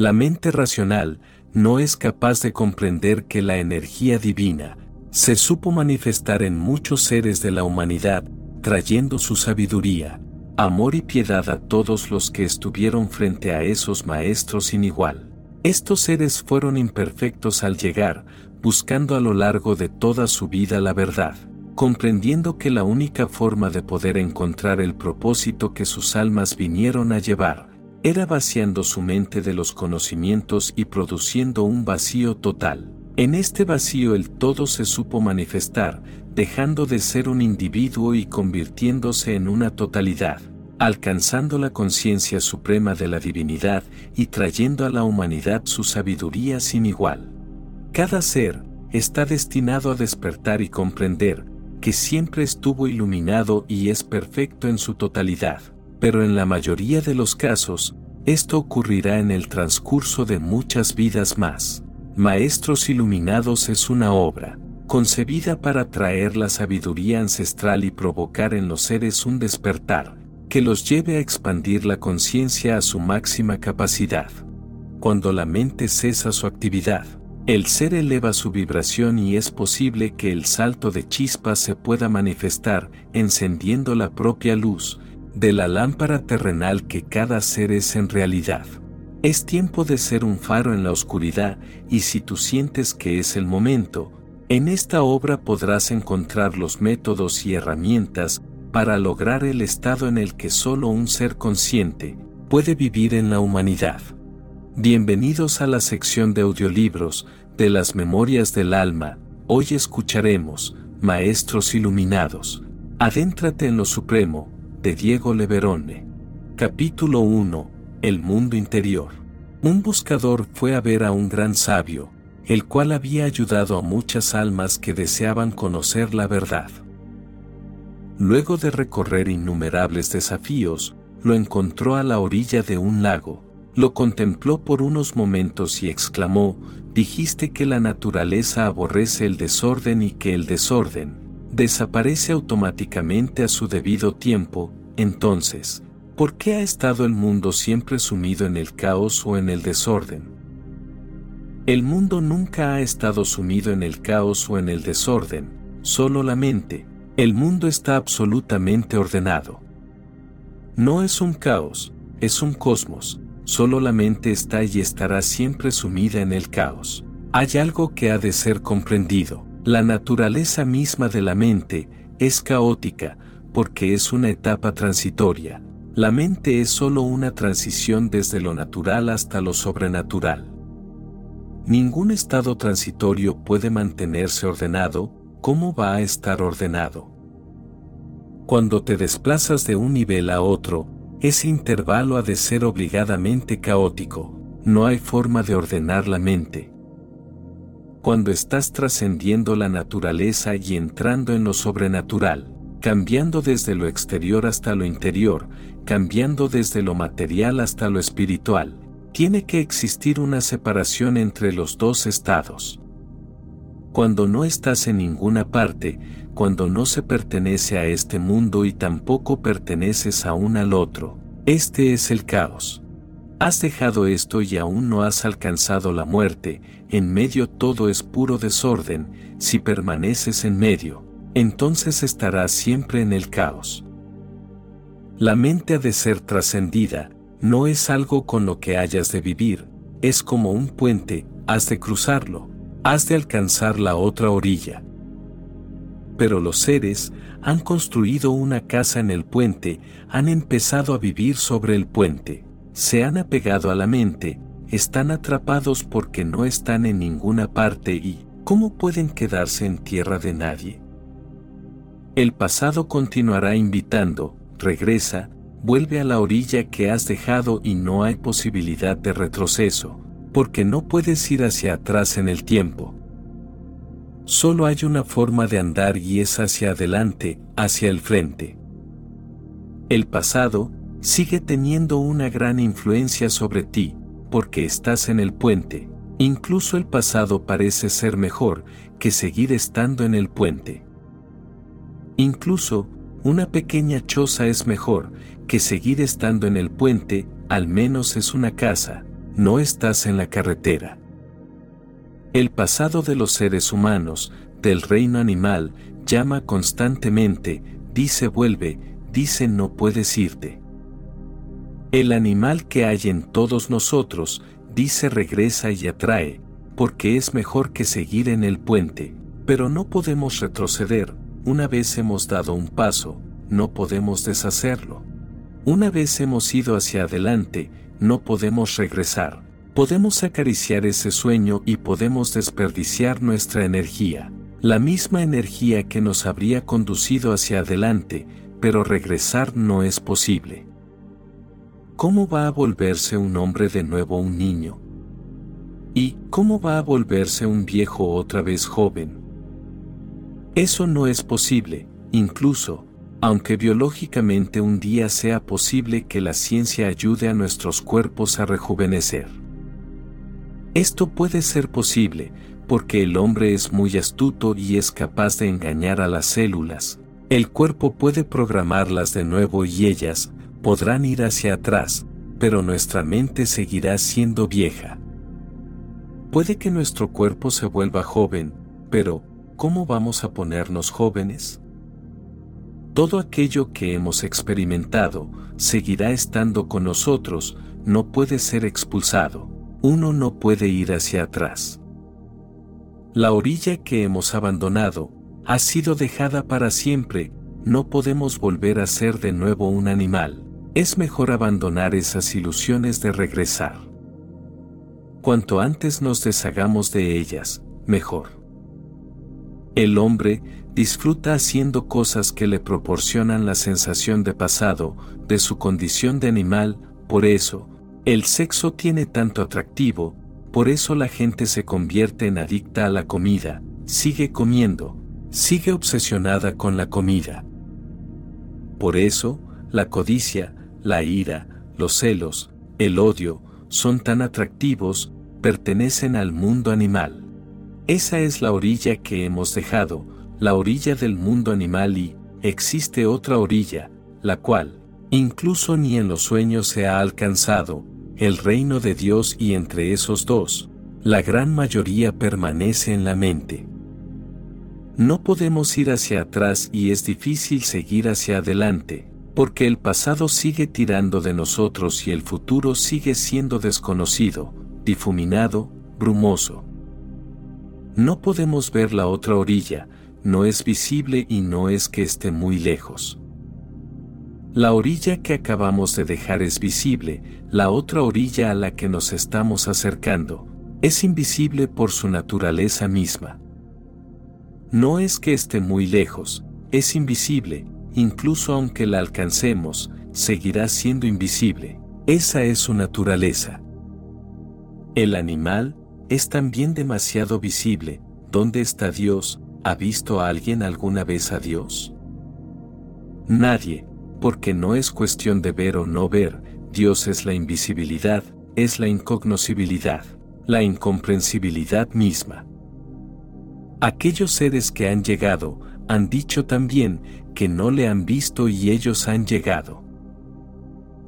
La mente racional no es capaz de comprender que la energía divina se supo manifestar en muchos seres de la humanidad, trayendo su sabiduría, amor y piedad a todos los que estuvieron frente a esos maestros sin igual. Estos seres fueron imperfectos al llegar, buscando a lo largo de toda su vida la verdad, comprendiendo que la única forma de poder encontrar el propósito que sus almas vinieron a llevar, era vaciando su mente de los conocimientos y produciendo un vacío total. En este vacío el todo se supo manifestar, dejando de ser un individuo y convirtiéndose en una totalidad, alcanzando la conciencia suprema de la divinidad y trayendo a la humanidad su sabiduría sin igual. Cada ser está destinado a despertar y comprender que siempre estuvo iluminado y es perfecto en su totalidad, pero en la mayoría de los casos, esto ocurrirá en el transcurso de muchas vidas más. Maestros Iluminados es una obra, concebida para traer la sabiduría ancestral y provocar en los seres un despertar, que los lleve a expandir la conciencia a su máxima capacidad. Cuando la mente cesa su actividad, el ser eleva su vibración y es posible que el salto de chispas se pueda manifestar encendiendo la propia luz de la lámpara terrenal que cada ser es en realidad. Es tiempo de ser un faro en la oscuridad y si tú sientes que es el momento, en esta obra podrás encontrar los métodos y herramientas para lograr el estado en el que solo un ser consciente puede vivir en la humanidad. Bienvenidos a la sección de audiolibros de las Memorias del Alma. Hoy escucharemos, Maestros Iluminados. Adéntrate en lo Supremo, de Diego Leverone. Capítulo 1. El mundo interior. Un buscador fue a ver a un gran sabio, el cual había ayudado a muchas almas que deseaban conocer la verdad. Luego de recorrer innumerables desafíos, lo encontró a la orilla de un lago, lo contempló por unos momentos y exclamó, dijiste que la naturaleza aborrece el desorden y que el desorden desaparece automáticamente a su debido tiempo, entonces, ¿por qué ha estado el mundo siempre sumido en el caos o en el desorden? El mundo nunca ha estado sumido en el caos o en el desorden, solo la mente, el mundo está absolutamente ordenado. No es un caos, es un cosmos, solo la mente está y estará siempre sumida en el caos. Hay algo que ha de ser comprendido. La naturaleza misma de la mente es caótica porque es una etapa transitoria. La mente es solo una transición desde lo natural hasta lo sobrenatural. Ningún estado transitorio puede mantenerse ordenado, ¿cómo va a estar ordenado? Cuando te desplazas de un nivel a otro, ese intervalo ha de ser obligadamente caótico, no hay forma de ordenar la mente. Cuando estás trascendiendo la naturaleza y entrando en lo sobrenatural, cambiando desde lo exterior hasta lo interior, cambiando desde lo material hasta lo espiritual, tiene que existir una separación entre los dos estados. Cuando no estás en ninguna parte, cuando no se pertenece a este mundo y tampoco perteneces aún al otro. Este es el caos. Has dejado esto y aún no has alcanzado la muerte, en medio todo es puro desorden, si permaneces en medio, entonces estarás siempre en el caos. La mente ha de ser trascendida, no es algo con lo que hayas de vivir, es como un puente, has de cruzarlo, has de alcanzar la otra orilla pero los seres han construido una casa en el puente, han empezado a vivir sobre el puente, se han apegado a la mente, están atrapados porque no están en ninguna parte y, ¿cómo pueden quedarse en tierra de nadie? El pasado continuará invitando, regresa, vuelve a la orilla que has dejado y no hay posibilidad de retroceso, porque no puedes ir hacia atrás en el tiempo. Solo hay una forma de andar y es hacia adelante, hacia el frente. El pasado sigue teniendo una gran influencia sobre ti, porque estás en el puente. Incluso el pasado parece ser mejor que seguir estando en el puente. Incluso, una pequeña choza es mejor que seguir estando en el puente, al menos es una casa, no estás en la carretera. El pasado de los seres humanos, del reino animal, llama constantemente, dice vuelve, dice no puedes irte. El animal que hay en todos nosotros, dice regresa y atrae, porque es mejor que seguir en el puente, pero no podemos retroceder, una vez hemos dado un paso, no podemos deshacerlo. Una vez hemos ido hacia adelante, no podemos regresar. Podemos acariciar ese sueño y podemos desperdiciar nuestra energía, la misma energía que nos habría conducido hacia adelante, pero regresar no es posible. ¿Cómo va a volverse un hombre de nuevo un niño? ¿Y cómo va a volverse un viejo otra vez joven? Eso no es posible, incluso, aunque biológicamente un día sea posible que la ciencia ayude a nuestros cuerpos a rejuvenecer. Esto puede ser posible, porque el hombre es muy astuto y es capaz de engañar a las células. El cuerpo puede programarlas de nuevo y ellas podrán ir hacia atrás, pero nuestra mente seguirá siendo vieja. Puede que nuestro cuerpo se vuelva joven, pero ¿cómo vamos a ponernos jóvenes? Todo aquello que hemos experimentado seguirá estando con nosotros, no puede ser expulsado, uno no puede ir hacia atrás. La orilla que hemos abandonado ha sido dejada para siempre, no podemos volver a ser de nuevo un animal, es mejor abandonar esas ilusiones de regresar. Cuanto antes nos deshagamos de ellas, mejor. El hombre disfruta haciendo cosas que le proporcionan la sensación de pasado, de su condición de animal, por eso, el sexo tiene tanto atractivo, por eso la gente se convierte en adicta a la comida, sigue comiendo, sigue obsesionada con la comida. Por eso, la codicia, la ira, los celos, el odio, son tan atractivos, pertenecen al mundo animal. Esa es la orilla que hemos dejado, la orilla del mundo animal y existe otra orilla, la cual, incluso ni en los sueños se ha alcanzado, el reino de Dios y entre esos dos, la gran mayoría permanece en la mente. No podemos ir hacia atrás y es difícil seguir hacia adelante, porque el pasado sigue tirando de nosotros y el futuro sigue siendo desconocido, difuminado, brumoso. No podemos ver la otra orilla, no es visible y no es que esté muy lejos. La orilla que acabamos de dejar es visible, la otra orilla a la que nos estamos acercando, es invisible por su naturaleza misma. No es que esté muy lejos, es invisible, incluso aunque la alcancemos, seguirá siendo invisible. Esa es su naturaleza. El animal es también demasiado visible. ¿Dónde está Dios? ¿Ha visto a alguien alguna vez a Dios? Nadie, porque no es cuestión de ver o no ver, Dios es la invisibilidad, es la incognoscibilidad, la incomprensibilidad misma. Aquellos seres que han llegado, han dicho también que no le han visto y ellos han llegado.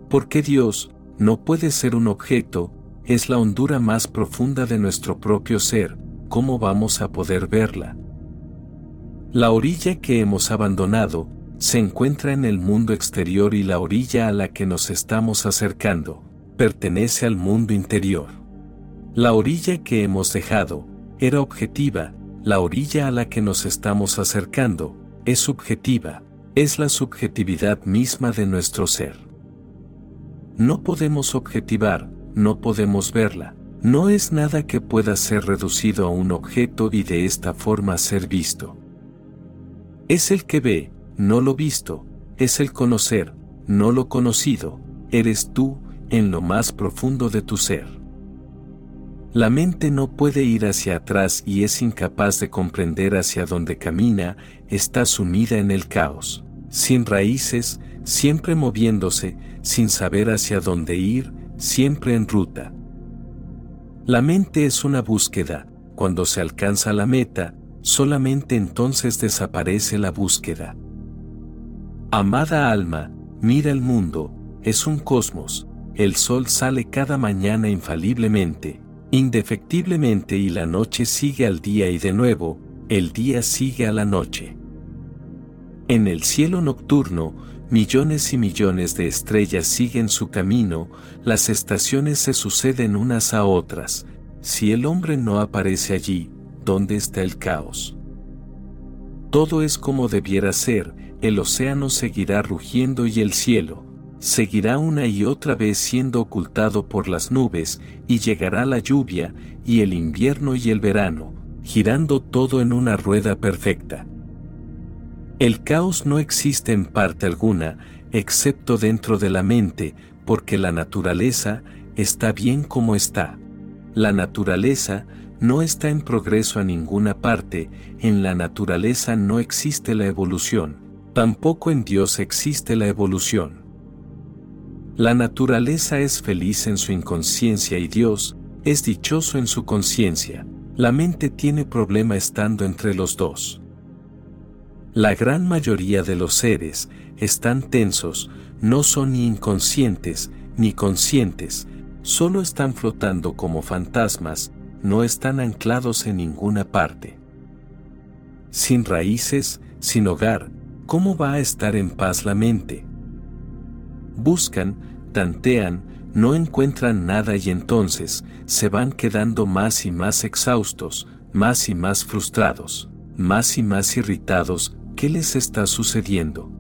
Porque Dios no puede ser un objeto, es la hondura más profunda de nuestro propio ser, ¿cómo vamos a poder verla? La orilla que hemos abandonado, se encuentra en el mundo exterior y la orilla a la que nos estamos acercando, pertenece al mundo interior. La orilla que hemos dejado, era objetiva, la orilla a la que nos estamos acercando, es subjetiva, es la subjetividad misma de nuestro ser. No podemos objetivar, no podemos verla, no es nada que pueda ser reducido a un objeto y de esta forma ser visto. Es el que ve, no lo visto, es el conocer, no lo conocido, eres tú, en lo más profundo de tu ser. La mente no puede ir hacia atrás y es incapaz de comprender hacia dónde camina, está sumida en el caos, sin raíces, siempre moviéndose, sin saber hacia dónde ir, siempre en ruta. La mente es una búsqueda, cuando se alcanza la meta, solamente entonces desaparece la búsqueda. Amada alma, mira el mundo, es un cosmos, el sol sale cada mañana infaliblemente, indefectiblemente y la noche sigue al día y de nuevo, el día sigue a la noche. En el cielo nocturno, millones y millones de estrellas siguen su camino, las estaciones se suceden unas a otras. Si el hombre no aparece allí, ¿dónde está el caos? Todo es como debiera ser, el océano seguirá rugiendo y el cielo, seguirá una y otra vez siendo ocultado por las nubes, y llegará la lluvia, y el invierno y el verano, girando todo en una rueda perfecta. El caos no existe en parte alguna, excepto dentro de la mente, porque la naturaleza está bien como está. La naturaleza no está en progreso a ninguna parte, en la naturaleza no existe la evolución, tampoco en Dios existe la evolución. La naturaleza es feliz en su inconsciencia y Dios es dichoso en su conciencia. La mente tiene problema estando entre los dos. La gran mayoría de los seres están tensos, no son ni inconscientes ni conscientes, solo están flotando como fantasmas, no están anclados en ninguna parte. Sin raíces, sin hogar, ¿cómo va a estar en paz la mente? buscan, tantean, no encuentran nada y entonces se van quedando más y más exhaustos, más y más frustrados, más y más irritados, ¿qué les está sucediendo?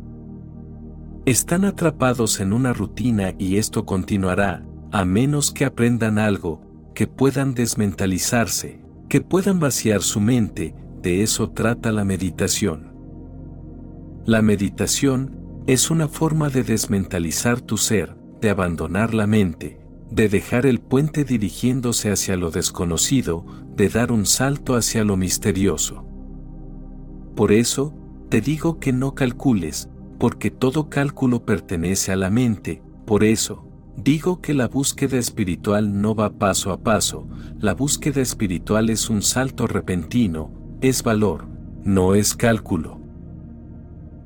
Están atrapados en una rutina y esto continuará, a menos que aprendan algo, que puedan desmentalizarse, que puedan vaciar su mente, de eso trata la meditación. La meditación es una forma de desmentalizar tu ser, de abandonar la mente, de dejar el puente dirigiéndose hacia lo desconocido, de dar un salto hacia lo misterioso. Por eso, te digo que no calcules, porque todo cálculo pertenece a la mente, por eso, digo que la búsqueda espiritual no va paso a paso, la búsqueda espiritual es un salto repentino, es valor, no es cálculo.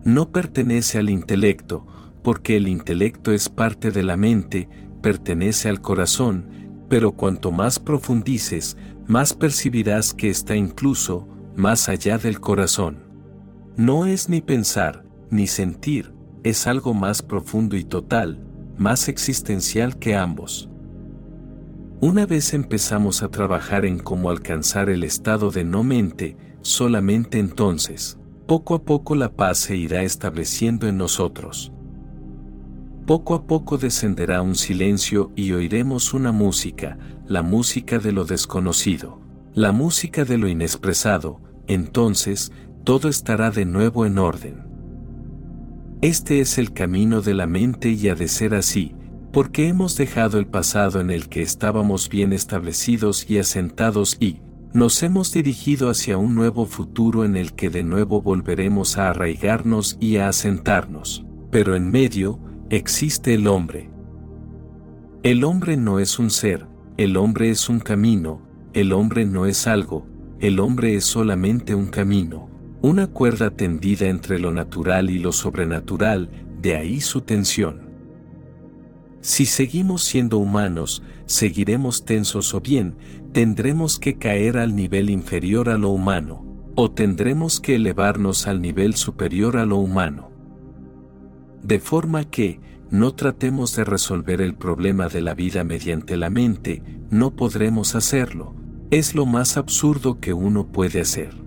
No pertenece al intelecto, porque el intelecto es parte de la mente, pertenece al corazón, pero cuanto más profundices, más percibirás que está incluso más allá del corazón. No es ni pensar, ni sentir, es algo más profundo y total, más existencial que ambos. Una vez empezamos a trabajar en cómo alcanzar el estado de no mente, solamente entonces, poco a poco la paz se irá estableciendo en nosotros. Poco a poco descenderá un silencio y oiremos una música, la música de lo desconocido, la música de lo inexpresado, entonces todo estará de nuevo en orden. Este es el camino de la mente y ha de ser así, porque hemos dejado el pasado en el que estábamos bien establecidos y asentados y, nos hemos dirigido hacia un nuevo futuro en el que de nuevo volveremos a arraigarnos y a asentarnos, pero en medio existe el hombre. El hombre no es un ser, el hombre es un camino, el hombre no es algo, el hombre es solamente un camino, una cuerda tendida entre lo natural y lo sobrenatural, de ahí su tensión. Si seguimos siendo humanos, seguiremos tensos o bien, tendremos que caer al nivel inferior a lo humano, o tendremos que elevarnos al nivel superior a lo humano. De forma que, no tratemos de resolver el problema de la vida mediante la mente, no podremos hacerlo, es lo más absurdo que uno puede hacer.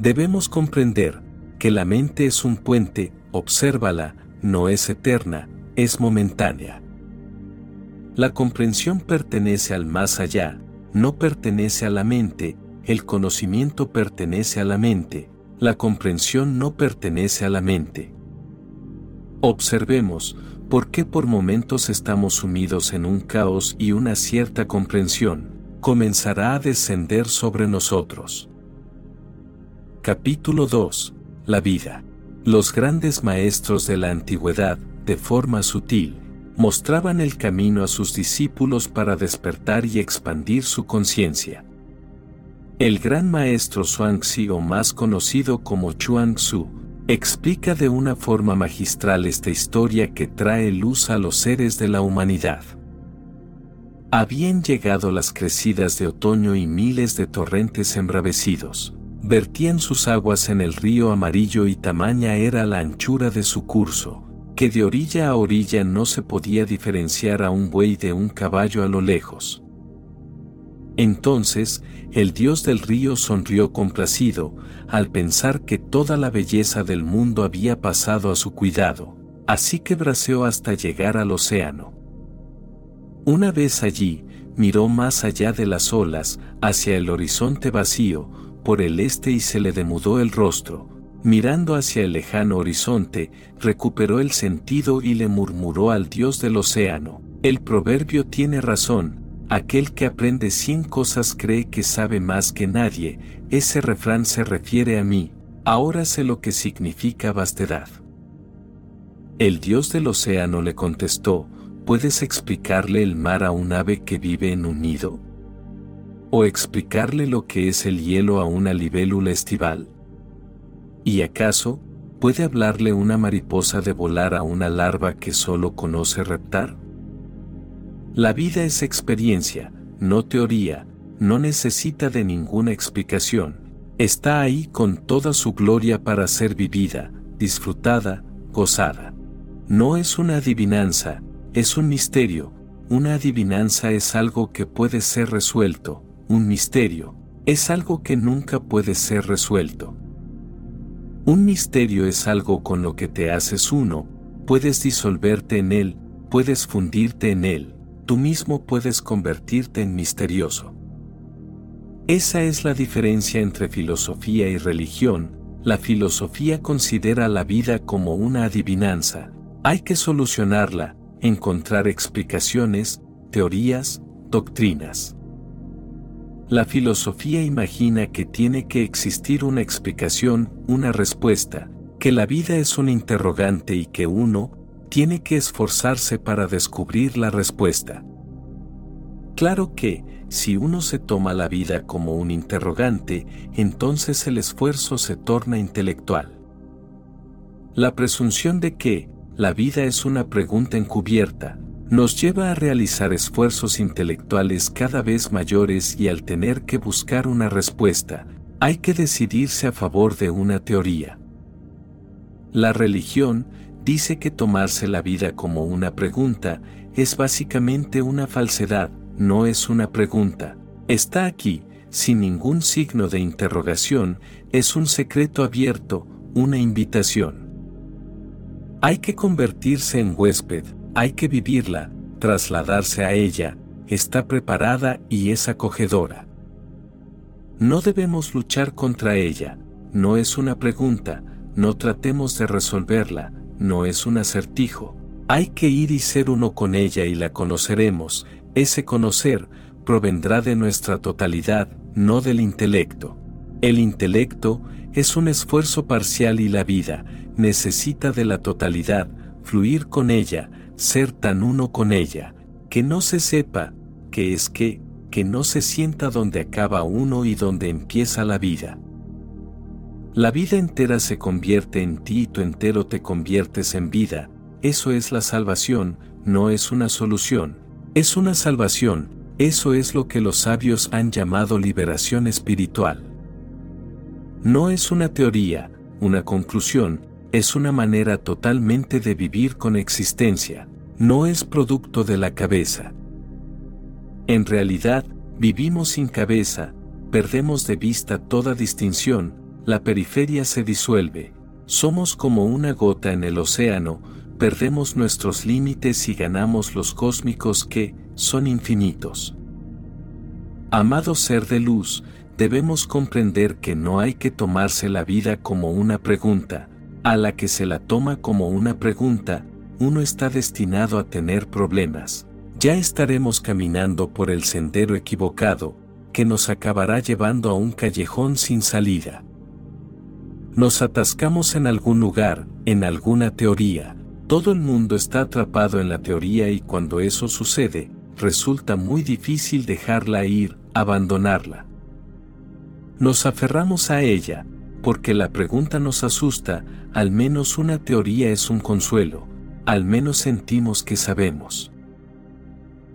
Debemos comprender que la mente es un puente, obsérvala, no es eterna, es momentánea. La comprensión pertenece al más allá, no pertenece a la mente, el conocimiento pertenece a la mente, la comprensión no pertenece a la mente. Observemos por qué por momentos estamos sumidos en un caos y una cierta comprensión comenzará a descender sobre nosotros. Capítulo 2. La vida. Los grandes maestros de la antigüedad de forma sutil, mostraban el camino a sus discípulos para despertar y expandir su conciencia. El gran maestro Zhuangzi o más conocido como Chuang Tzu, explica de una forma magistral esta historia que trae luz a los seres de la humanidad. Habían llegado las crecidas de otoño y miles de torrentes embravecidos. Vertían sus aguas en el río amarillo y tamaña era la anchura de su curso, que de orilla a orilla no se podía diferenciar a un buey de un caballo a lo lejos. Entonces, el dios del río sonrió complacido, al pensar que toda la belleza del mundo había pasado a su cuidado, así que braceó hasta llegar al océano. Una vez allí, miró más allá de las olas, hacia el horizonte vacío, por el este y se le demudó el rostro. Mirando hacia el lejano horizonte, recuperó el sentido y le murmuró al dios del océano, el proverbio tiene razón, aquel que aprende cien cosas cree que sabe más que nadie, ese refrán se refiere a mí, ahora sé lo que significa vastedad. El dios del océano le contestó, ¿Puedes explicarle el mar a un ave que vive en un nido? ¿O explicarle lo que es el hielo a una libélula estival? ¿Y acaso, puede hablarle una mariposa de volar a una larva que solo conoce reptar? La vida es experiencia, no teoría, no necesita de ninguna explicación, está ahí con toda su gloria para ser vivida, disfrutada, gozada. No es una adivinanza, es un misterio, una adivinanza es algo que puede ser resuelto, un misterio, es algo que nunca puede ser resuelto. Un misterio es algo con lo que te haces uno, puedes disolverte en él, puedes fundirte en él, tú mismo puedes convertirte en misterioso. Esa es la diferencia entre filosofía y religión, la filosofía considera la vida como una adivinanza, hay que solucionarla, encontrar explicaciones, teorías, doctrinas. La filosofía imagina que tiene que existir una explicación, una respuesta, que la vida es un interrogante y que uno tiene que esforzarse para descubrir la respuesta. Claro que, si uno se toma la vida como un interrogante, entonces el esfuerzo se torna intelectual. La presunción de que, la vida es una pregunta encubierta, nos lleva a realizar esfuerzos intelectuales cada vez mayores y al tener que buscar una respuesta, hay que decidirse a favor de una teoría. La religión dice que tomarse la vida como una pregunta es básicamente una falsedad, no es una pregunta. Está aquí, sin ningún signo de interrogación, es un secreto abierto, una invitación. Hay que convertirse en huésped, hay que vivirla, trasladarse a ella, está preparada y es acogedora. No debemos luchar contra ella, no es una pregunta, no tratemos de resolverla, no es un acertijo. Hay que ir y ser uno con ella y la conoceremos, ese conocer provendrá de nuestra totalidad, no del intelecto. El intelecto es un esfuerzo parcial y la vida, necesita de la totalidad, fluir con ella, ser tan uno con ella, que no se sepa, que es que, que no se sienta donde acaba uno y donde empieza la vida. La vida entera se convierte en ti y tú entero te conviertes en vida, eso es la salvación, no es una solución, es una salvación, eso es lo que los sabios han llamado liberación espiritual. No es una teoría, una conclusión, es una manera totalmente de vivir con existencia, no es producto de la cabeza. En realidad, vivimos sin cabeza, perdemos de vista toda distinción, la periferia se disuelve, somos como una gota en el océano, perdemos nuestros límites y ganamos los cósmicos que son infinitos. Amado ser de luz, debemos comprender que no hay que tomarse la vida como una pregunta, a la que se la toma como una pregunta, uno está destinado a tener problemas. Ya estaremos caminando por el sendero equivocado, que nos acabará llevando a un callejón sin salida. Nos atascamos en algún lugar, en alguna teoría. Todo el mundo está atrapado en la teoría y cuando eso sucede, resulta muy difícil dejarla ir, abandonarla. Nos aferramos a ella, porque la pregunta nos asusta, al menos una teoría es un consuelo, al menos sentimos que sabemos.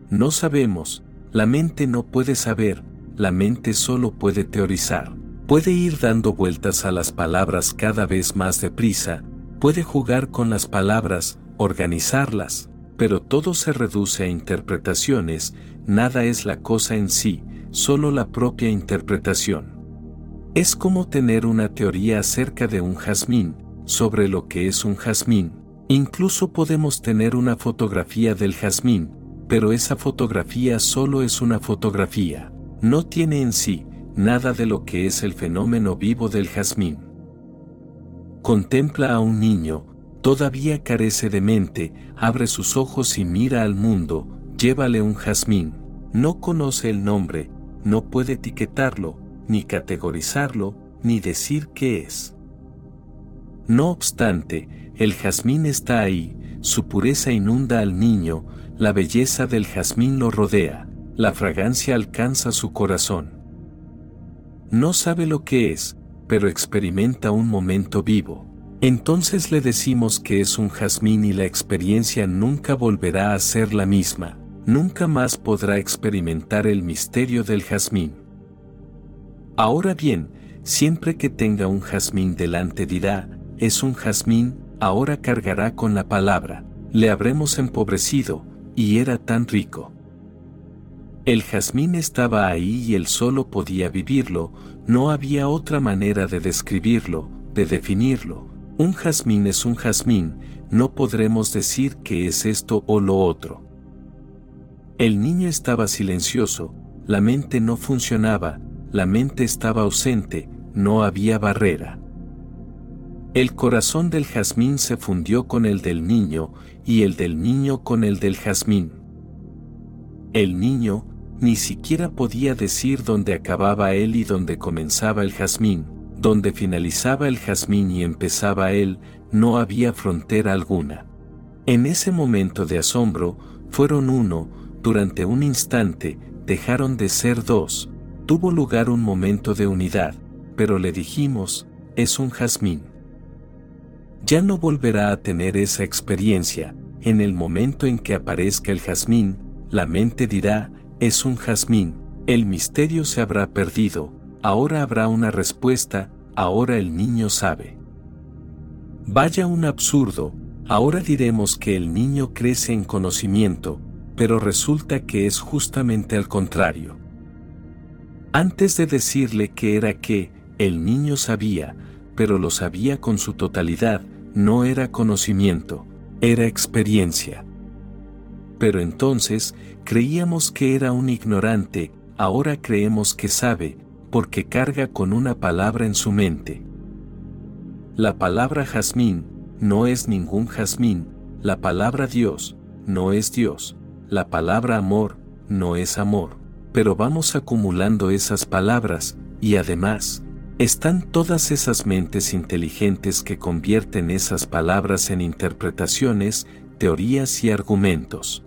No sabemos, la mente no puede saber, la mente solo puede teorizar, puede ir dando vueltas a las palabras cada vez más deprisa, puede jugar con las palabras, organizarlas, pero todo se reduce a interpretaciones, nada es la cosa en sí, solo la propia interpretación. Es como tener una teoría acerca de un jazmín, sobre lo que es un jazmín. Incluso podemos tener una fotografía del jazmín, pero esa fotografía solo es una fotografía, no tiene en sí nada de lo que es el fenómeno vivo del jazmín. Contempla a un niño, todavía carece de mente, abre sus ojos y mira al mundo, llévale un jazmín, no conoce el nombre, no puede etiquetarlo, ni categorizarlo, ni decir qué es. No obstante, el jazmín está ahí, su pureza inunda al niño, la belleza del jazmín lo rodea, la fragancia alcanza su corazón. No sabe lo que es, pero experimenta un momento vivo. Entonces le decimos que es un jazmín y la experiencia nunca volverá a ser la misma, nunca más podrá experimentar el misterio del jazmín. Ahora bien, siempre que tenga un jazmín delante dirá, es un jazmín, ahora cargará con la palabra, le habremos empobrecido, y era tan rico. El jazmín estaba ahí y él solo podía vivirlo, no había otra manera de describirlo, de definirlo. Un jazmín es un jazmín, no podremos decir que es esto o lo otro. El niño estaba silencioso, la mente no funcionaba, la mente estaba ausente, no había barrera. El corazón del jazmín se fundió con el del niño y el del niño con el del jazmín. El niño, ni siquiera podía decir dónde acababa él y dónde comenzaba el jazmín, dónde finalizaba el jazmín y empezaba él, no había frontera alguna. En ese momento de asombro, fueron uno, durante un instante, dejaron de ser dos, tuvo lugar un momento de unidad, pero le dijimos, es un jazmín. Ya no volverá a tener esa experiencia, en el momento en que aparezca el jazmín, la mente dirá, es un jazmín, el misterio se habrá perdido, ahora habrá una respuesta, ahora el niño sabe. Vaya un absurdo, ahora diremos que el niño crece en conocimiento, pero resulta que es justamente al contrario. Antes de decirle que era que, el niño sabía, pero lo sabía con su totalidad, no era conocimiento, era experiencia. Pero entonces, creíamos que era un ignorante, ahora creemos que sabe, porque carga con una palabra en su mente. La palabra jazmín no es ningún jazmín, la palabra Dios no es Dios, la palabra amor no es amor, pero vamos acumulando esas palabras, y además, están todas esas mentes inteligentes que convierten esas palabras en interpretaciones, teorías y argumentos.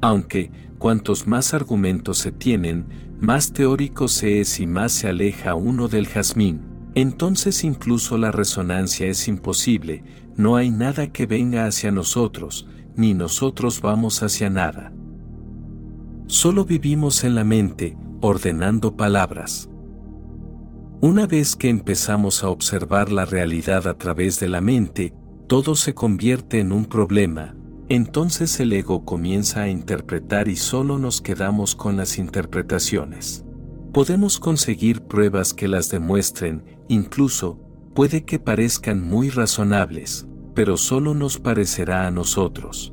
Aunque, cuantos más argumentos se tienen, más teórico se es y más se aleja uno del jazmín, entonces incluso la resonancia es imposible, no hay nada que venga hacia nosotros, ni nosotros vamos hacia nada. Solo vivimos en la mente, ordenando palabras. Una vez que empezamos a observar la realidad a través de la mente, todo se convierte en un problema, entonces el ego comienza a interpretar y solo nos quedamos con las interpretaciones. Podemos conseguir pruebas que las demuestren, incluso, puede que parezcan muy razonables, pero solo nos parecerá a nosotros.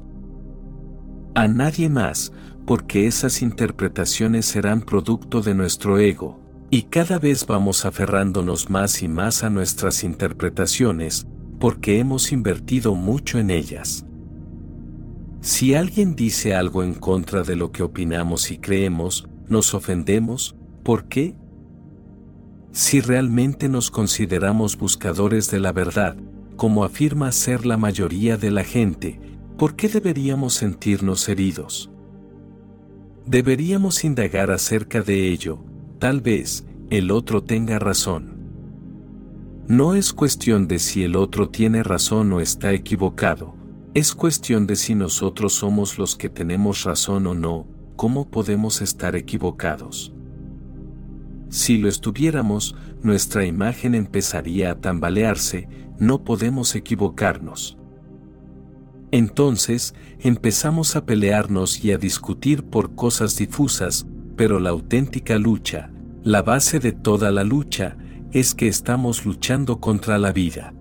A nadie más, porque esas interpretaciones serán producto de nuestro ego, y cada vez vamos aferrándonos más y más a nuestras interpretaciones, porque hemos invertido mucho en ellas. Si alguien dice algo en contra de lo que opinamos y creemos, nos ofendemos, ¿por qué? Si realmente nos consideramos buscadores de la verdad, como afirma ser la mayoría de la gente, ¿por qué deberíamos sentirnos heridos? Deberíamos indagar acerca de ello, tal vez, el otro tenga razón. No es cuestión de si el otro tiene razón o está equivocado, es cuestión de si nosotros somos los que tenemos razón o no, ¿cómo podemos estar equivocados? Si lo estuviéramos, nuestra imagen empezaría a tambalearse, no podemos equivocarnos. Entonces, empezamos a pelearnos y a discutir por cosas difusas, pero la auténtica lucha, la base de toda la lucha, es que estamos luchando contra la vida.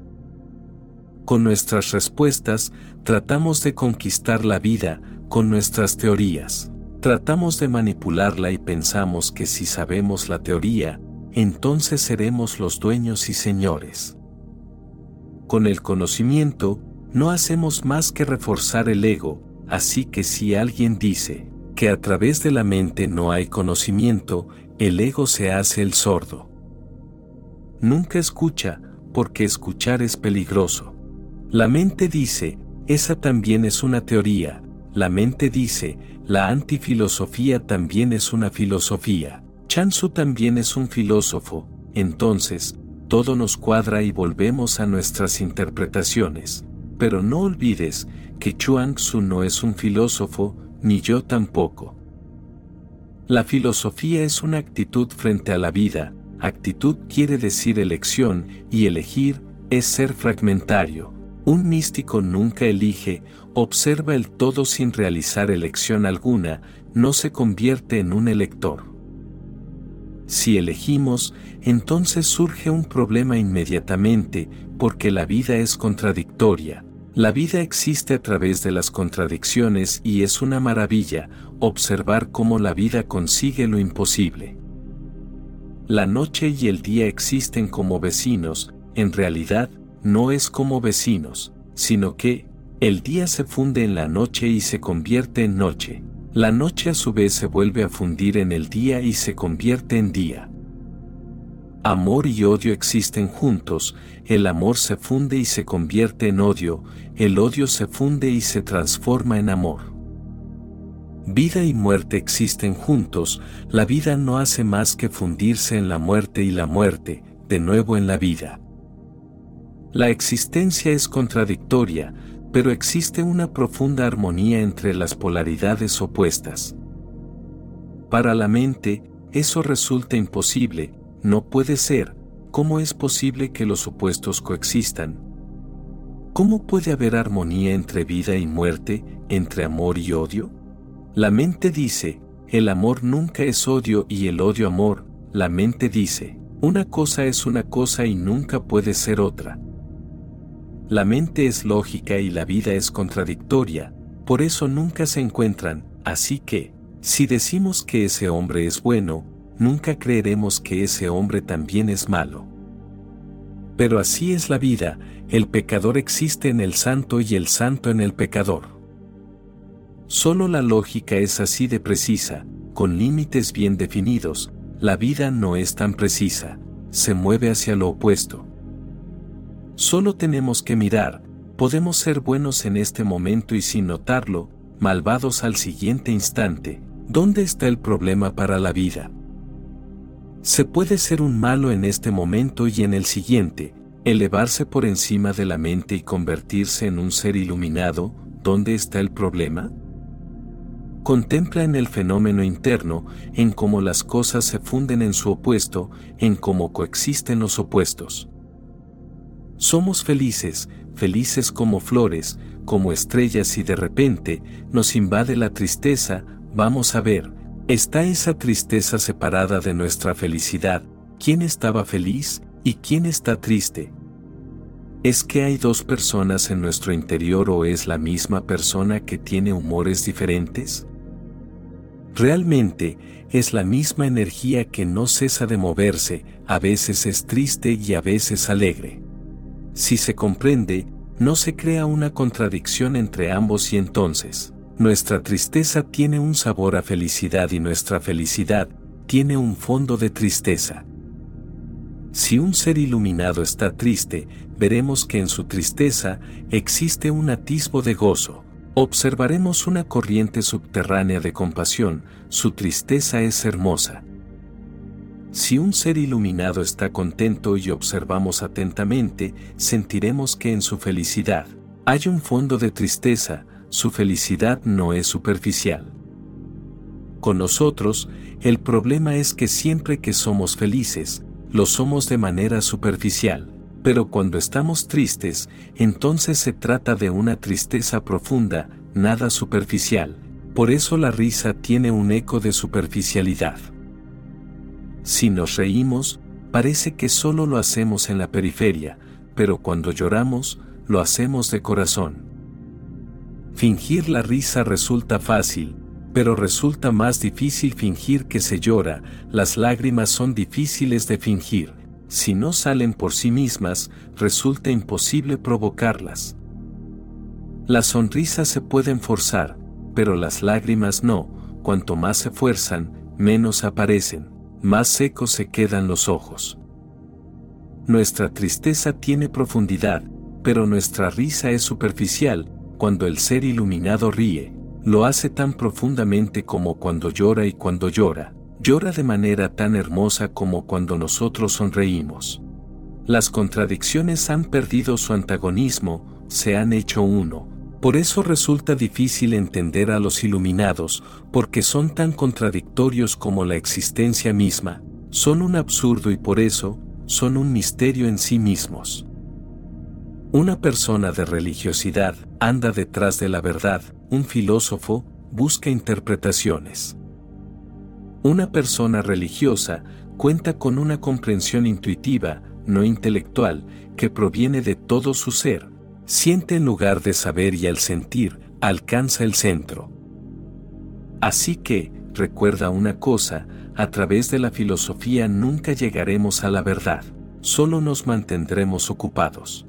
Con nuestras respuestas, tratamos de conquistar la vida, con nuestras teorías. Tratamos de manipularla y pensamos que si sabemos la teoría, entonces seremos los dueños y señores. Con el conocimiento, no hacemos más que reforzar el ego, así que si alguien dice que a través de la mente no hay conocimiento, el ego se hace el sordo. Nunca escucha, porque escuchar es peligroso. La mente dice, esa también es una teoría, la mente dice, la antifilosofía también es una filosofía, Chansu también es un filósofo, entonces, todo nos cuadra y volvemos a nuestras interpretaciones. Pero no olvides que Chuang Tzu no es un filósofo, ni yo tampoco. La filosofía es una actitud frente a la vida, actitud quiere decir elección, y elegir es ser fragmentario. Un místico nunca elige, observa el todo sin realizar elección alguna, no se convierte en un elector. Si elegimos, entonces surge un problema inmediatamente, porque la vida es contradictoria. La vida existe a través de las contradicciones y es una maravilla observar cómo la vida consigue lo imposible. La noche y el día existen como vecinos, en realidad, no es como vecinos, sino que, el día se funde en la noche y se convierte en noche. La noche a su vez se vuelve a fundir en el día y se convierte en día. Amor y odio existen juntos, el amor se funde y se convierte en odio, el odio se funde y se transforma en amor. Vida y muerte existen juntos, la vida no hace más que fundirse en la muerte y la muerte, de nuevo en la vida. La existencia es contradictoria, pero existe una profunda armonía entre las polaridades opuestas. Para la mente, eso resulta imposible, no puede ser, ¿cómo es posible que los opuestos coexistan? ¿Cómo puede haber armonía entre vida y muerte, entre amor y odio? La mente dice, el amor nunca es odio y el odio amor, la mente dice, una cosa es una cosa y nunca puede ser otra. La mente es lógica y la vida es contradictoria, por eso nunca se encuentran, así que, si decimos que ese hombre es bueno, nunca creeremos que ese hombre también es malo. Pero así es la vida, el pecador existe en el santo y el santo en el pecador. Solo la lógica es así de precisa, con límites bien definidos, la vida no es tan precisa, se mueve hacia lo opuesto. Solo tenemos que mirar, podemos ser buenos en este momento y sin notarlo, malvados al siguiente instante, ¿dónde está el problema para la vida? Se puede ser un malo en este momento y en el siguiente, elevarse por encima de la mente y convertirse en un ser iluminado, ¿dónde está el problema? Contempla en el fenómeno interno, en cómo las cosas se funden en su opuesto, en cómo coexisten los opuestos. Somos felices, felices como flores, como estrellas y de repente nos invade la tristeza, vamos a ver, ¿está esa tristeza separada de nuestra felicidad? ¿Quién estaba feliz y quién está triste? ¿Es que hay dos personas en nuestro interior o es la misma persona que tiene humores diferentes? Realmente, es la misma energía que no cesa de moverse, a veces es triste y a veces alegre. Si se comprende, no se crea una contradicción entre ambos y entonces, nuestra tristeza tiene un sabor a felicidad y nuestra felicidad tiene un fondo de tristeza. Si un ser iluminado está triste, veremos que en su tristeza existe un atisbo de gozo. Observaremos una corriente subterránea de compasión, su tristeza es hermosa. Si un ser iluminado está contento y observamos atentamente, sentiremos que en su felicidad hay un fondo de tristeza, su felicidad no es superficial. Con nosotros, el problema es que siempre que somos felices, lo somos de manera superficial, pero cuando estamos tristes, entonces se trata de una tristeza profunda, nada superficial, por eso la risa tiene un eco de superficialidad. Si nos reímos, parece que solo lo hacemos en la periferia, pero cuando lloramos, lo hacemos de corazón. Fingir la risa resulta fácil, pero resulta más difícil fingir que se llora, las lágrimas son difíciles de fingir, si no salen por sí mismas, resulta imposible provocarlas. Las sonrisas se pueden forzar, pero las lágrimas no, cuanto más se fuerzan, menos aparecen más secos se quedan los ojos. Nuestra tristeza tiene profundidad, pero nuestra risa es superficial, cuando el ser iluminado ríe, lo hace tan profundamente como cuando llora y cuando llora, llora de manera tan hermosa como cuando nosotros sonreímos. Las contradicciones han perdido su antagonismo, se han hecho uno, por eso resulta difícil entender a los iluminados, porque son tan contradictorios como la existencia misma, son un absurdo y por eso, son un misterio en sí mismos. Una persona de religiosidad anda detrás de la verdad, un filósofo busca interpretaciones. Una persona religiosa cuenta con una comprensión intuitiva, no intelectual, que proviene de todo su ser, Siente en lugar de saber y al sentir, alcanza el centro. Así que, recuerda una cosa, a través de la filosofía nunca llegaremos a la verdad, solo nos mantendremos ocupados.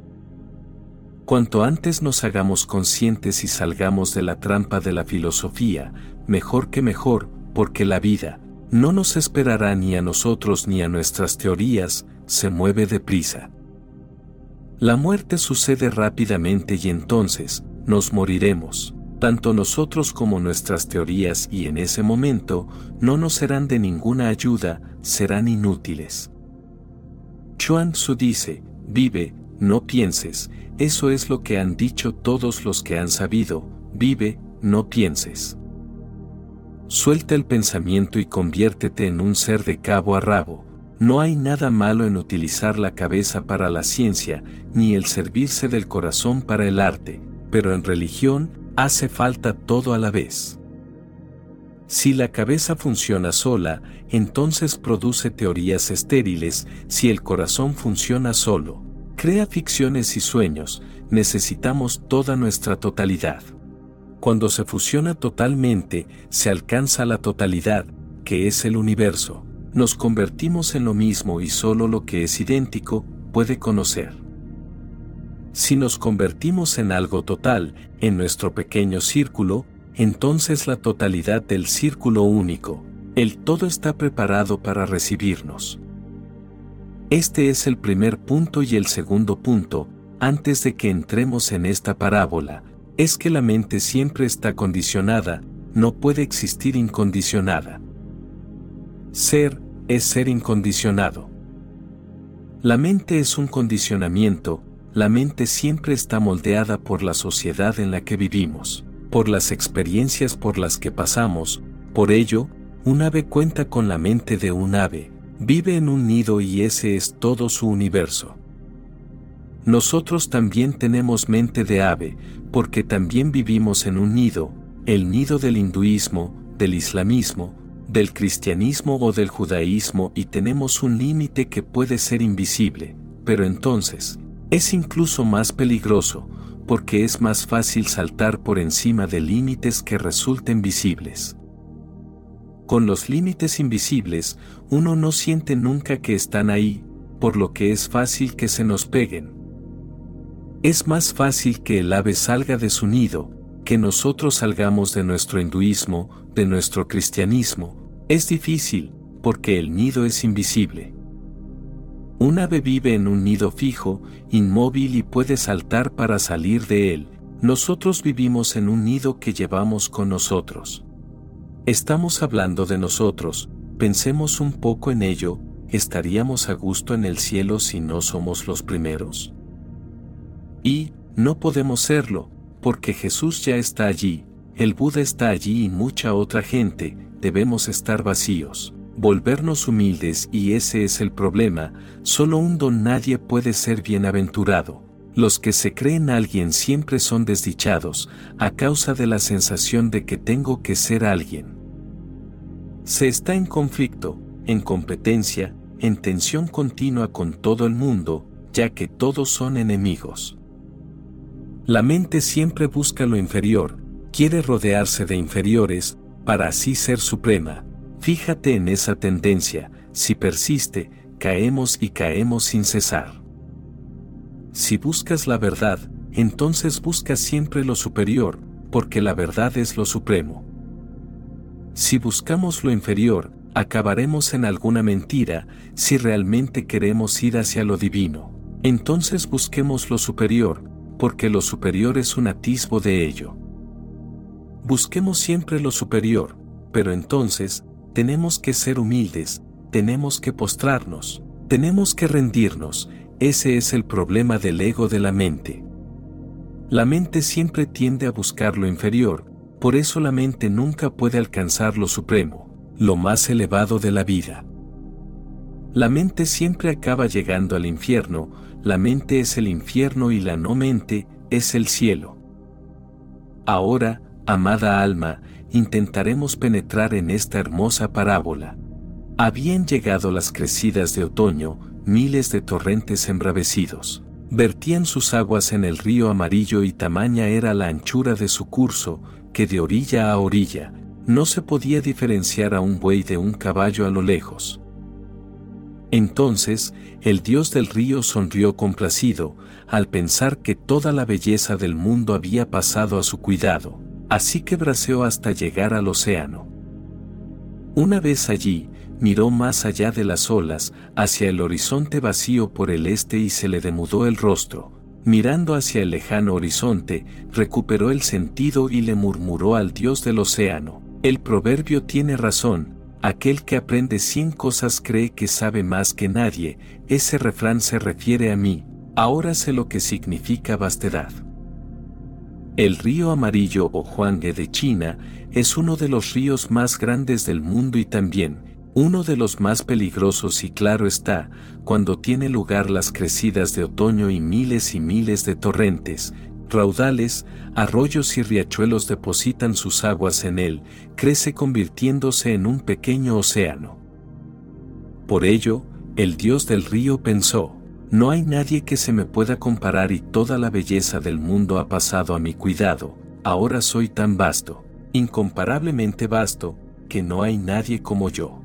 Cuanto antes nos hagamos conscientes y salgamos de la trampa de la filosofía, mejor que mejor, porque la vida, no nos esperará ni a nosotros ni a nuestras teorías, se mueve deprisa. La muerte sucede rápidamente y entonces, nos moriremos, tanto nosotros como nuestras teorías y en ese momento, no nos serán de ninguna ayuda, serán inútiles. Chuan Tzu dice, vive, no pienses, eso es lo que han dicho todos los que han sabido, vive, no pienses. Suelta el pensamiento y conviértete en un ser de cabo a rabo, no hay nada malo en utilizar la cabeza para la ciencia, ni el servirse del corazón para el arte, pero en religión hace falta todo a la vez. Si la cabeza funciona sola, entonces produce teorías estériles, si el corazón funciona solo, crea ficciones y sueños, necesitamos toda nuestra totalidad. Cuando se fusiona totalmente, se alcanza la totalidad, que es el universo nos convertimos en lo mismo y solo lo que es idéntico puede conocer. Si nos convertimos en algo total, en nuestro pequeño círculo, entonces la totalidad del círculo único, el todo está preparado para recibirnos. Este es el primer punto y el segundo punto, antes de que entremos en esta parábola, es que la mente siempre está condicionada, no puede existir incondicionada. Ser, es ser incondicionado. La mente es un condicionamiento, la mente siempre está moldeada por la sociedad en la que vivimos, por las experiencias por las que pasamos, por ello, un ave cuenta con la mente de un ave, vive en un nido y ese es todo su universo. Nosotros también tenemos mente de ave, porque también vivimos en un nido, el nido del hinduismo, del islamismo, del cristianismo o del judaísmo y tenemos un límite que puede ser invisible, pero entonces, es incluso más peligroso, porque es más fácil saltar por encima de límites que resulten visibles. Con los límites invisibles, uno no siente nunca que están ahí, por lo que es fácil que se nos peguen. Es más fácil que el ave salga de su nido, que nosotros salgamos de nuestro hinduismo, de nuestro cristianismo, es difícil, porque el nido es invisible. Un ave vive en un nido fijo, inmóvil y puede saltar para salir de él. Nosotros vivimos en un nido que llevamos con nosotros. Estamos hablando de nosotros, pensemos un poco en ello, ¿estaríamos a gusto en el cielo si no somos los primeros? Y, no podemos serlo, porque Jesús ya está allí, el Buda está allí y mucha otra gente, debemos estar vacíos, volvernos humildes y ese es el problema, solo un don nadie puede ser bienaventurado. Los que se creen alguien siempre son desdichados, a causa de la sensación de que tengo que ser alguien. Se está en conflicto, en competencia, en tensión continua con todo el mundo, ya que todos son enemigos. La mente siempre busca lo inferior, quiere rodearse de inferiores, para así ser suprema. Fíjate en esa tendencia, si persiste, caemos y caemos sin cesar. Si buscas la verdad, entonces buscas siempre lo superior, porque la verdad es lo supremo. Si buscamos lo inferior, acabaremos en alguna mentira, si realmente queremos ir hacia lo divino. Entonces busquemos lo superior, porque lo superior es un atisbo de ello. Busquemos siempre lo superior, pero entonces, tenemos que ser humildes, tenemos que postrarnos, tenemos que rendirnos, ese es el problema del ego de la mente. La mente siempre tiende a buscar lo inferior, por eso la mente nunca puede alcanzar lo supremo, lo más elevado de la vida. La mente siempre acaba llegando al infierno, la mente es el infierno y la no mente es el cielo. Ahora, amada alma, intentaremos penetrar en esta hermosa parábola. Habían llegado las crecidas de otoño, miles de torrentes embravecidos. Vertían sus aguas en el río amarillo y tamaña era la anchura de su curso, que de orilla a orilla, no se podía diferenciar a un buey de un caballo a lo lejos. Entonces, el dios del río sonrió complacido, al pensar que toda la belleza del mundo había pasado a su cuidado, así que braceó hasta llegar al océano. Una vez allí, miró más allá de las olas, hacia el horizonte vacío por el este y se le demudó el rostro. Mirando hacia el lejano horizonte, recuperó el sentido y le murmuró al dios del océano. El proverbio tiene razón, Aquel que aprende cien cosas cree que sabe más que nadie, ese refrán se refiere a mí, ahora sé lo que significa vastedad. El río amarillo o Huanghe de China es uno de los ríos más grandes del mundo y también, uno de los más peligrosos y claro está, cuando tiene lugar las crecidas de otoño y miles y miles de torrentes, raudales, arroyos y riachuelos depositan sus aguas en él, crece convirtiéndose en un pequeño océano. Por ello, el dios del río pensó, no hay nadie que se me pueda comparar y toda la belleza del mundo ha pasado a mi cuidado, ahora soy tan vasto, incomparablemente vasto, que no hay nadie como yo.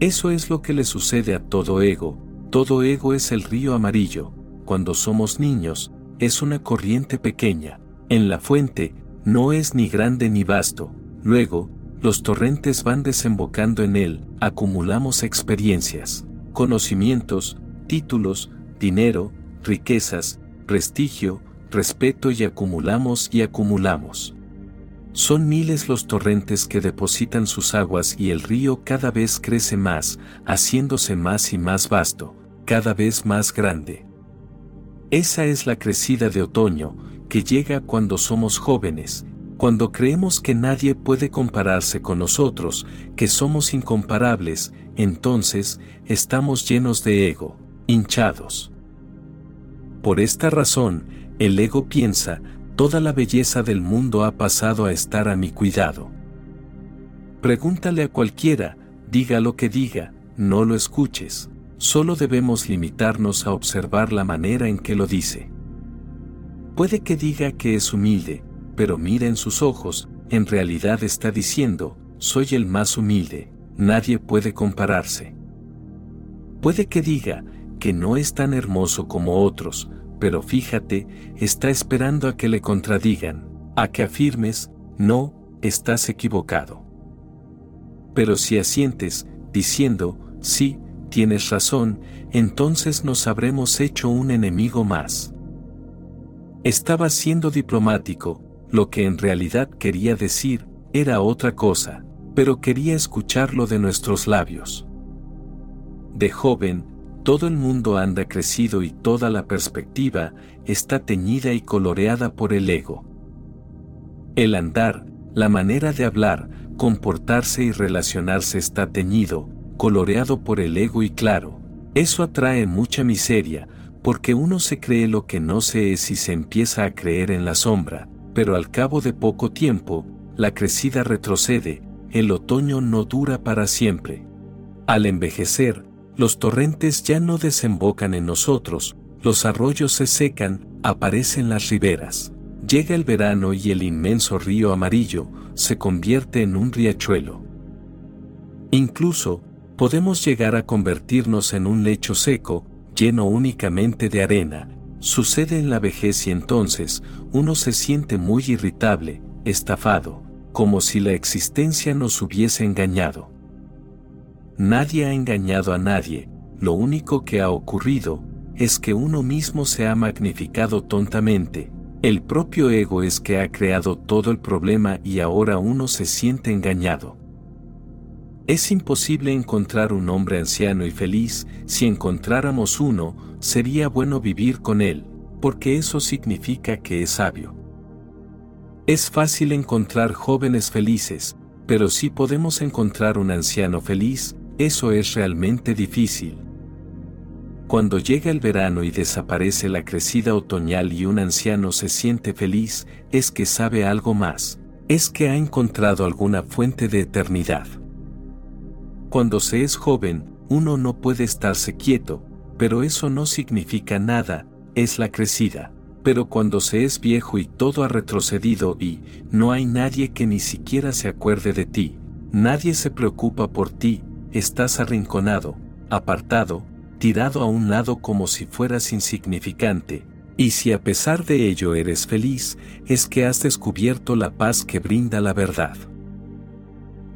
Eso es lo que le sucede a todo ego, todo ego es el río amarillo, cuando somos niños, es una corriente pequeña, en la fuente, no es ni grande ni vasto, luego, los torrentes van desembocando en él, acumulamos experiencias, conocimientos, títulos, dinero, riquezas, prestigio, respeto y acumulamos y acumulamos. Son miles los torrentes que depositan sus aguas y el río cada vez crece más, haciéndose más y más vasto, cada vez más grande. Esa es la crecida de otoño, que llega cuando somos jóvenes, cuando creemos que nadie puede compararse con nosotros, que somos incomparables, entonces estamos llenos de ego, hinchados. Por esta razón, el ego piensa, toda la belleza del mundo ha pasado a estar a mi cuidado. Pregúntale a cualquiera, diga lo que diga, no lo escuches solo debemos limitarnos a observar la manera en que lo dice. Puede que diga que es humilde, pero mira en sus ojos, en realidad está diciendo, soy el más humilde, nadie puede compararse. Puede que diga que no es tan hermoso como otros, pero fíjate, está esperando a que le contradigan, a que afirmes, no, estás equivocado. Pero si asientes, diciendo, sí, tienes razón, entonces nos habremos hecho un enemigo más. Estaba siendo diplomático, lo que en realidad quería decir, era otra cosa, pero quería escucharlo de nuestros labios. De joven, todo el mundo anda crecido y toda la perspectiva está teñida y coloreada por el ego. El andar, la manera de hablar, comportarse y relacionarse está teñido, coloreado por el ego y claro, eso atrae mucha miseria, porque uno se cree lo que no se es y se empieza a creer en la sombra, pero al cabo de poco tiempo, la crecida retrocede, el otoño no dura para siempre. Al envejecer, los torrentes ya no desembocan en nosotros, los arroyos se secan, aparecen las riberas. Llega el verano y el inmenso río amarillo se convierte en un riachuelo. Incluso, podemos llegar a convertirnos en un lecho seco, lleno únicamente de arena. Sucede en la vejez y entonces uno se siente muy irritable, estafado, como si la existencia nos hubiese engañado. Nadie ha engañado a nadie, lo único que ha ocurrido es que uno mismo se ha magnificado tontamente, el propio ego es que ha creado todo el problema y ahora uno se siente engañado. Es imposible encontrar un hombre anciano y feliz, si encontráramos uno, sería bueno vivir con él, porque eso significa que es sabio. Es fácil encontrar jóvenes felices, pero si podemos encontrar un anciano feliz, eso es realmente difícil. Cuando llega el verano y desaparece la crecida otoñal y un anciano se siente feliz, es que sabe algo más, es que ha encontrado alguna fuente de eternidad. Cuando se es joven, uno no puede estarse quieto, pero eso no significa nada, es la crecida. Pero cuando se es viejo y todo ha retrocedido y no hay nadie que ni siquiera se acuerde de ti, nadie se preocupa por ti, estás arrinconado, apartado, tirado a un lado como si fueras insignificante, y si a pesar de ello eres feliz, es que has descubierto la paz que brinda la verdad.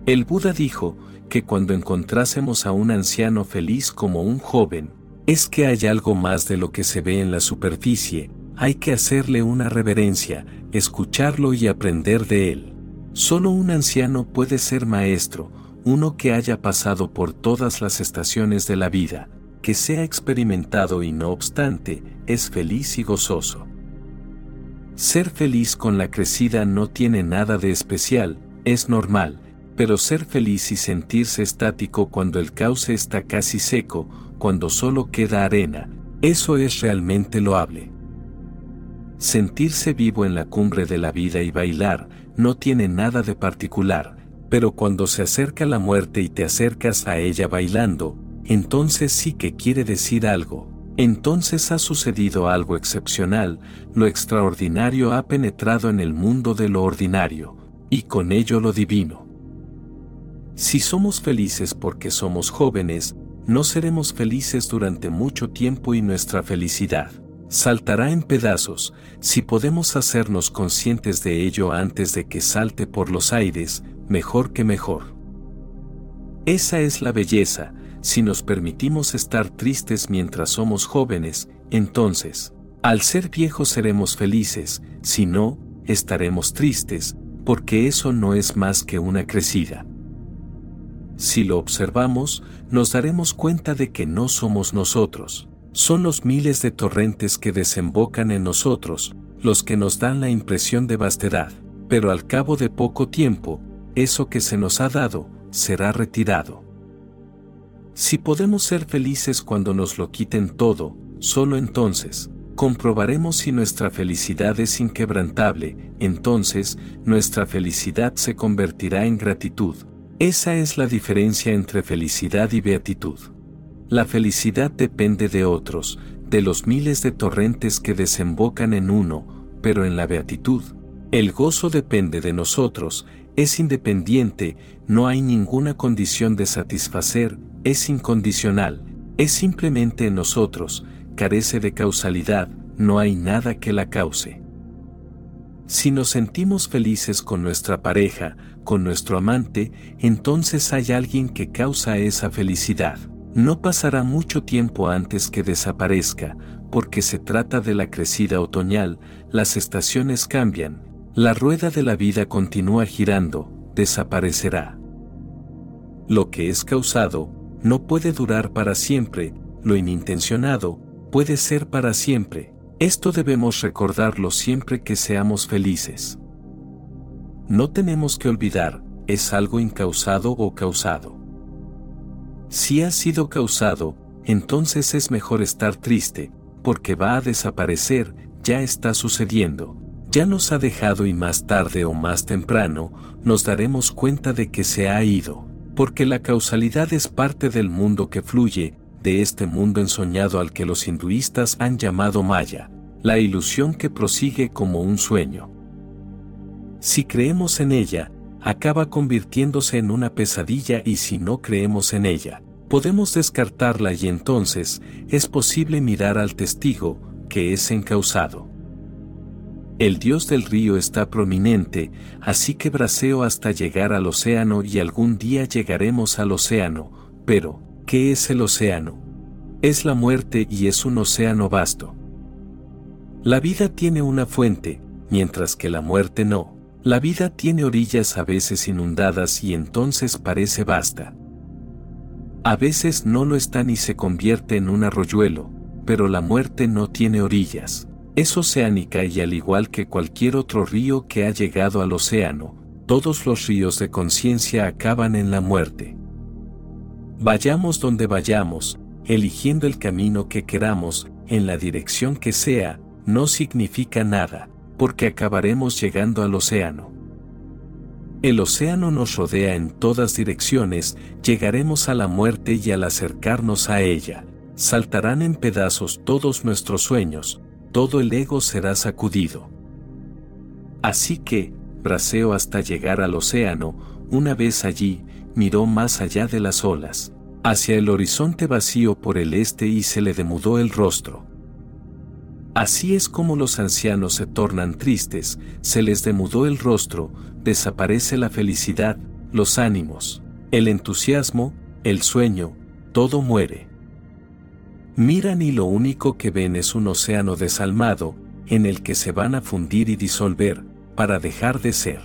El Buda dijo que cuando encontrásemos a un anciano feliz como un joven, es que hay algo más de lo que se ve en la superficie, hay que hacerle una reverencia, escucharlo y aprender de él. Solo un anciano puede ser maestro, uno que haya pasado por todas las estaciones de la vida, que sea experimentado y no obstante, es feliz y gozoso. Ser feliz con la crecida no tiene nada de especial, es normal, pero ser feliz y sentirse estático cuando el cauce está casi seco, cuando solo queda arena, eso es realmente loable. Sentirse vivo en la cumbre de la vida y bailar no tiene nada de particular, pero cuando se acerca la muerte y te acercas a ella bailando, entonces sí que quiere decir algo. Entonces ha sucedido algo excepcional, lo extraordinario ha penetrado en el mundo de lo ordinario, y con ello lo divino. Si somos felices porque somos jóvenes, no seremos felices durante mucho tiempo y nuestra felicidad saltará en pedazos si podemos hacernos conscientes de ello antes de que salte por los aires, mejor que mejor. Esa es la belleza, si nos permitimos estar tristes mientras somos jóvenes, entonces, al ser viejos seremos felices, si no, estaremos tristes, porque eso no es más que una crecida. Si lo observamos, nos daremos cuenta de que no somos nosotros, son los miles de torrentes que desembocan en nosotros, los que nos dan la impresión de vastedad, pero al cabo de poco tiempo, eso que se nos ha dado, será retirado. Si podemos ser felices cuando nos lo quiten todo, solo entonces, comprobaremos si nuestra felicidad es inquebrantable, entonces, nuestra felicidad se convertirá en gratitud. Esa es la diferencia entre felicidad y beatitud. La felicidad depende de otros, de los miles de torrentes que desembocan en uno, pero en la beatitud, el gozo depende de nosotros, es independiente, no hay ninguna condición de satisfacer, es incondicional, es simplemente en nosotros, carece de causalidad, no hay nada que la cause. Si nos sentimos felices con nuestra pareja, con nuestro amante, entonces hay alguien que causa esa felicidad. No pasará mucho tiempo antes que desaparezca, porque se trata de la crecida otoñal, las estaciones cambian, la rueda de la vida continúa girando, desaparecerá. Lo que es causado, no puede durar para siempre, lo inintencionado, puede ser para siempre. Esto debemos recordarlo siempre que seamos felices. No tenemos que olvidar, es algo incausado o causado. Si ha sido causado, entonces es mejor estar triste, porque va a desaparecer, ya está sucediendo, ya nos ha dejado y más tarde o más temprano, nos daremos cuenta de que se ha ido, porque la causalidad es parte del mundo que fluye, de este mundo ensoñado al que los hinduistas han llamado Maya, la ilusión que prosigue como un sueño. Si creemos en ella, acaba convirtiéndose en una pesadilla y si no creemos en ella, podemos descartarla y entonces es posible mirar al testigo, que es encausado. El dios del río está prominente, así que braseo hasta llegar al océano y algún día llegaremos al océano, pero, ¿qué es el océano? Es la muerte y es un océano vasto. La vida tiene una fuente, mientras que la muerte no. La vida tiene orillas a veces inundadas y entonces parece vasta. A veces no lo está ni se convierte en un arroyuelo, pero la muerte no tiene orillas. Es oceánica y al igual que cualquier otro río que ha llegado al océano, todos los ríos de conciencia acaban en la muerte. Vayamos donde vayamos, eligiendo el camino que queramos, en la dirección que sea, no significa nada, porque acabaremos llegando al océano. El océano nos rodea en todas direcciones, llegaremos a la muerte y al acercarnos a ella, saltarán en pedazos todos nuestros sueños, todo el ego será sacudido. Así que, braseo hasta llegar al océano, una vez allí, miró más allá de las olas, hacia el horizonte vacío por el este y se le demudó el rostro. Así es como los ancianos se tornan tristes, se les demudó el rostro, desaparece la felicidad, los ánimos, el entusiasmo, el sueño, todo muere. Miran y lo único que ven es un océano desalmado, en el que se van a fundir y disolver, para dejar de ser.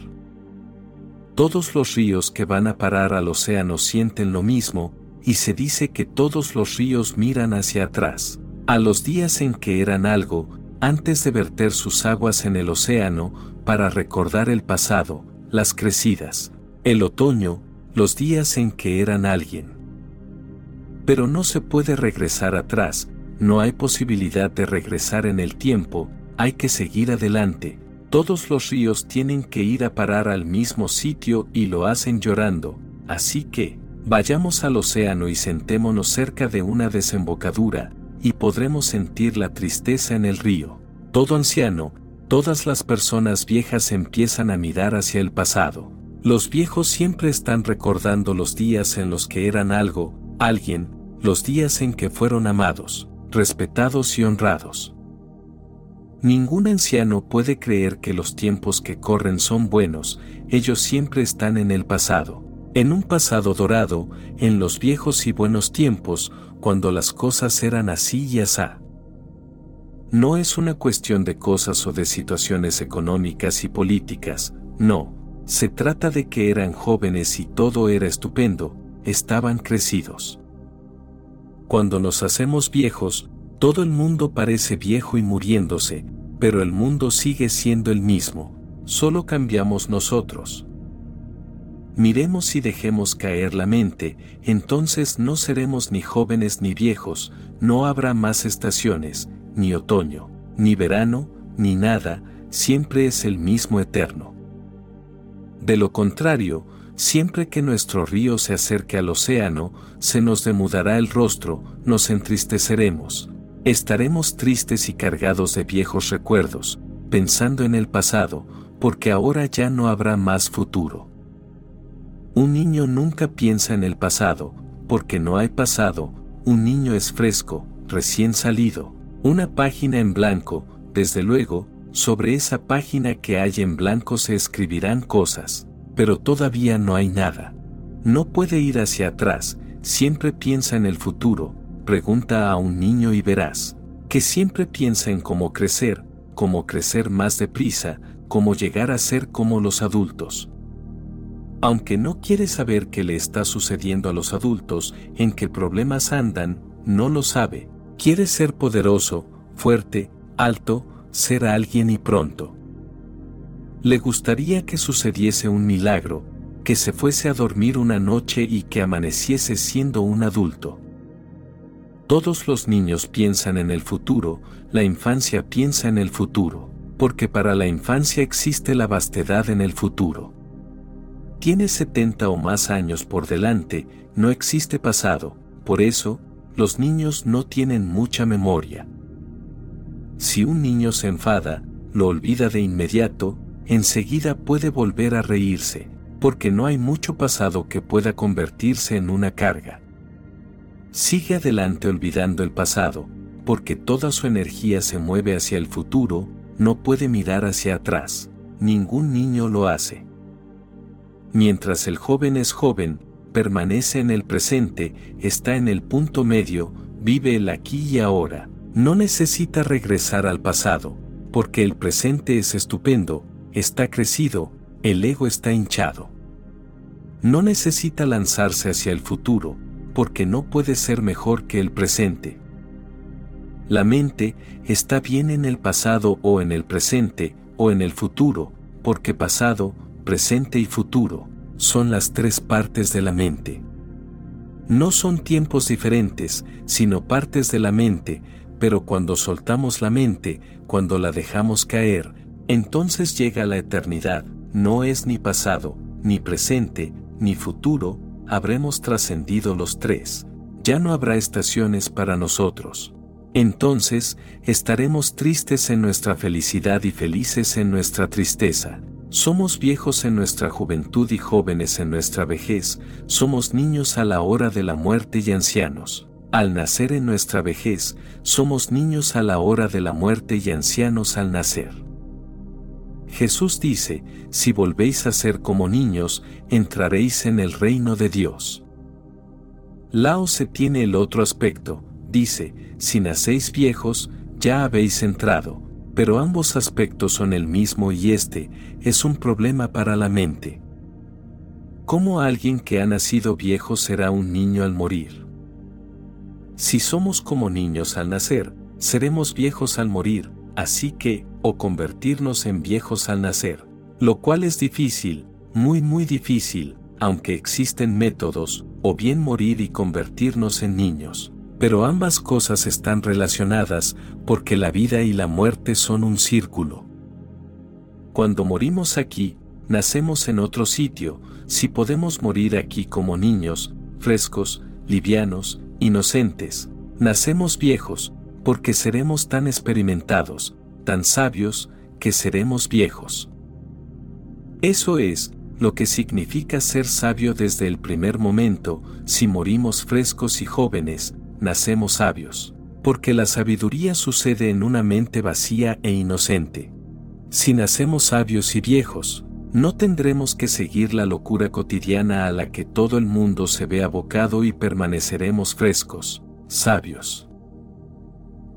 Todos los ríos que van a parar al océano sienten lo mismo, y se dice que todos los ríos miran hacia atrás a los días en que eran algo, antes de verter sus aguas en el océano, para recordar el pasado, las crecidas, el otoño, los días en que eran alguien. Pero no se puede regresar atrás, no hay posibilidad de regresar en el tiempo, hay que seguir adelante, todos los ríos tienen que ir a parar al mismo sitio y lo hacen llorando, así que, vayamos al océano y sentémonos cerca de una desembocadura, y podremos sentir la tristeza en el río. Todo anciano, todas las personas viejas empiezan a mirar hacia el pasado. Los viejos siempre están recordando los días en los que eran algo, alguien, los días en que fueron amados, respetados y honrados. Ningún anciano puede creer que los tiempos que corren son buenos, ellos siempre están en el pasado. En un pasado dorado, en los viejos y buenos tiempos, cuando las cosas eran así y asá. No es una cuestión de cosas o de situaciones económicas y políticas, no, se trata de que eran jóvenes y todo era estupendo, estaban crecidos. Cuando nos hacemos viejos, todo el mundo parece viejo y muriéndose, pero el mundo sigue siendo el mismo, solo cambiamos nosotros miremos y dejemos caer la mente, entonces no seremos ni jóvenes ni viejos, no habrá más estaciones, ni otoño, ni verano, ni nada, siempre es el mismo eterno. De lo contrario, siempre que nuestro río se acerque al océano, se nos demudará el rostro, nos entristeceremos. Estaremos tristes y cargados de viejos recuerdos, pensando en el pasado, porque ahora ya no habrá más futuro. Un niño nunca piensa en el pasado, porque no hay pasado, un niño es fresco, recién salido, una página en blanco, desde luego, sobre esa página que hay en blanco se escribirán cosas, pero todavía no hay nada. No puede ir hacia atrás, siempre piensa en el futuro, pregunta a un niño y verás, que siempre piensa en cómo crecer, cómo crecer más deprisa, cómo llegar a ser como los adultos. Aunque no quiere saber qué le está sucediendo a los adultos, en qué problemas andan, no lo sabe. Quiere ser poderoso, fuerte, alto, ser alguien y pronto. Le gustaría que sucediese un milagro, que se fuese a dormir una noche y que amaneciese siendo un adulto. Todos los niños piensan en el futuro, la infancia piensa en el futuro, porque para la infancia existe la vastedad en el futuro. Tiene 70 o más años por delante, no existe pasado, por eso, los niños no tienen mucha memoria. Si un niño se enfada, lo olvida de inmediato, enseguida puede volver a reírse, porque no hay mucho pasado que pueda convertirse en una carga. Sigue adelante olvidando el pasado, porque toda su energía se mueve hacia el futuro, no puede mirar hacia atrás, ningún niño lo hace. Mientras el joven es joven, permanece en el presente, está en el punto medio, vive el aquí y ahora. No necesita regresar al pasado, porque el presente es estupendo, está crecido, el ego está hinchado. No necesita lanzarse hacia el futuro, porque no puede ser mejor que el presente. La mente está bien en el pasado o en el presente o en el futuro, porque pasado, presente y futuro, son las tres partes de la mente. No son tiempos diferentes, sino partes de la mente, pero cuando soltamos la mente, cuando la dejamos caer, entonces llega la eternidad, no es ni pasado, ni presente, ni futuro, habremos trascendido los tres, ya no habrá estaciones para nosotros. Entonces, estaremos tristes en nuestra felicidad y felices en nuestra tristeza, somos viejos en nuestra juventud y jóvenes en nuestra vejez, somos niños a la hora de la muerte y ancianos. Al nacer en nuestra vejez, somos niños a la hora de la muerte y ancianos al nacer. Jesús dice, si volvéis a ser como niños, entraréis en el reino de Dios. Lao se tiene el otro aspecto, dice, si nacéis viejos, ya habéis entrado, pero ambos aspectos son el mismo y este es un problema para la mente. ¿Cómo alguien que ha nacido viejo será un niño al morir? Si somos como niños al nacer, seremos viejos al morir, así que, o convertirnos en viejos al nacer, lo cual es difícil, muy muy difícil, aunque existen métodos, o bien morir y convertirnos en niños. Pero ambas cosas están relacionadas porque la vida y la muerte son un círculo. Cuando morimos aquí, nacemos en otro sitio, si podemos morir aquí como niños, frescos, livianos, inocentes, nacemos viejos, porque seremos tan experimentados, tan sabios, que seremos viejos. Eso es, lo que significa ser sabio desde el primer momento, si morimos frescos y jóvenes, nacemos sabios, porque la sabiduría sucede en una mente vacía e inocente. Si nacemos sabios y viejos, no tendremos que seguir la locura cotidiana a la que todo el mundo se ve abocado y permaneceremos frescos, sabios.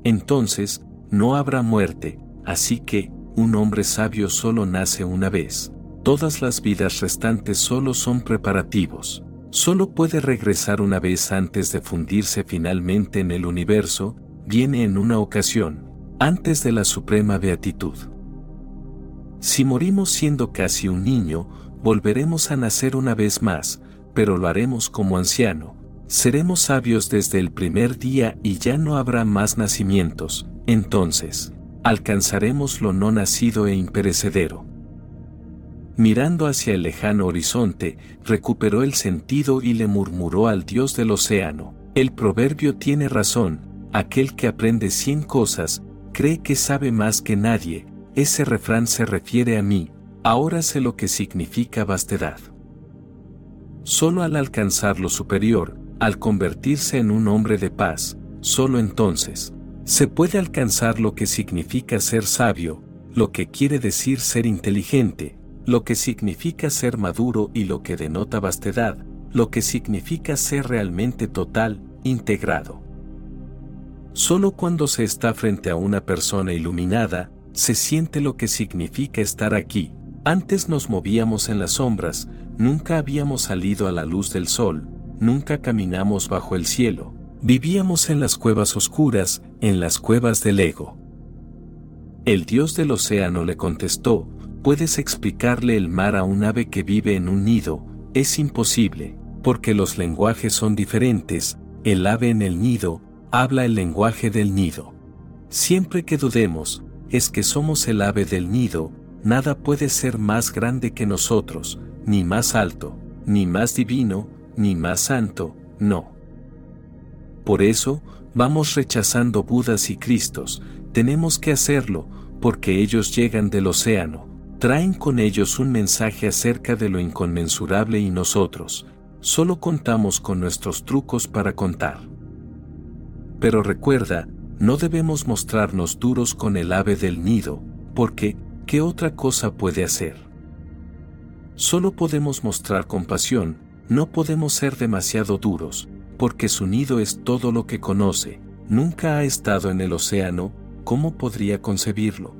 Entonces, no habrá muerte, así que, un hombre sabio solo nace una vez. Todas las vidas restantes solo son preparativos solo puede regresar una vez antes de fundirse finalmente en el universo, viene en una ocasión, antes de la suprema beatitud. Si morimos siendo casi un niño, volveremos a nacer una vez más, pero lo haremos como anciano. Seremos sabios desde el primer día y ya no habrá más nacimientos, entonces, alcanzaremos lo no nacido e imperecedero. Mirando hacia el lejano horizonte, recuperó el sentido y le murmuró al dios del océano, el proverbio tiene razón, aquel que aprende cien cosas, cree que sabe más que nadie, ese refrán se refiere a mí, ahora sé lo que significa vastedad. Solo al alcanzar lo superior, al convertirse en un hombre de paz, solo entonces, se puede alcanzar lo que significa ser sabio, lo que quiere decir ser inteligente, lo que significa ser maduro y lo que denota vastedad, lo que significa ser realmente total, integrado. Solo cuando se está frente a una persona iluminada, se siente lo que significa estar aquí. Antes nos movíamos en las sombras, nunca habíamos salido a la luz del sol, nunca caminamos bajo el cielo, vivíamos en las cuevas oscuras, en las cuevas del ego. El dios del océano le contestó, puedes explicarle el mar a un ave que vive en un nido, es imposible, porque los lenguajes son diferentes, el ave en el nido, habla el lenguaje del nido. Siempre que dudemos, es que somos el ave del nido, nada puede ser más grande que nosotros, ni más alto, ni más divino, ni más santo, no. Por eso, vamos rechazando Budas y Cristos, tenemos que hacerlo, porque ellos llegan del océano, traen con ellos un mensaje acerca de lo inconmensurable y nosotros, solo contamos con nuestros trucos para contar. Pero recuerda, no debemos mostrarnos duros con el ave del nido, porque, ¿qué otra cosa puede hacer? Solo podemos mostrar compasión, no podemos ser demasiado duros, porque su nido es todo lo que conoce, nunca ha estado en el océano, ¿cómo podría concebirlo?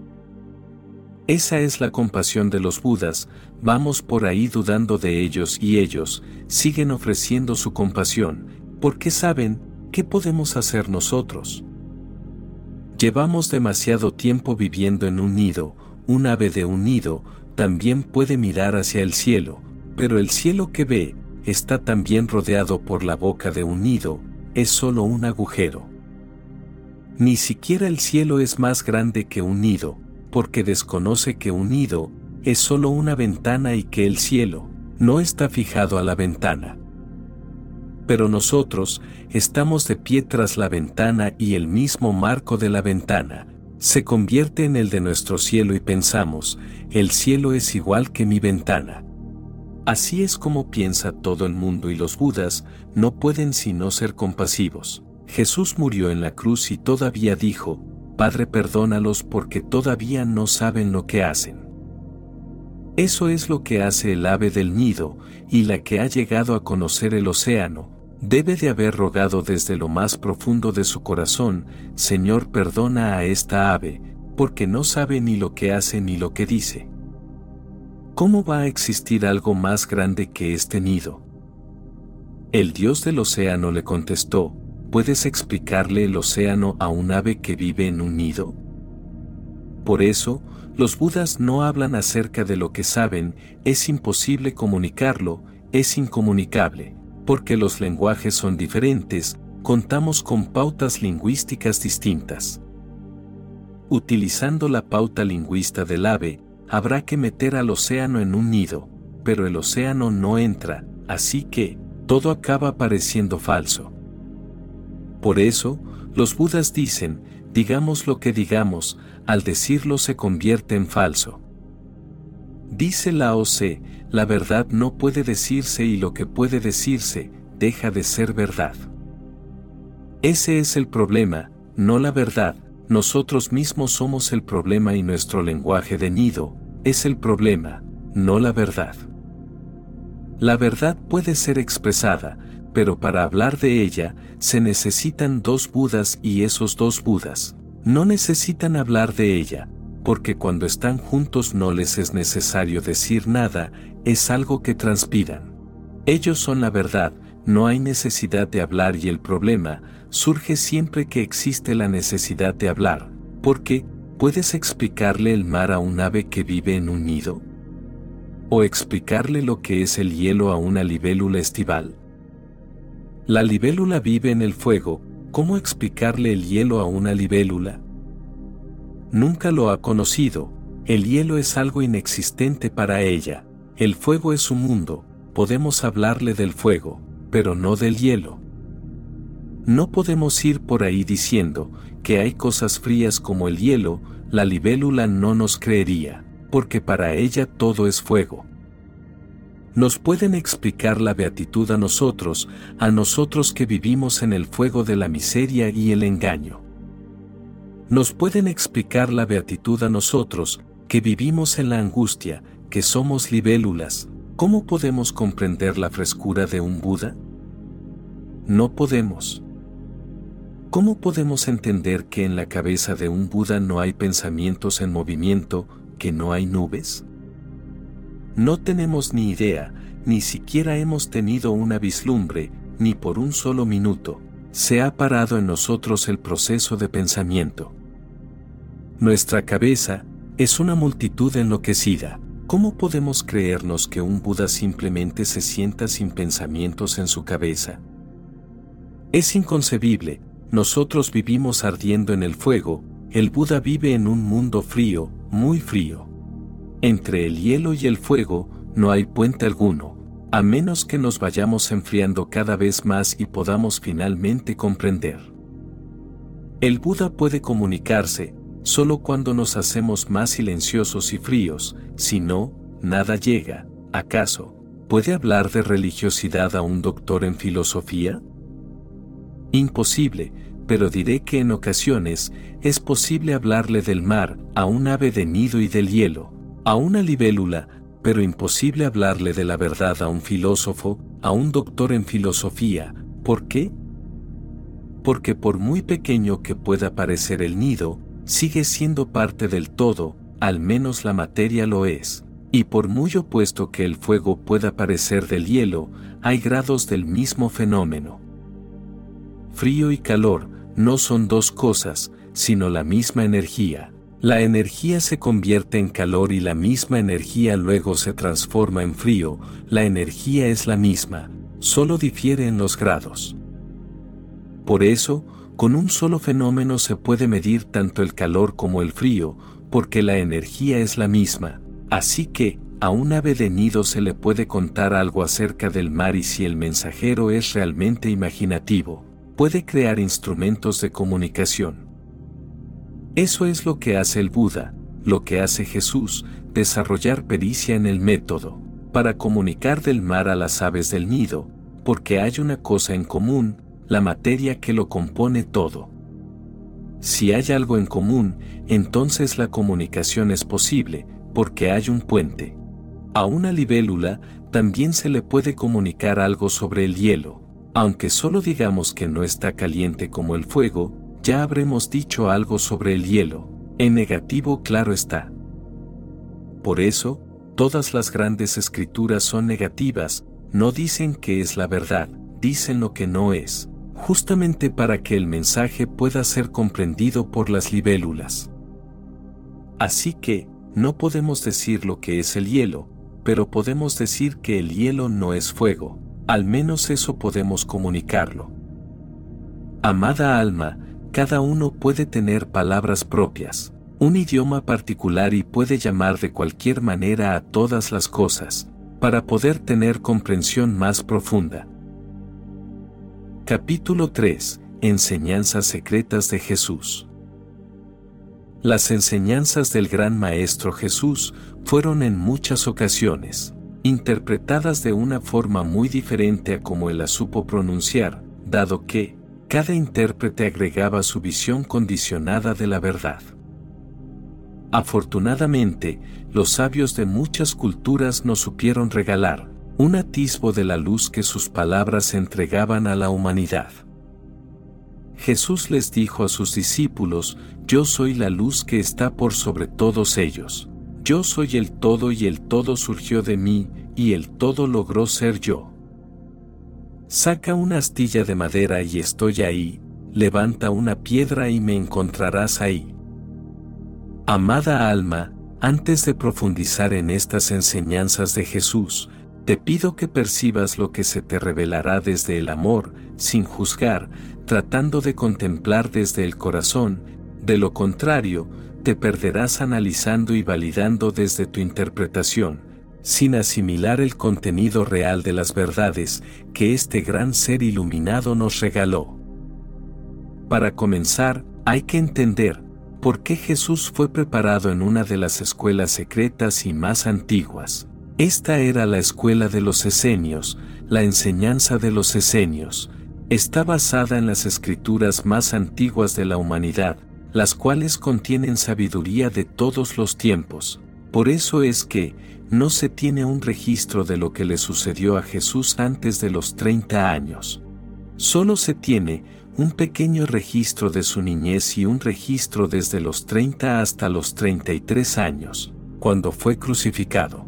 Esa es la compasión de los Budas, vamos por ahí dudando de ellos y ellos siguen ofreciendo su compasión, porque saben, ¿qué podemos hacer nosotros? Llevamos demasiado tiempo viviendo en un nido, un ave de un nido, también puede mirar hacia el cielo, pero el cielo que ve, está también rodeado por la boca de un nido, es solo un agujero. Ni siquiera el cielo es más grande que un nido, porque desconoce que un nido es solo una ventana y que el cielo no está fijado a la ventana. Pero nosotros estamos de pie tras la ventana y el mismo marco de la ventana se convierte en el de nuestro cielo y pensamos, el cielo es igual que mi ventana. Así es como piensa todo el mundo y los budas no pueden sino ser compasivos. Jesús murió en la cruz y todavía dijo, Padre perdónalos porque todavía no saben lo que hacen. Eso es lo que hace el ave del nido, y la que ha llegado a conocer el océano, debe de haber rogado desde lo más profundo de su corazón, Señor perdona a esta ave, porque no sabe ni lo que hace ni lo que dice. ¿Cómo va a existir algo más grande que este nido? El dios del océano le contestó, ¿puedes explicarle el océano a un ave que vive en un nido? Por eso, los budas no hablan acerca de lo que saben, es imposible comunicarlo, es incomunicable porque los lenguajes son diferentes, contamos con pautas lingüísticas distintas. Utilizando la pauta lingüista del ave, habrá que meter al océano en un nido, pero el océano no entra, así que, todo acaba pareciendo falso. Por eso, los budas dicen, digamos lo que digamos, al decirlo se convierte en falso. Dice Lao Tse, la verdad no puede decirse y lo que puede decirse, deja de ser verdad. Ese es el problema, no la verdad, nosotros mismos somos el problema y nuestro lenguaje de nido, es el problema, no la verdad. La verdad puede ser expresada, pero para hablar de ella, se necesitan dos Budas y esos dos Budas no necesitan hablar de ella, porque cuando están juntos no les es necesario decir nada, es algo que transpiran. Ellos son la verdad, no hay necesidad de hablar y el problema surge siempre que existe la necesidad de hablar, porque, ¿puedes explicarle el mar a un ave que vive en un nido? ¿O explicarle lo que es el hielo a una libélula estival? La libélula vive en el fuego, ¿cómo explicarle el hielo a una libélula? nunca lo ha conocido, el hielo es algo inexistente para ella, el fuego es su mundo, podemos hablarle del fuego, pero no del hielo. No podemos ir por ahí diciendo que hay cosas frías como el hielo, la libélula no nos creería, porque para ella todo es fuego. Nos pueden explicar la beatitud a nosotros, a nosotros que vivimos en el fuego de la miseria y el engaño nos pueden explicar la beatitud a nosotros, que vivimos en la angustia, que somos libélulas, ¿cómo podemos comprender la frescura de un Buda? No podemos. ¿Cómo podemos entender que en la cabeza de un Buda no hay pensamientos en movimiento, que no hay nubes? No tenemos ni idea, ni siquiera hemos tenido una vislumbre, ni por un solo minuto, se ha parado en nosotros el proceso de pensamiento. Nuestra cabeza es una multitud enloquecida. ¿Cómo podemos creernos que un Buda simplemente se sienta sin pensamientos en su cabeza? Es inconcebible, nosotros vivimos ardiendo en el fuego, el Buda vive en un mundo frío, muy frío. Entre el hielo y el fuego no hay puente alguno, a menos que nos vayamos enfriando cada vez más y podamos finalmente comprender. El Buda puede comunicarse, solo cuando nos hacemos más silenciosos y fríos, si no, nada llega, ¿acaso? ¿Puede hablar de religiosidad a un doctor en filosofía? Imposible, pero diré que en ocasiones es posible hablarle del mar a un ave de nido y del hielo, a una libélula, pero imposible hablarle de la verdad a un filósofo, a un doctor en filosofía. ¿Por qué? Porque por muy pequeño que pueda parecer el nido, sigue siendo parte del todo, al menos la materia lo es. Y por muy opuesto que el fuego pueda parecer del hielo, hay grados del mismo fenómeno. Frío y calor no son dos cosas, sino la misma energía. La energía se convierte en calor y la misma energía luego se transforma en frío, la energía es la misma, solo difiere en los grados. Por eso, con un solo fenómeno se puede medir tanto el calor como el frío, porque la energía es la misma, así que, a un ave de nido se le puede contar algo acerca del mar y si el mensajero es realmente imaginativo, puede crear instrumentos de comunicación. Eso es lo que hace el Buda, lo que hace Jesús, desarrollar pericia en el método, para comunicar del mar a las aves del nido, porque hay una cosa en común, la materia que lo compone todo. Si hay algo en común, entonces la comunicación es posible, porque hay un puente. A una libélula también se le puede comunicar algo sobre el hielo, aunque solo digamos que no está caliente como el fuego, ya habremos dicho algo sobre el hielo, en negativo claro está. Por eso, todas las grandes escrituras son negativas, no dicen que es la verdad, dicen lo que no es, justamente para que el mensaje pueda ser comprendido por las libélulas. Así que, no podemos decir lo que es el hielo, pero podemos decir que el hielo no es fuego, al menos eso podemos comunicarlo. Amada alma, cada uno puede tener palabras propias, un idioma particular y puede llamar de cualquier manera a todas las cosas, para poder tener comprensión más profunda. Capítulo 3. Enseñanzas secretas de Jesús. Las enseñanzas del gran Maestro Jesús fueron en muchas ocasiones interpretadas de una forma muy diferente a como él las supo pronunciar, dado que, cada intérprete agregaba su visión condicionada de la verdad. Afortunadamente, los sabios de muchas culturas nos supieron regalar un atisbo de la luz que sus palabras entregaban a la humanidad. Jesús les dijo a sus discípulos, Yo soy la luz que está por sobre todos ellos. Yo soy el todo y el todo surgió de mí, y el todo logró ser yo. Saca una astilla de madera y estoy ahí, levanta una piedra y me encontrarás ahí. Amada alma, antes de profundizar en estas enseñanzas de Jesús, te pido que percibas lo que se te revelará desde el amor, sin juzgar, tratando de contemplar desde el corazón, de lo contrario, te perderás analizando y validando desde tu interpretación, sin asimilar el contenido real de las verdades que este gran ser iluminado nos regaló. Para comenzar, hay que entender por qué Jesús fue preparado en una de las escuelas secretas y más antiguas. Esta era la escuela de los esenios, la enseñanza de los esenios. Está basada en las escrituras más antiguas de la humanidad, las cuales contienen sabiduría de todos los tiempos. Por eso es que, no se tiene un registro de lo que le sucedió a Jesús antes de los 30 años. Solo se tiene un pequeño registro de su niñez y un registro desde los 30 hasta los 33 años, cuando fue crucificado.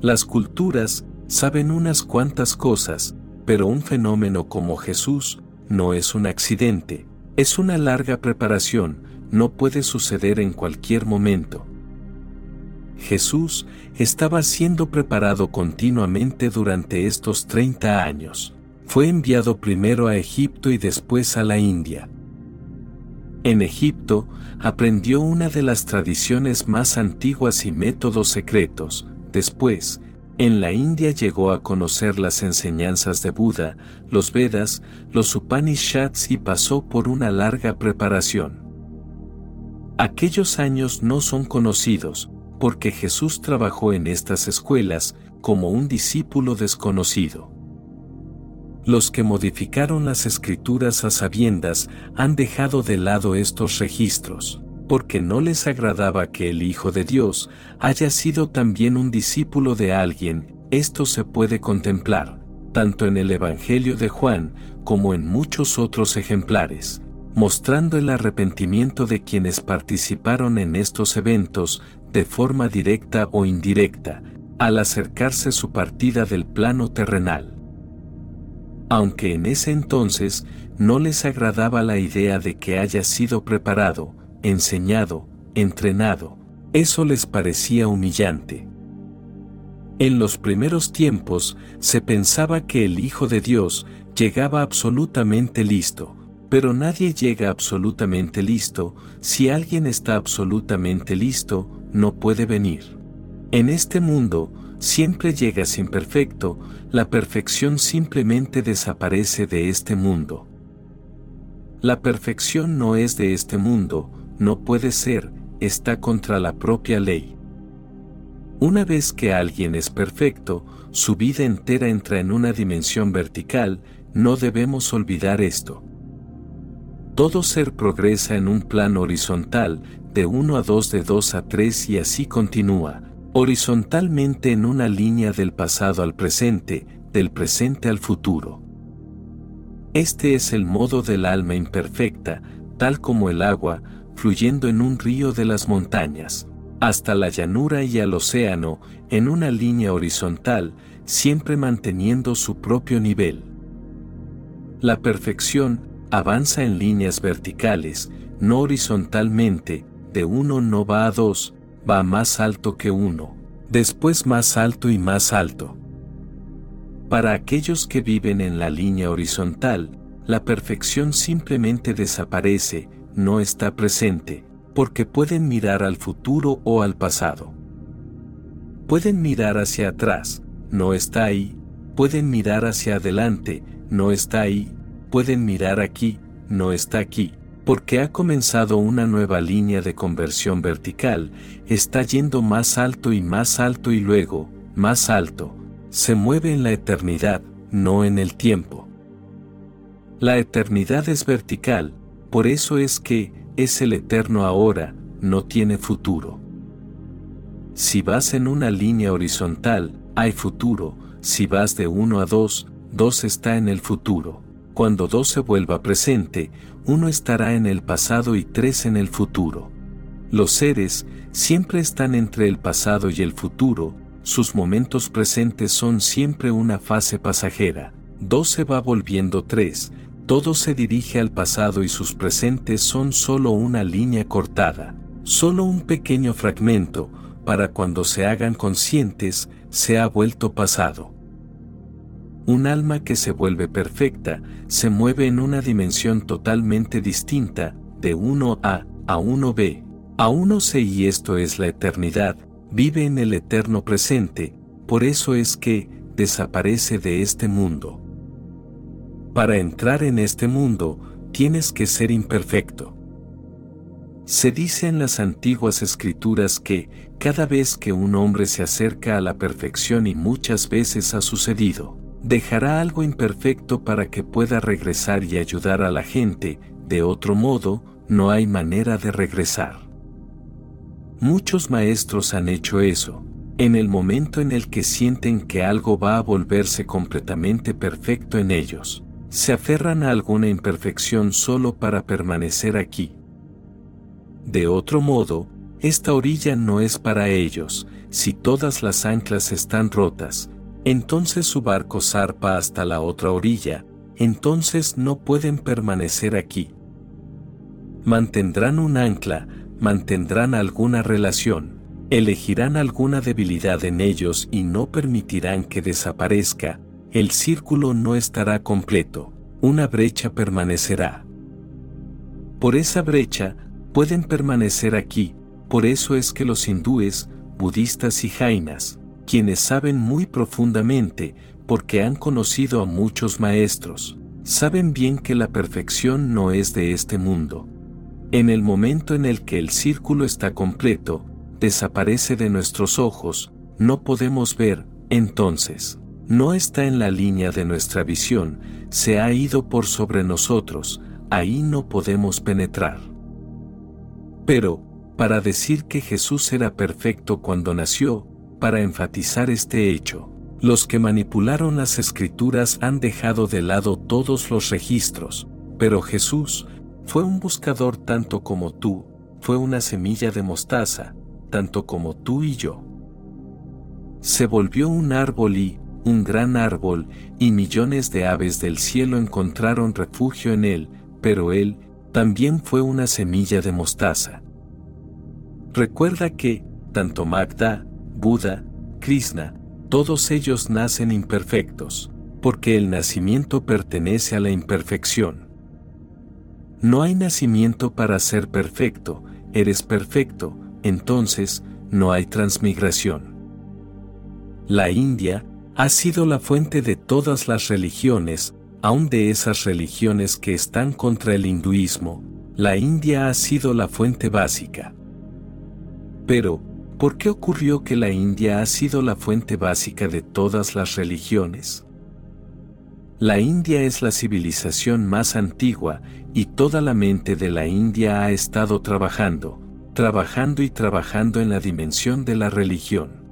Las culturas saben unas cuantas cosas, pero un fenómeno como Jesús no es un accidente, es una larga preparación, no puede suceder en cualquier momento. Jesús estaba siendo preparado continuamente durante estos 30 años. Fue enviado primero a Egipto y después a la India. En Egipto aprendió una de las tradiciones más antiguas y métodos secretos. Después, en la India llegó a conocer las enseñanzas de Buda, los Vedas, los Upanishads y pasó por una larga preparación. Aquellos años no son conocidos, porque Jesús trabajó en estas escuelas como un discípulo desconocido. Los que modificaron las escrituras a sabiendas han dejado de lado estos registros, porque no les agradaba que el Hijo de Dios haya sido también un discípulo de alguien, esto se puede contemplar, tanto en el Evangelio de Juan como en muchos otros ejemplares, mostrando el arrepentimiento de quienes participaron en estos eventos de forma directa o indirecta, al acercarse su partida del plano terrenal. Aunque en ese entonces no les agradaba la idea de que haya sido preparado, enseñado, entrenado, eso les parecía humillante. En los primeros tiempos se pensaba que el Hijo de Dios llegaba absolutamente listo, pero nadie llega absolutamente listo, si alguien está absolutamente listo, no puede venir. En este mundo, siempre llegas imperfecto, la perfección simplemente desaparece de este mundo. La perfección no es de este mundo, no puede ser, está contra la propia ley. Una vez que alguien es perfecto, su vida entera entra en una dimensión vertical, no debemos olvidar esto. Todo ser progresa en un plano horizontal, de 1 a 2 de 2 a 3 y así continúa, horizontalmente en una línea del pasado al presente, del presente al futuro. Este es el modo del alma imperfecta, tal como el agua, fluyendo en un río de las montañas, hasta la llanura y al océano, en una línea horizontal, siempre manteniendo su propio nivel. La perfección, avanza en líneas verticales, no horizontalmente, de uno no va a dos, va más alto que uno, después más alto y más alto. Para aquellos que viven en la línea horizontal, la perfección simplemente desaparece, no está presente, porque pueden mirar al futuro o al pasado. Pueden mirar hacia atrás, no está ahí, pueden mirar hacia adelante, no está ahí, pueden mirar aquí, no está aquí, porque ha comenzado una nueva línea de conversión vertical, está yendo más alto y más alto y luego, más alto, se mueve en la eternidad, no en el tiempo. La eternidad es vertical, por eso es que, es el eterno ahora, no tiene futuro. Si vas en una línea horizontal, hay futuro, si vas de 1 a 2, 2 está en el futuro. Cuando dos se vuelva presente, uno estará en el pasado y tres en el futuro. Los seres siempre están entre el pasado y el futuro, sus momentos presentes son siempre una fase pasajera. Dos se va volviendo tres, todo se dirige al pasado y sus presentes son solo una línea cortada, solo un pequeño fragmento, para cuando se hagan conscientes, se ha vuelto pasado. Un alma que se vuelve perfecta, se mueve en una dimensión totalmente distinta, de 1A a 1B, a 1C y esto es la eternidad, vive en el eterno presente, por eso es que, desaparece de este mundo. Para entrar en este mundo, tienes que ser imperfecto. Se dice en las antiguas escrituras que, cada vez que un hombre se acerca a la perfección y muchas veces ha sucedido, dejará algo imperfecto para que pueda regresar y ayudar a la gente, de otro modo, no hay manera de regresar. Muchos maestros han hecho eso, en el momento en el que sienten que algo va a volverse completamente perfecto en ellos, se aferran a alguna imperfección solo para permanecer aquí. De otro modo, esta orilla no es para ellos, si todas las anclas están rotas, Entonces su barco zarpa hasta la otra orilla, entonces no pueden permanecer aquí. Mantendrán un ancla, mantendrán alguna relación, elegirán alguna debilidad en ellos y no permitirán que desaparezca, el círculo no estará completo, una brecha permanecerá. Por esa brecha, pueden permanecer aquí, por eso es que los hindúes, budistas y jainas, quienes saben muy profundamente, porque han conocido a muchos maestros, saben bien que la perfección no es de este mundo. En el momento en el que el círculo está completo, desaparece de nuestros ojos, no podemos ver, entonces, no está en la línea de nuestra visión, se ha ido por sobre nosotros, ahí no podemos penetrar. Pero, para decir que Jesús era perfecto cuando nació, para enfatizar este hecho, los que manipularon las escrituras han dejado de lado todos los registros, pero Jesús fue un buscador tanto como tú, fue una semilla de mostaza, tanto como tú y yo. Se volvió un árbol y, un gran árbol, y millones de aves del cielo encontraron refugio en él, pero él, también fue una semilla de mostaza. Recuerda que, tanto Magda, Buda, Krishna, todos ellos nacen imperfectos, porque el nacimiento pertenece a la imperfección. No hay nacimiento para ser perfecto, eres perfecto, entonces no hay transmigración. La India ha sido la fuente de todas las religiones, aun de esas religiones que están contra el hinduismo, la India ha sido la fuente básica. Pero, ¿Por qué ocurrió que la India ha sido la fuente básica de todas las religiones? La India es la civilización más antigua y toda la mente de la India ha estado trabajando, trabajando y trabajando en la dimensión de la religión.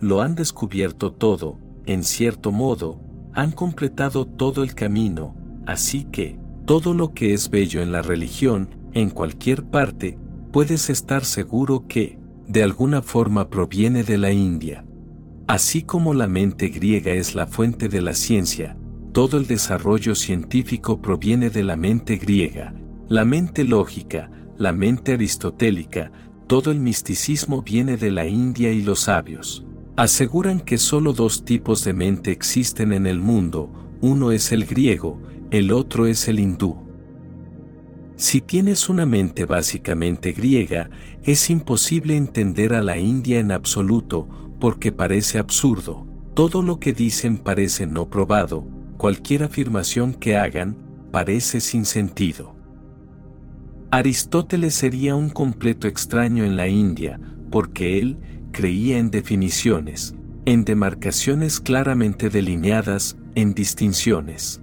Lo han descubierto todo, en cierto modo, han completado todo el camino, así que, todo lo que es bello en la religión, en cualquier parte, puedes estar seguro que, de alguna forma proviene de la India. Así como la mente griega es la fuente de la ciencia, todo el desarrollo científico proviene de la mente griega, la mente lógica, la mente aristotélica, todo el misticismo viene de la India y los sabios. Aseguran que solo dos tipos de mente existen en el mundo, uno es el griego, el otro es el hindú. Si tienes una mente básicamente griega, es imposible entender a la India en absoluto, porque parece absurdo. Todo lo que dicen parece no probado, cualquier afirmación que hagan, parece sin sentido. Aristóteles sería un completo extraño en la India, porque él creía en definiciones, en demarcaciones claramente delineadas, en distinciones.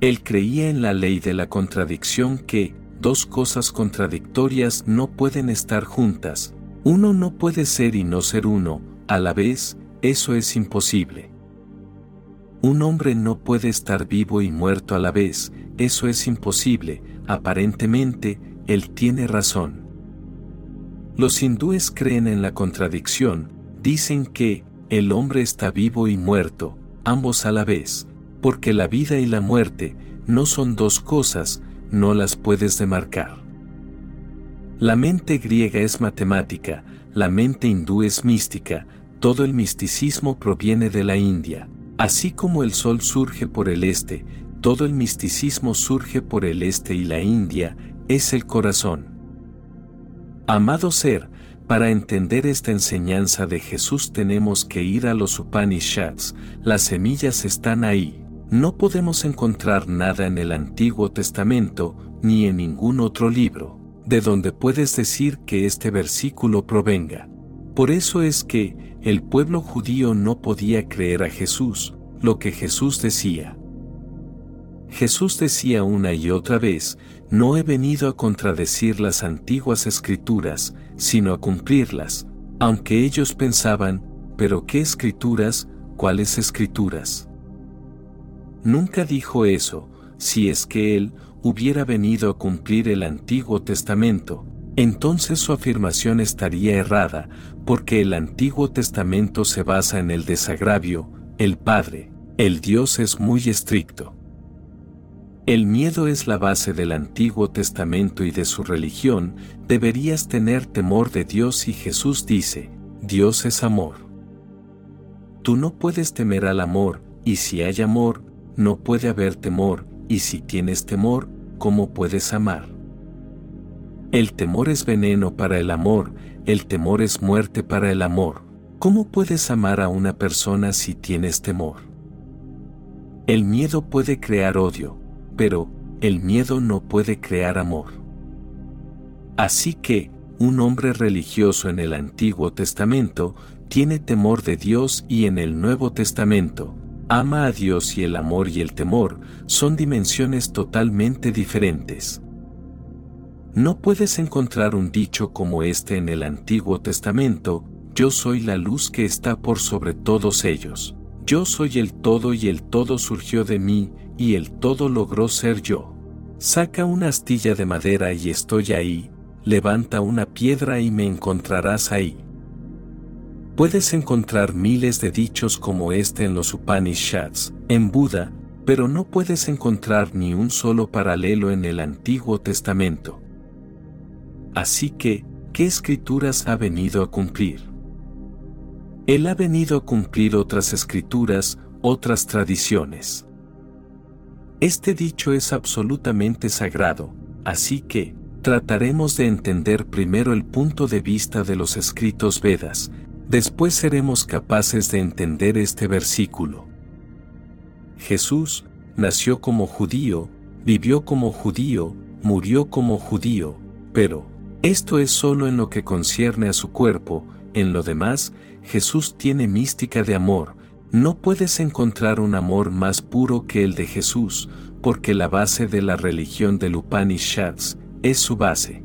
Él creía en la ley de la contradicción que, dos cosas contradictorias no pueden estar juntas, uno no puede ser y no ser uno, a la vez, eso es imposible. Un hombre no puede estar vivo y muerto a la vez, eso es imposible, aparentemente, él tiene razón. Los hindúes creen en la contradicción, dicen que, el hombre está vivo y muerto, ambos a la vez, porque la vida y la muerte no son dos cosas, no las puedes demarcar. La mente griega es matemática, la mente hindú es mística, todo el misticismo proviene de la India. Así como el sol surge por el este, todo el misticismo surge por el este y la India es el corazón. Amado ser, para entender esta enseñanza de Jesús tenemos que ir a los Upanishads, las semillas están ahí. No podemos encontrar nada en el Antiguo Testamento, ni en ningún otro libro, de donde puedes decir que este versículo provenga. Por eso es que, el pueblo judío no podía creer a Jesús, lo que Jesús decía. Jesús decía una y otra vez, no he venido a contradecir las antiguas escrituras, sino a cumplirlas, aunque ellos pensaban, pero ¿qué escrituras? ¿Cuáles escrituras? Nunca dijo eso, si es que él hubiera venido a cumplir el Antiguo Testamento, entonces su afirmación estaría errada, porque el Antiguo Testamento se basa en el desagravio, el Padre, el Dios es muy estricto. El miedo es la base del Antiguo Testamento y de su religión, deberías tener temor de Dios y Jesús dice, Dios es amor. Tú no puedes temer al amor, y si hay amor, no puede haber temor, y si tienes temor, ¿cómo puedes amar? El temor es veneno para el amor, el temor es muerte para el amor. ¿Cómo puedes amar a una persona si tienes temor? El miedo puede crear odio, pero el miedo no puede crear amor. Así que, un hombre religioso en el Antiguo Testamento tiene temor de Dios y en el Nuevo Testamento, ama a Dios y el amor y el temor son dimensiones totalmente diferentes. No puedes encontrar un dicho como este en el Antiguo Testamento, yo soy la luz que está por sobre todos ellos. Yo soy el todo y el todo surgió de mí, y el todo logró ser yo. Saca una astilla de madera y estoy ahí, levanta una piedra y me encontrarás ahí. Puedes encontrar miles de dichos como este en los Upanishads, en Buda, pero no puedes encontrar ni un solo paralelo en el Antiguo Testamento. Así que, ¿qué escrituras ha venido a cumplir? Él ha venido a cumplir otras escrituras, otras tradiciones. Este dicho es absolutamente sagrado, así que, trataremos de entender primero el punto de vista de los escritos Vedas, después seremos capaces de entender este versículo. Jesús, nació como judío, vivió como judío, murió como judío, pero, esto es solo en lo que concierne a su cuerpo, en lo demás, Jesús tiene mística de amor, no puedes encontrar un amor más puro que el de Jesús, porque la base de la religión del Upanishads es su base.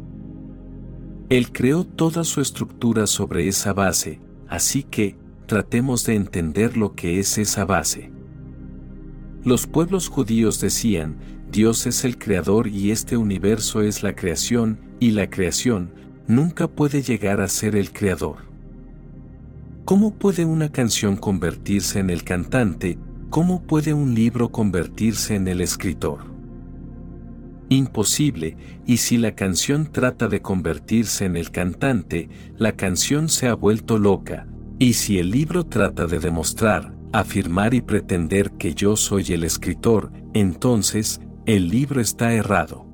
Él creó toda su estructura sobre esa base, así que, tratemos de entender lo que es esa base. Los pueblos judíos decían, Dios es el creador y este universo es la creación, y la creación nunca puede llegar a ser el creador. ¿Cómo puede una canción convertirse en el cantante? ¿Cómo puede un libro convertirse en el escritor? Imposible, y si la canción trata de convertirse en el cantante, la canción se ha vuelto loca, y si el libro trata de demostrar, afirmar y pretender que yo soy el escritor, entonces, el libro está errado.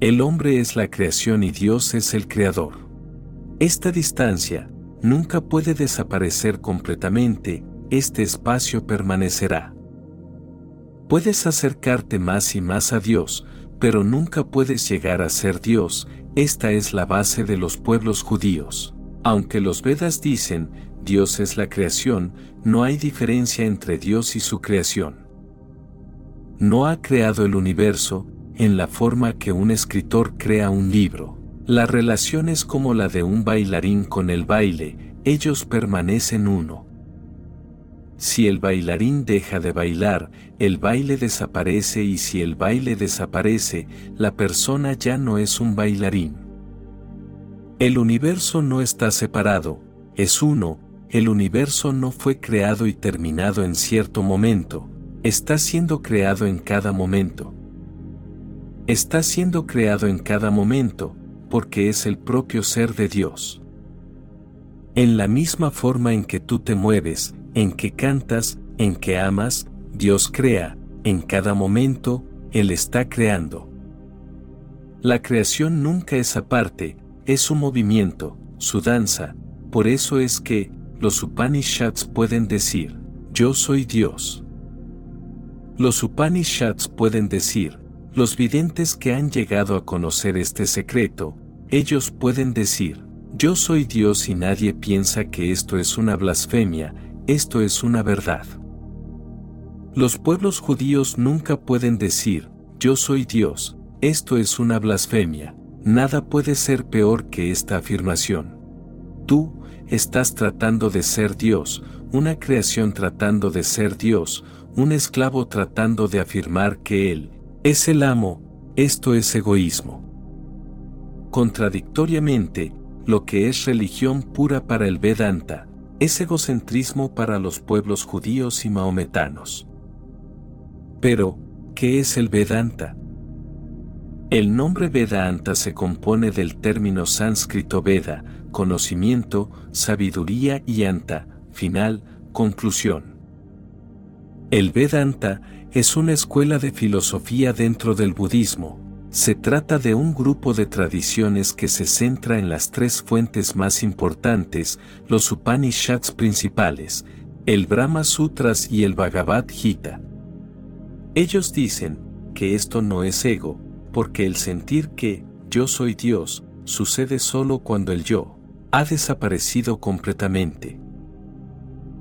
El hombre es la creación y Dios es el creador. Esta distancia nunca puede desaparecer completamente, este espacio permanecerá. Puedes acercarte más y más a Dios, pero nunca puedes llegar a ser Dios, esta es la base de los pueblos judíos. Aunque los Vedas dicen, Dios es la creación, no hay diferencia entre Dios y su creación. No ha creado el universo, en la forma que un escritor crea un libro. La relación es como la de un bailarín con el baile, ellos permanecen uno. Si el bailarín deja de bailar, el baile desaparece y si el baile desaparece, la persona ya no es un bailarín. El universo no está separado, es uno, el universo no fue creado y terminado en cierto momento, está siendo creado en cada momento. Está siendo creado en cada momento, porque es el propio ser de Dios. En la misma forma en que tú te mueves, en que cantas, en que amas, Dios crea, en cada momento, Él está creando. La creación nunca es aparte, es su movimiento, su danza, por eso es que, los Upanishads pueden decir, yo soy Dios. Los Upanishads pueden decir, los videntes que han llegado a conocer este secreto, ellos pueden decir, yo soy Dios y nadie piensa que esto es una blasfemia, esto es una verdad. Los pueblos judíos nunca pueden decir, yo soy Dios, esto es una blasfemia, nada puede ser peor que esta afirmación. Tú, estás tratando de ser Dios, una creación tratando de ser Dios, un esclavo tratando de afirmar que Él, es el amo, esto es egoísmo. Contradictoriamente, lo que es religión pura para el Vedanta, es egocentrismo para los pueblos judíos y maometanos. Pero, ¿qué es el Vedanta? El nombre Vedanta se compone del término sánscrito Veda, conocimiento, sabiduría y anta, final, conclusión. El Vedanta es una escuela de filosofía dentro del budismo. Se trata de un grupo de tradiciones que se centra en las tres fuentes más importantes, los Upanishads principales, el Brahma Sutras y el Bhagavad Gita. Ellos dicen que esto no es ego, porque el sentir que yo soy Dios sucede solo cuando el yo ha desaparecido completamente.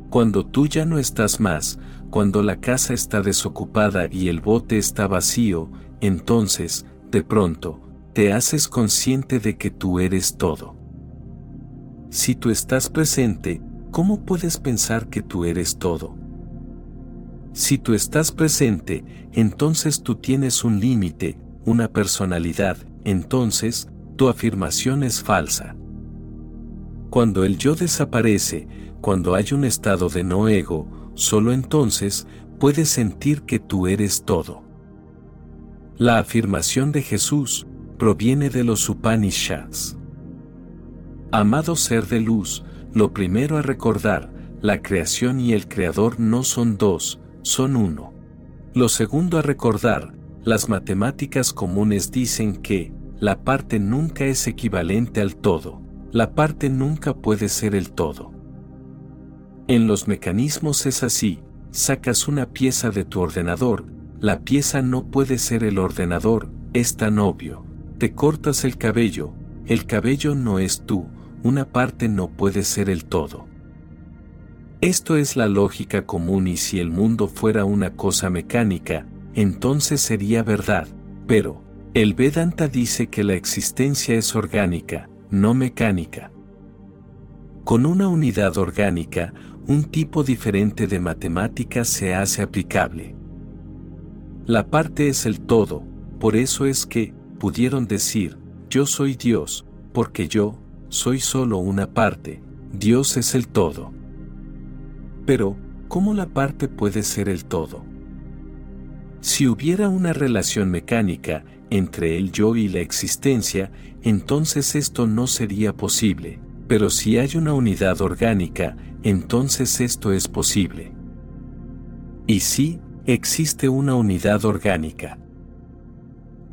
Cuando tú ya no estás más, cuando la casa está desocupada y el bote está vacío, entonces, de pronto, te haces consciente de que tú eres todo. Si tú estás presente, ¿cómo puedes pensar que tú eres todo? Si tú estás presente, entonces tú tienes un límite, una personalidad, entonces, tu afirmación es falsa. Cuando el yo desaparece, cuando hay un estado de no ego, solo entonces puedes sentir que tú eres todo. La afirmación de Jesús proviene de los Upanishads. Amado ser de luz, lo primero a recordar, la creación y el creador no son dos, son uno. Lo segundo a recordar, las matemáticas comunes dicen que, la parte nunca es equivalente al todo, la parte nunca puede ser el todo. En los mecanismos es así, sacas una pieza de tu ordenador, la pieza no puede ser el ordenador, es tan obvio. Te cortas el cabello, el cabello no es tú, una parte no puede ser el todo. Esto es la lógica común y si el mundo fuera una cosa mecánica, entonces sería verdad, pero, el Vedanta dice que la existencia es orgánica, no mecánica. Con una unidad orgánica, un tipo diferente de matemáticas se hace aplicable. La parte es el todo, por eso es que, pudieron decir, yo soy Dios, porque yo, soy solo una parte, Dios es el todo. Pero, ¿cómo la parte puede ser el todo? Si hubiera una relación mecánica entre el yo y la existencia, entonces esto no sería posible, pero si hay una unidad orgánica, entonces esto es posible. Y sí, existe una unidad orgánica.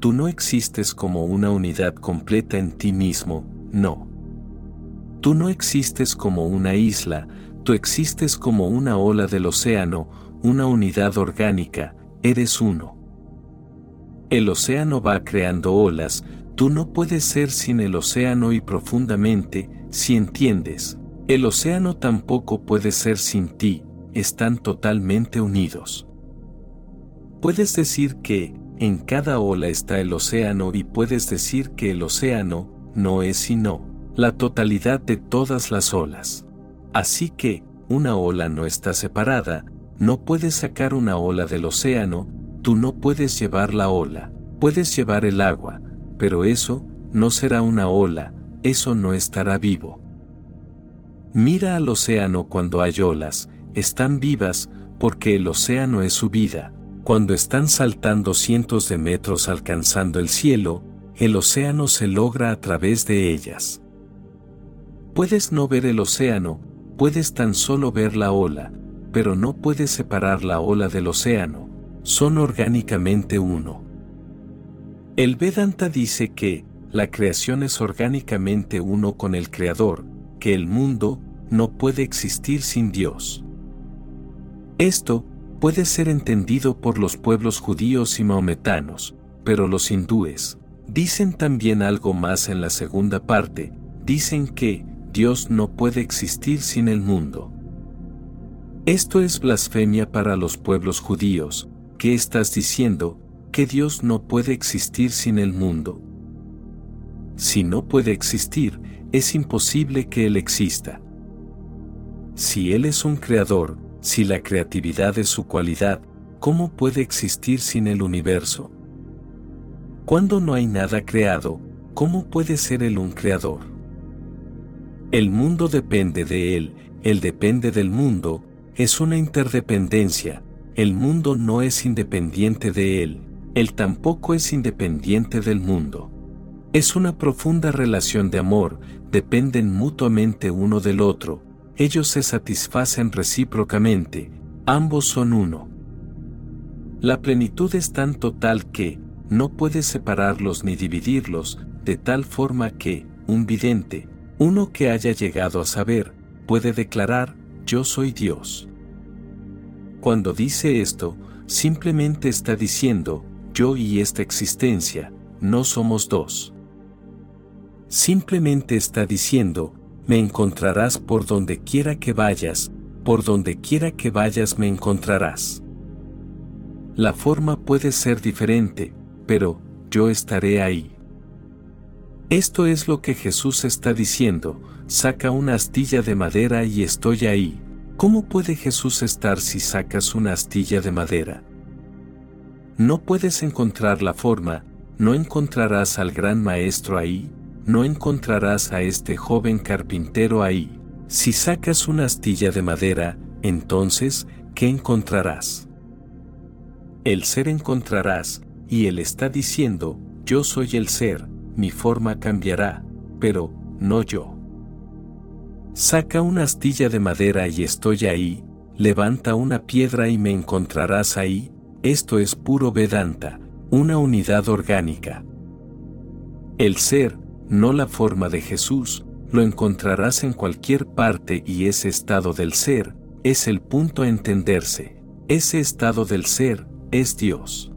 Tú no existes como una unidad completa en ti mismo, no. Tú no existes como una isla, tú existes como una ola del océano, una unidad orgánica, eres uno. El océano va creando olas, tú no puedes ser sin el océano y profundamente, si entiendes, el océano tampoco puede ser sin ti, están totalmente unidos. Puedes decir que, en cada ola está el océano y puedes decir que el océano, no es sino, la totalidad de todas las olas. Así que, una ola no está separada, no puedes sacar una ola del océano, tú no puedes llevar la ola, puedes llevar el agua, pero eso, no será una ola, eso no estará vivo. Mira al océano cuando hay olas, están vivas, porque el océano es su vida, cuando están saltando cientos de metros alcanzando el cielo, el océano se logra a través de ellas. Puedes no ver el océano, puedes tan solo ver la ola, pero no puedes separar la ola del océano, son orgánicamente uno. El Vedanta dice que, la creación es orgánicamente uno con el Creador, que el mundo no puede existir sin Dios. Esto, puede ser entendido por los pueblos judíos y maometanos, pero los hindúes dicen también algo más en la segunda parte, dicen que Dios no puede existir sin el mundo. Esto es blasfemia para los pueblos judíos, ¿qué estás diciendo? Que Dios no puede existir sin el mundo. Si no puede existir, es imposible que Él exista. Si Él es un creador, si la creatividad es su cualidad, ¿cómo puede existir sin el universo? Cuando no hay nada creado, ¿cómo puede ser Él un creador? El mundo depende de Él, Él depende del mundo, es una interdependencia, el mundo no es independiente de Él, Él tampoco es independiente del mundo. Es una profunda relación de amor, dependen mutuamente uno del otro, ellos se satisfacen recíprocamente, ambos son uno. La plenitud es tan total que, no puedes separarlos ni dividirlos, de tal forma que, un vidente, uno que haya llegado a saber, puede declarar, yo soy Dios. Cuando dice esto, simplemente está diciendo, yo y esta existencia, no somos dos simplemente está diciendo, me encontrarás por donde quiera que vayas, por donde quiera que vayas me encontrarás. La forma puede ser diferente, pero yo estaré ahí. Esto es lo que Jesús está diciendo, saca una astilla de madera y estoy ahí. ¿Cómo puede Jesús estar si sacas una astilla de madera? No puedes encontrar la forma, no encontrarás al gran maestro ahí, no encontrarás a este joven carpintero ahí. Si sacas una astilla de madera, entonces, ¿qué encontrarás? El ser encontrarás, y él está diciendo, yo soy el ser, mi forma cambiará, pero, no yo. Saca una astilla de madera y estoy ahí, levanta una piedra y me encontrarás ahí, esto es puro Vedanta, una unidad orgánica. El ser, no la forma de Jesús, lo encontrarás en cualquier parte y ese estado del ser, es el punto a entenderse. Ese estado del ser, es Dios.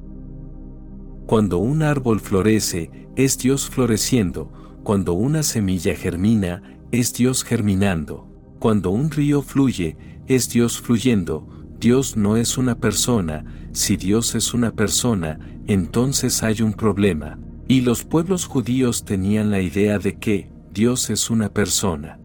Cuando un árbol florece, es Dios floreciendo, cuando una semilla germina, es Dios germinando, cuando un río fluye, es Dios fluyendo, Dios no es una persona, si Dios es una persona, entonces hay un problema, y los pueblos judíos tenían la idea de que Dios es una persona.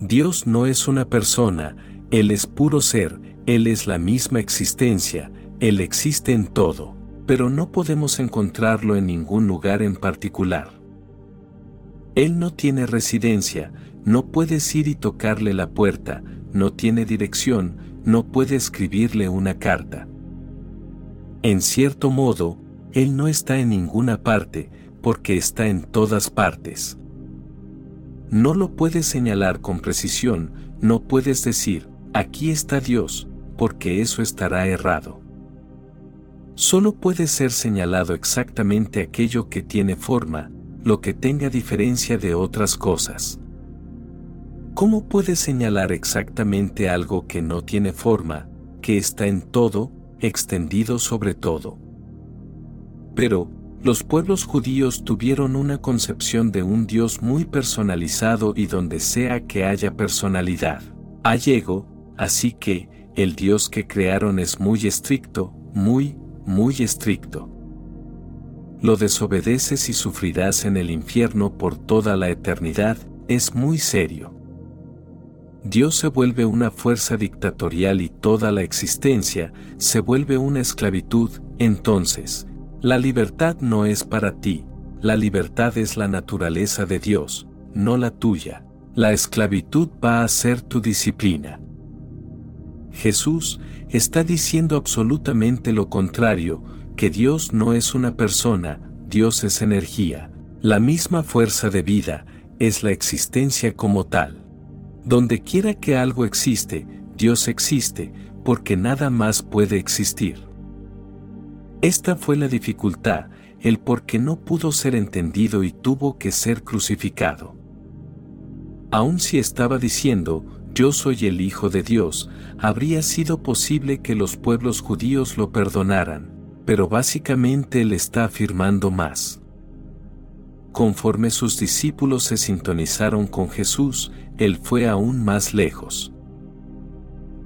Dios no es una persona, Él es puro ser, Él es la misma existencia, Él existe en todo, pero no podemos encontrarlo en ningún lugar en particular. Él no tiene residencia, no puedes ir y tocarle la puerta, no tiene dirección, no puede escribirle una carta. En cierto modo, él no está en ninguna parte, porque está en todas partes. No lo puedes señalar con precisión, no puedes decir, aquí está Dios, porque eso estará errado. Solo puede ser señalado exactamente aquello que tiene forma, lo que tenga diferencia de otras cosas. ¿Cómo puedes señalar exactamente algo que no tiene forma, que está en todo, extendido sobre todo? Pero, los pueblos judíos tuvieron una concepción de un Dios muy personalizado y donde sea que haya personalidad. Allego, así que, el Dios que crearon es muy estricto, muy, muy estricto. Lo desobedeces y sufrirás en el infierno por toda la eternidad, es muy serio. Dios se vuelve una fuerza dictatorial y toda la existencia se vuelve una esclavitud, entonces, la libertad no es para ti, la libertad es la naturaleza de Dios, no la tuya. La esclavitud va a ser tu disciplina. Jesús está diciendo absolutamente lo contrario, que Dios no es una persona, Dios es energía. La misma fuerza de vida es la existencia como tal. Donde quiera que algo existe, Dios existe, porque nada más puede existir. Esta fue la dificultad, el por qué no pudo ser entendido y tuvo que ser crucificado. Aun si estaba diciendo, yo soy el Hijo de Dios, habría sido posible que los pueblos judíos lo perdonaran, pero básicamente él está afirmando más. Conforme sus discípulos se sintonizaron con Jesús, él fue aún más lejos.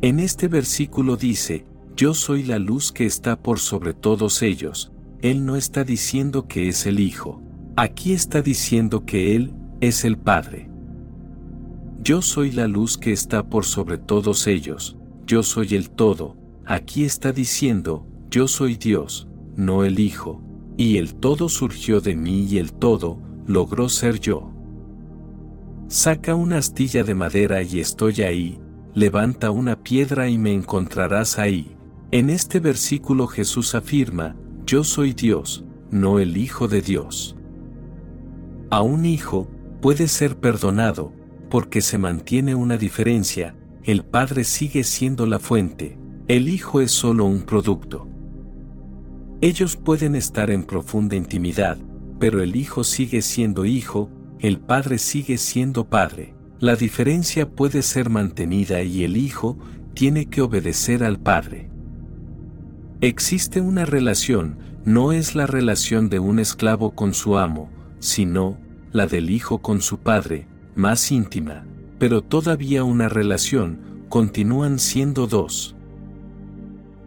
En este versículo dice, yo soy la luz que está por sobre todos ellos. Él no está diciendo que es el Hijo. Aquí está diciendo que Él es el Padre. Yo soy la luz que está por sobre todos ellos. Yo soy el todo. Aquí está diciendo, yo soy Dios, no el Hijo. Y el todo surgió de mí y el todo, logró ser yo. Saca una astilla de madera y estoy ahí, levanta una piedra y me encontrarás ahí. En este versículo Jesús afirma, yo soy Dios, no el Hijo de Dios. A un hijo puede ser perdonado, porque se mantiene una diferencia, el Padre sigue siendo la fuente, el Hijo es solo un producto. Ellos pueden estar en profunda intimidad, pero el Hijo sigue siendo Hijo, el Padre sigue siendo Padre. La diferencia puede ser mantenida y el Hijo tiene que obedecer al Padre. Existe una relación, no es la relación de un esclavo con su amo, sino la del hijo con su padre, más íntima, pero todavía una relación, continúan siendo dos.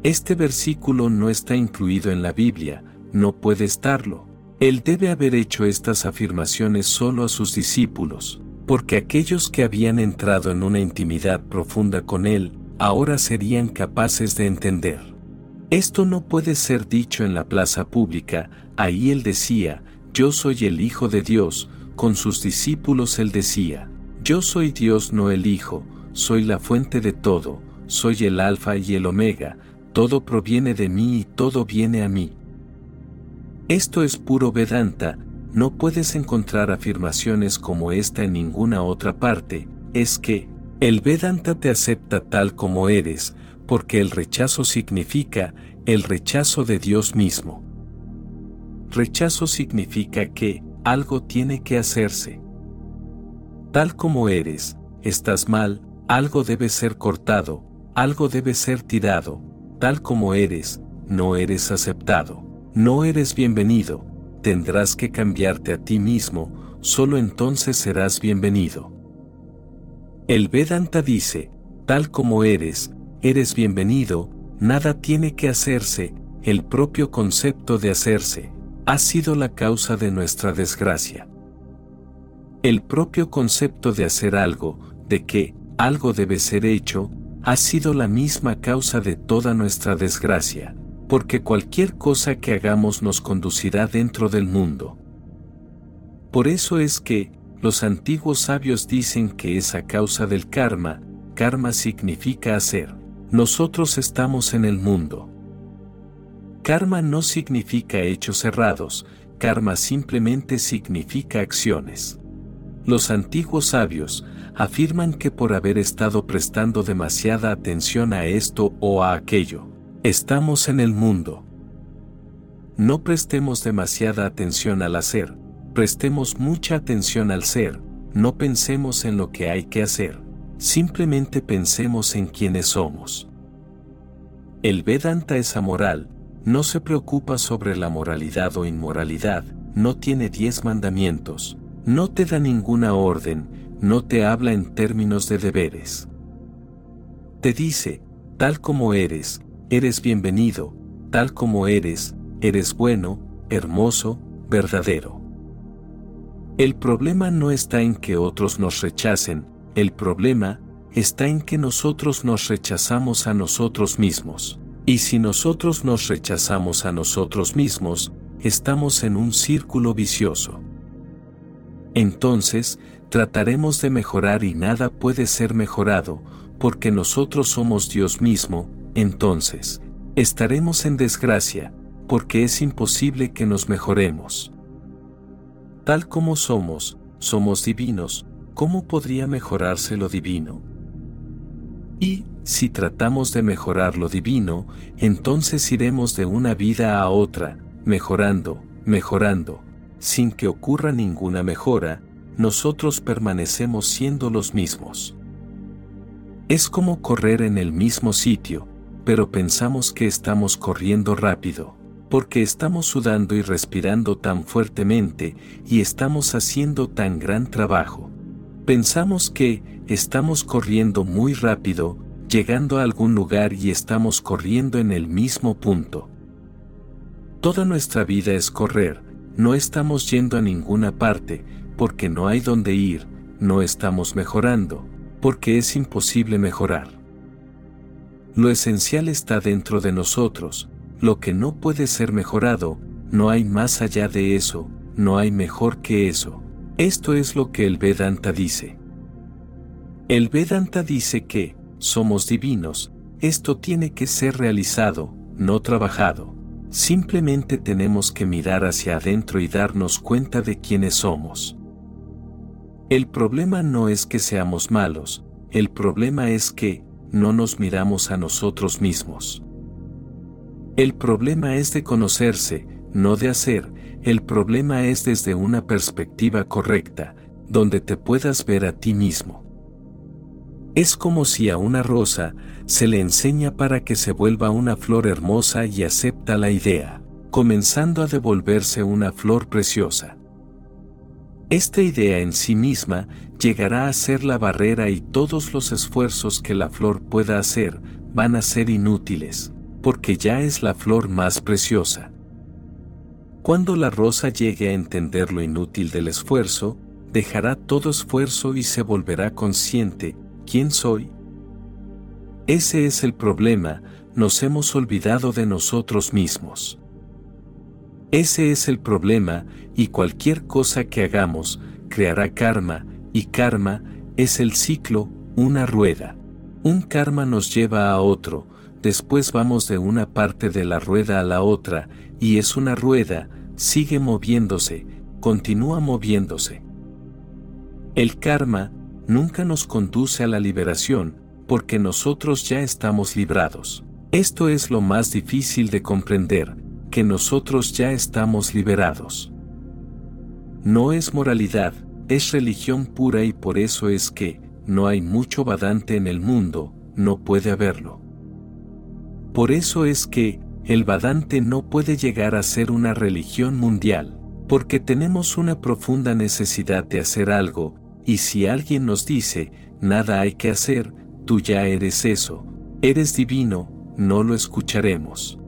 Este versículo no está incluido en la Biblia, no puede estarlo. Él debe haber hecho estas afirmaciones solo a sus discípulos, porque aquellos que habían entrado en una intimidad profunda con Él, ahora serían capaces de entender. Esto no puede ser dicho en la plaza pública, ahí él decía, yo soy el Hijo de Dios, con sus discípulos él decía, yo soy Dios no el Hijo, soy la fuente de todo, soy el Alfa y el Omega, todo proviene de mí y todo viene a mí. Esto es puro Vedanta, no puedes encontrar afirmaciones como esta en ninguna otra parte, es que, el Vedanta te acepta tal como eres, porque el rechazo significa el rechazo de Dios mismo. Rechazo significa que algo tiene que hacerse. Tal como eres, estás mal, algo debe ser cortado, algo debe ser tirado, tal como eres, no eres aceptado, no eres bienvenido, tendrás que cambiarte a ti mismo, solo entonces serás bienvenido. El Vedanta dice, tal como eres, eres bienvenido, nada tiene que hacerse, el propio concepto de hacerse, ha sido la causa de nuestra desgracia. El propio concepto de hacer algo, de que algo debe ser hecho, ha sido la misma causa de toda nuestra desgracia, porque cualquier cosa que hagamos nos conducirá dentro del mundo. Por eso es que, los antiguos sabios dicen que es a causa del karma, karma significa hacer. Nosotros estamos en el mundo. Karma no significa hechos cerrados, karma simplemente significa acciones. Los antiguos sabios afirman que por haber estado prestando demasiada atención a esto o a aquello, estamos en el mundo. No prestemos demasiada atención al hacer, prestemos mucha atención al ser, no pensemos en lo que hay que hacer. Simplemente pensemos en quiénes somos. El Vedanta es amoral, no se preocupa sobre la moralidad o inmoralidad, no tiene diez mandamientos, no te da ninguna orden, no te habla en términos de deberes. Te dice, tal como eres, eres bienvenido, tal como eres, eres bueno, hermoso, verdadero. El problema no está en que otros nos rechacen, el problema está en que nosotros nos rechazamos a nosotros mismos. Y si nosotros nos rechazamos a nosotros mismos, estamos en un círculo vicioso. Entonces, trataremos de mejorar y nada puede ser mejorado, porque nosotros somos Dios mismo, entonces, estaremos en desgracia, porque es imposible que nos mejoremos. Tal como somos, somos divinos, ¿cómo podría mejorarse lo divino? Y, si tratamos de mejorar lo divino, entonces iremos de una vida a otra, mejorando, mejorando, sin que ocurra ninguna mejora, nosotros permanecemos siendo los mismos. Es como correr en el mismo sitio, pero pensamos que estamos corriendo rápido, porque estamos sudando y respirando tan fuertemente y estamos haciendo tan gran trabajo. Pensamos que estamos corriendo muy rápido, llegando a algún lugar y estamos corriendo en el mismo punto. Toda nuestra vida es correr, no estamos yendo a ninguna parte, porque no hay donde ir, no estamos mejorando, porque es imposible mejorar. Lo esencial está dentro de nosotros, lo que no puede ser mejorado, no hay más allá de eso, no hay mejor que eso. Esto es lo que el Vedanta dice. El Vedanta dice que, somos divinos, esto tiene que ser realizado, no trabajado. Simplemente tenemos que mirar hacia adentro y darnos cuenta de quiénes somos. El problema no es que seamos malos, el problema es que no nos miramos a nosotros mismos. El problema es de conocerse, no de hacer, el problema es desde una perspectiva correcta, donde te puedas ver a ti mismo. Es como si a una rosa se le enseña para que se vuelva una flor hermosa y acepta la idea, comenzando a devolverse una flor preciosa. Esta idea en sí misma llegará a ser la barrera y todos los esfuerzos que la flor pueda hacer van a ser inútiles, porque ya es la flor más preciosa. Cuando la rosa llegue a entender lo inútil del esfuerzo, dejará todo esfuerzo y se volverá consciente, ¿quién soy? Ese es el problema, nos hemos olvidado de nosotros mismos. Ese es el problema, y cualquier cosa que hagamos, creará karma, y karma, es el ciclo, una rueda. Un karma nos lleva a otro, después vamos de una parte de la rueda a la otra, y es una rueda, sigue moviéndose, continúa moviéndose. El karma nunca nos conduce a la liberación, porque nosotros ya estamos librados. Esto es lo más difícil de comprender, que nosotros ya estamos liberados. No es moralidad, es religión pura y por eso es que, no hay mucho badante en el mundo, no puede haberlo. Por eso es que, el Badante no puede llegar a ser una religión mundial, porque tenemos una profunda necesidad de hacer algo, y si alguien nos dice, nada hay que hacer, tú ya eres eso, eres divino, no lo escucharemos.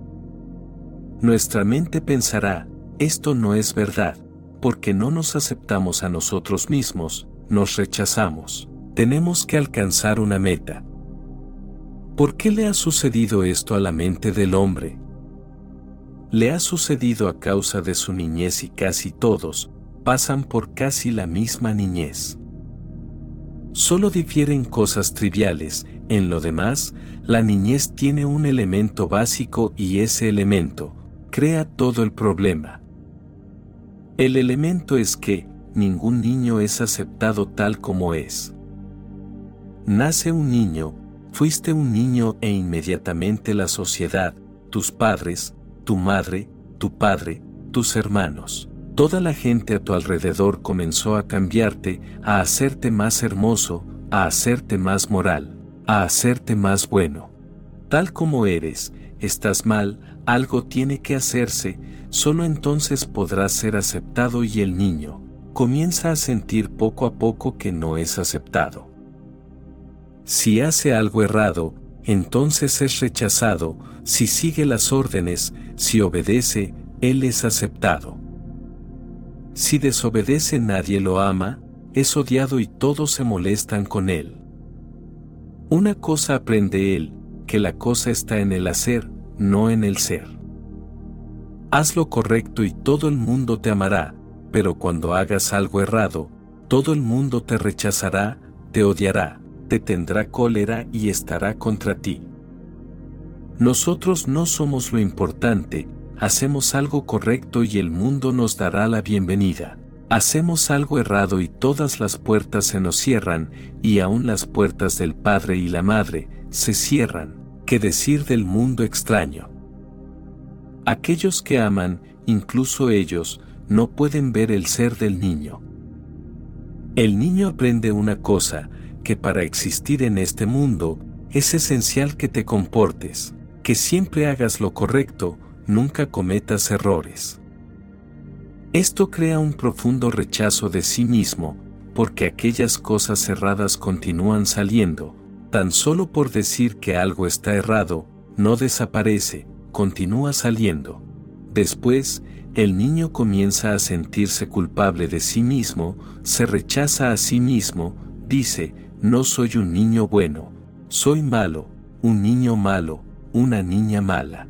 Nuestra mente pensará, esto no es verdad, porque no nos aceptamos a nosotros mismos, nos rechazamos, tenemos que alcanzar una meta. ¿Por qué le ha sucedido esto a la mente del hombre? Le ha sucedido a causa de su niñez y casi todos pasan por casi la misma niñez. Solo difieren cosas triviales, en lo demás, la niñez tiene un elemento básico y ese elemento crea todo el problema. El elemento es que ningún niño es aceptado tal como es. Nace un niño, fuiste un niño e inmediatamente la sociedad, tus padres, tu madre, tu padre, tus hermanos. Toda la gente a tu alrededor comenzó a cambiarte, a hacerte más hermoso, a hacerte más moral, a hacerte más bueno. Tal como eres, estás mal, algo tiene que hacerse, solo entonces podrás ser aceptado y el niño comienza a sentir poco a poco que no es aceptado. Si hace algo errado, entonces es rechazado, si sigue las órdenes, si obedece, él es aceptado. Si desobedece nadie lo ama, es odiado y todos se molestan con él. Una cosa aprende él, que la cosa está en el hacer, no en el ser. Haz lo correcto y todo el mundo te amará, pero cuando hagas algo errado, todo el mundo te rechazará, te odiará te tendrá cólera y estará contra ti. Nosotros no somos lo importante, hacemos algo correcto y el mundo nos dará la bienvenida. Hacemos algo errado y todas las puertas se nos cierran, y aún las puertas del Padre y la Madre se cierran, ¿qué decir del mundo extraño? Aquellos que aman, incluso ellos, no pueden ver el ser del niño. El niño aprende una cosa, que para existir en este mundo, es esencial que te comportes, que siempre hagas lo correcto, nunca cometas errores. Esto crea un profundo rechazo de sí mismo, porque aquellas cosas erradas continúan saliendo, tan solo por decir que algo está errado, no desaparece, continúa saliendo. Después, el niño comienza a sentirse culpable de sí mismo, se rechaza a sí mismo, dice, no soy un niño bueno, soy malo, un niño malo, una niña mala.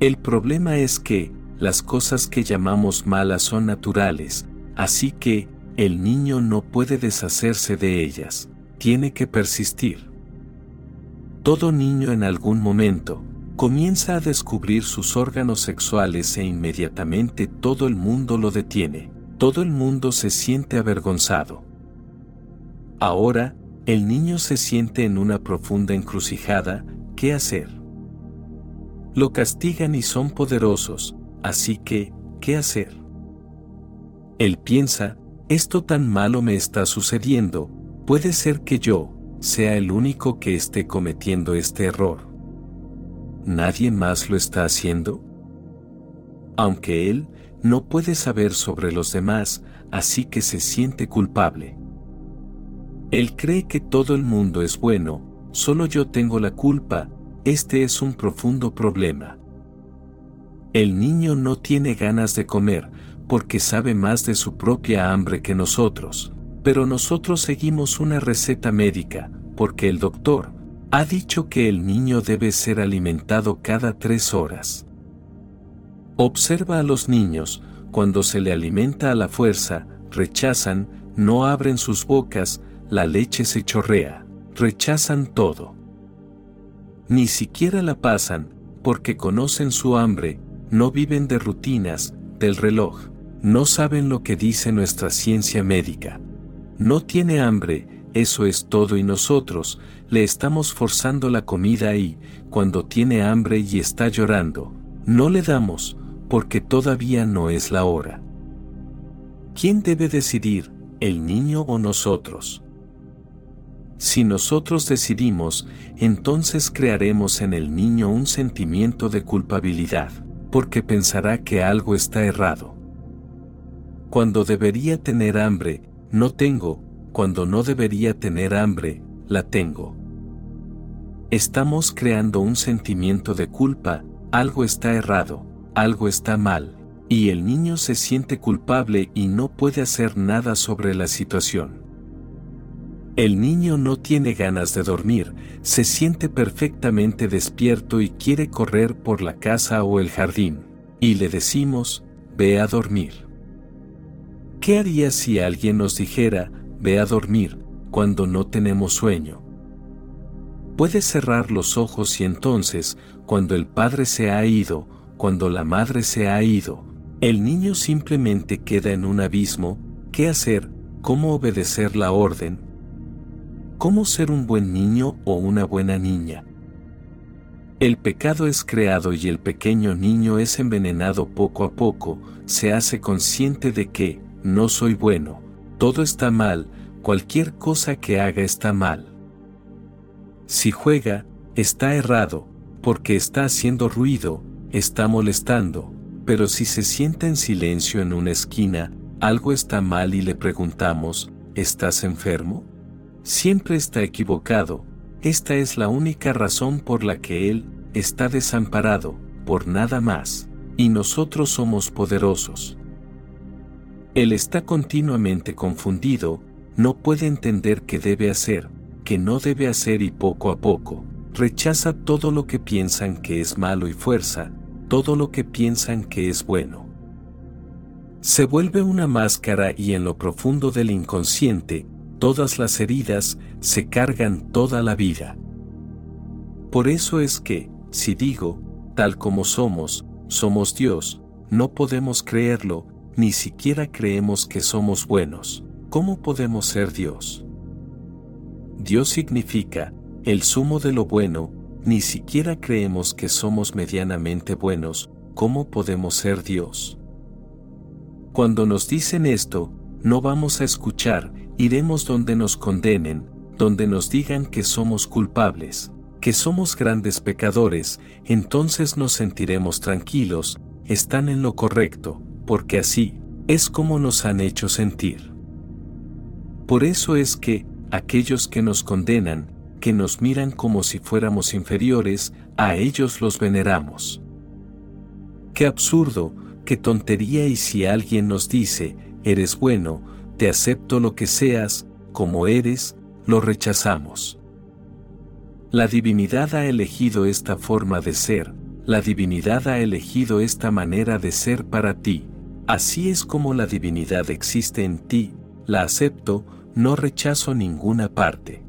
El problema es que, las cosas que llamamos malas son naturales, así que, el niño no puede deshacerse de ellas, tiene que persistir. Todo niño en algún momento, comienza a descubrir sus órganos sexuales e inmediatamente todo el mundo lo detiene, todo el mundo se siente avergonzado. Ahora, el niño se siente en una profunda encrucijada, ¿qué hacer? Lo castigan y son poderosos, así que, ¿qué hacer? Él piensa, esto tan malo me está sucediendo, puede ser que yo sea el único que esté cometiendo este error. ¿Nadie más lo está haciendo? Aunque él no puede saber sobre los demás, así que se siente culpable. Él cree que todo el mundo es bueno, solo yo tengo la culpa, este es un profundo problema. El niño no tiene ganas de comer, porque sabe más de su propia hambre que nosotros, pero nosotros seguimos una receta médica, porque el doctor ha dicho que el niño debe ser alimentado cada tres horas. Observa a los niños, cuando se le alimenta a la fuerza, rechazan, no abren sus bocas, la leche se chorrea, rechazan todo. Ni siquiera la pasan, porque conocen su hambre, no viven de rutinas, del reloj, no saben lo que dice nuestra ciencia médica. No tiene hambre, eso es todo y nosotros, le estamos forzando la comida y, cuando tiene hambre y está llorando, no le damos, porque todavía no es la hora. ¿Quién debe decidir, el niño o nosotros? Si nosotros decidimos, entonces crearemos en el niño un sentimiento de culpabilidad, porque pensará que algo está errado. Cuando debería tener hambre, no tengo, cuando no debería tener hambre, la tengo. Estamos creando un sentimiento de culpa, algo está errado, algo está mal, y el niño se siente culpable y no puede hacer nada sobre la situación. El niño no tiene ganas de dormir, se siente perfectamente despierto y quiere correr por la casa o el jardín, y le decimos, ve a dormir. ¿Qué haría si alguien nos dijera, ve a dormir, cuando no tenemos sueño? Puede cerrar los ojos y entonces, cuando el padre se ha ido, cuando la madre se ha ido, el niño simplemente queda en un abismo, ¿qué hacer? ¿Cómo obedecer la orden? ¿Cómo ser un buen niño o una buena niña? El pecado es creado y el pequeño niño es envenenado poco a poco, se hace consciente de que, no soy bueno, todo está mal, cualquier cosa que haga está mal. Si juega, está errado, porque está haciendo ruido, está molestando, pero si se sienta en silencio en una esquina, algo está mal y le preguntamos, ¿estás enfermo? Siempre está equivocado, esta es la única razón por la que Él está desamparado, por nada más, y nosotros somos poderosos. Él está continuamente confundido, no puede entender qué debe hacer, qué no debe hacer y poco a poco, rechaza todo lo que piensan que es malo y fuerza, todo lo que piensan que es bueno. Se vuelve una máscara y en lo profundo del inconsciente, todas las heridas se cargan toda la vida. Por eso es que, si digo, tal como somos, somos Dios, no podemos creerlo, ni siquiera creemos que somos buenos. ¿Cómo podemos ser Dios? Dios significa, el sumo de lo bueno, ni siquiera creemos que somos medianamente buenos, ¿cómo podemos ser Dios? Cuando nos dicen esto, no vamos a escuchar, iremos donde nos condenen, donde nos digan que somos culpables, que somos grandes pecadores, entonces nos sentiremos tranquilos, están en lo correcto, porque así es como nos han hecho sentir. Por eso es que, aquellos que nos condenan, que nos miran como si fuéramos inferiores, a ellos los veneramos. Qué absurdo, qué tontería y si alguien nos dice, eres bueno, te acepto lo que seas, como eres, lo rechazamos. La divinidad ha elegido esta forma de ser, la divinidad ha elegido esta manera de ser para ti. Así es como la divinidad existe en ti, la acepto, no rechazo ninguna parte.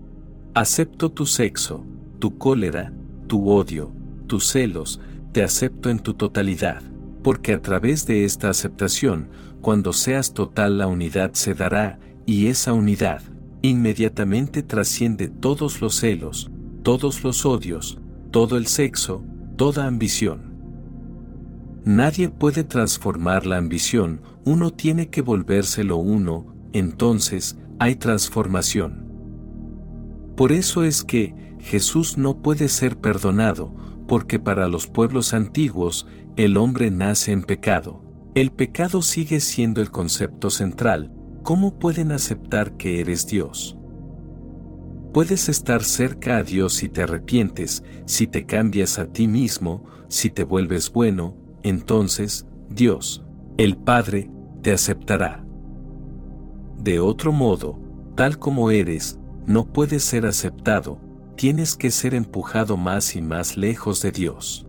Acepto tu sexo, tu cólera, tu odio, tus celos, te acepto en tu totalidad, porque a través de esta aceptación, cuando seas total la unidad se dará, y esa unidad, inmediatamente trasciende todos los celos, todos los odios, todo el sexo, toda ambición. Nadie puede transformar la ambición, uno tiene que volvérselo uno, entonces, hay transformación. Por eso es que, Jesús no puede ser perdonado, porque para los pueblos antiguos, el hombre nace en pecado. El pecado sigue siendo el concepto central, ¿cómo pueden aceptar que eres Dios? Puedes estar cerca a Dios si te arrepientes, si te cambias a ti mismo, si te vuelves bueno, entonces, Dios, el Padre, te aceptará. De otro modo, tal como eres, no puedes ser aceptado, tienes que ser empujado más y más lejos de Dios.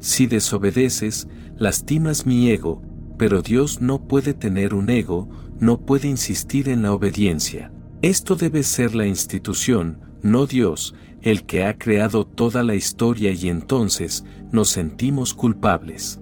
Si desobedeces, lastimas mi ego, pero Dios no puede tener un ego, no puede insistir en la obediencia. Esto debe ser la institución, no Dios, el que ha creado toda la historia y entonces nos sentimos culpables.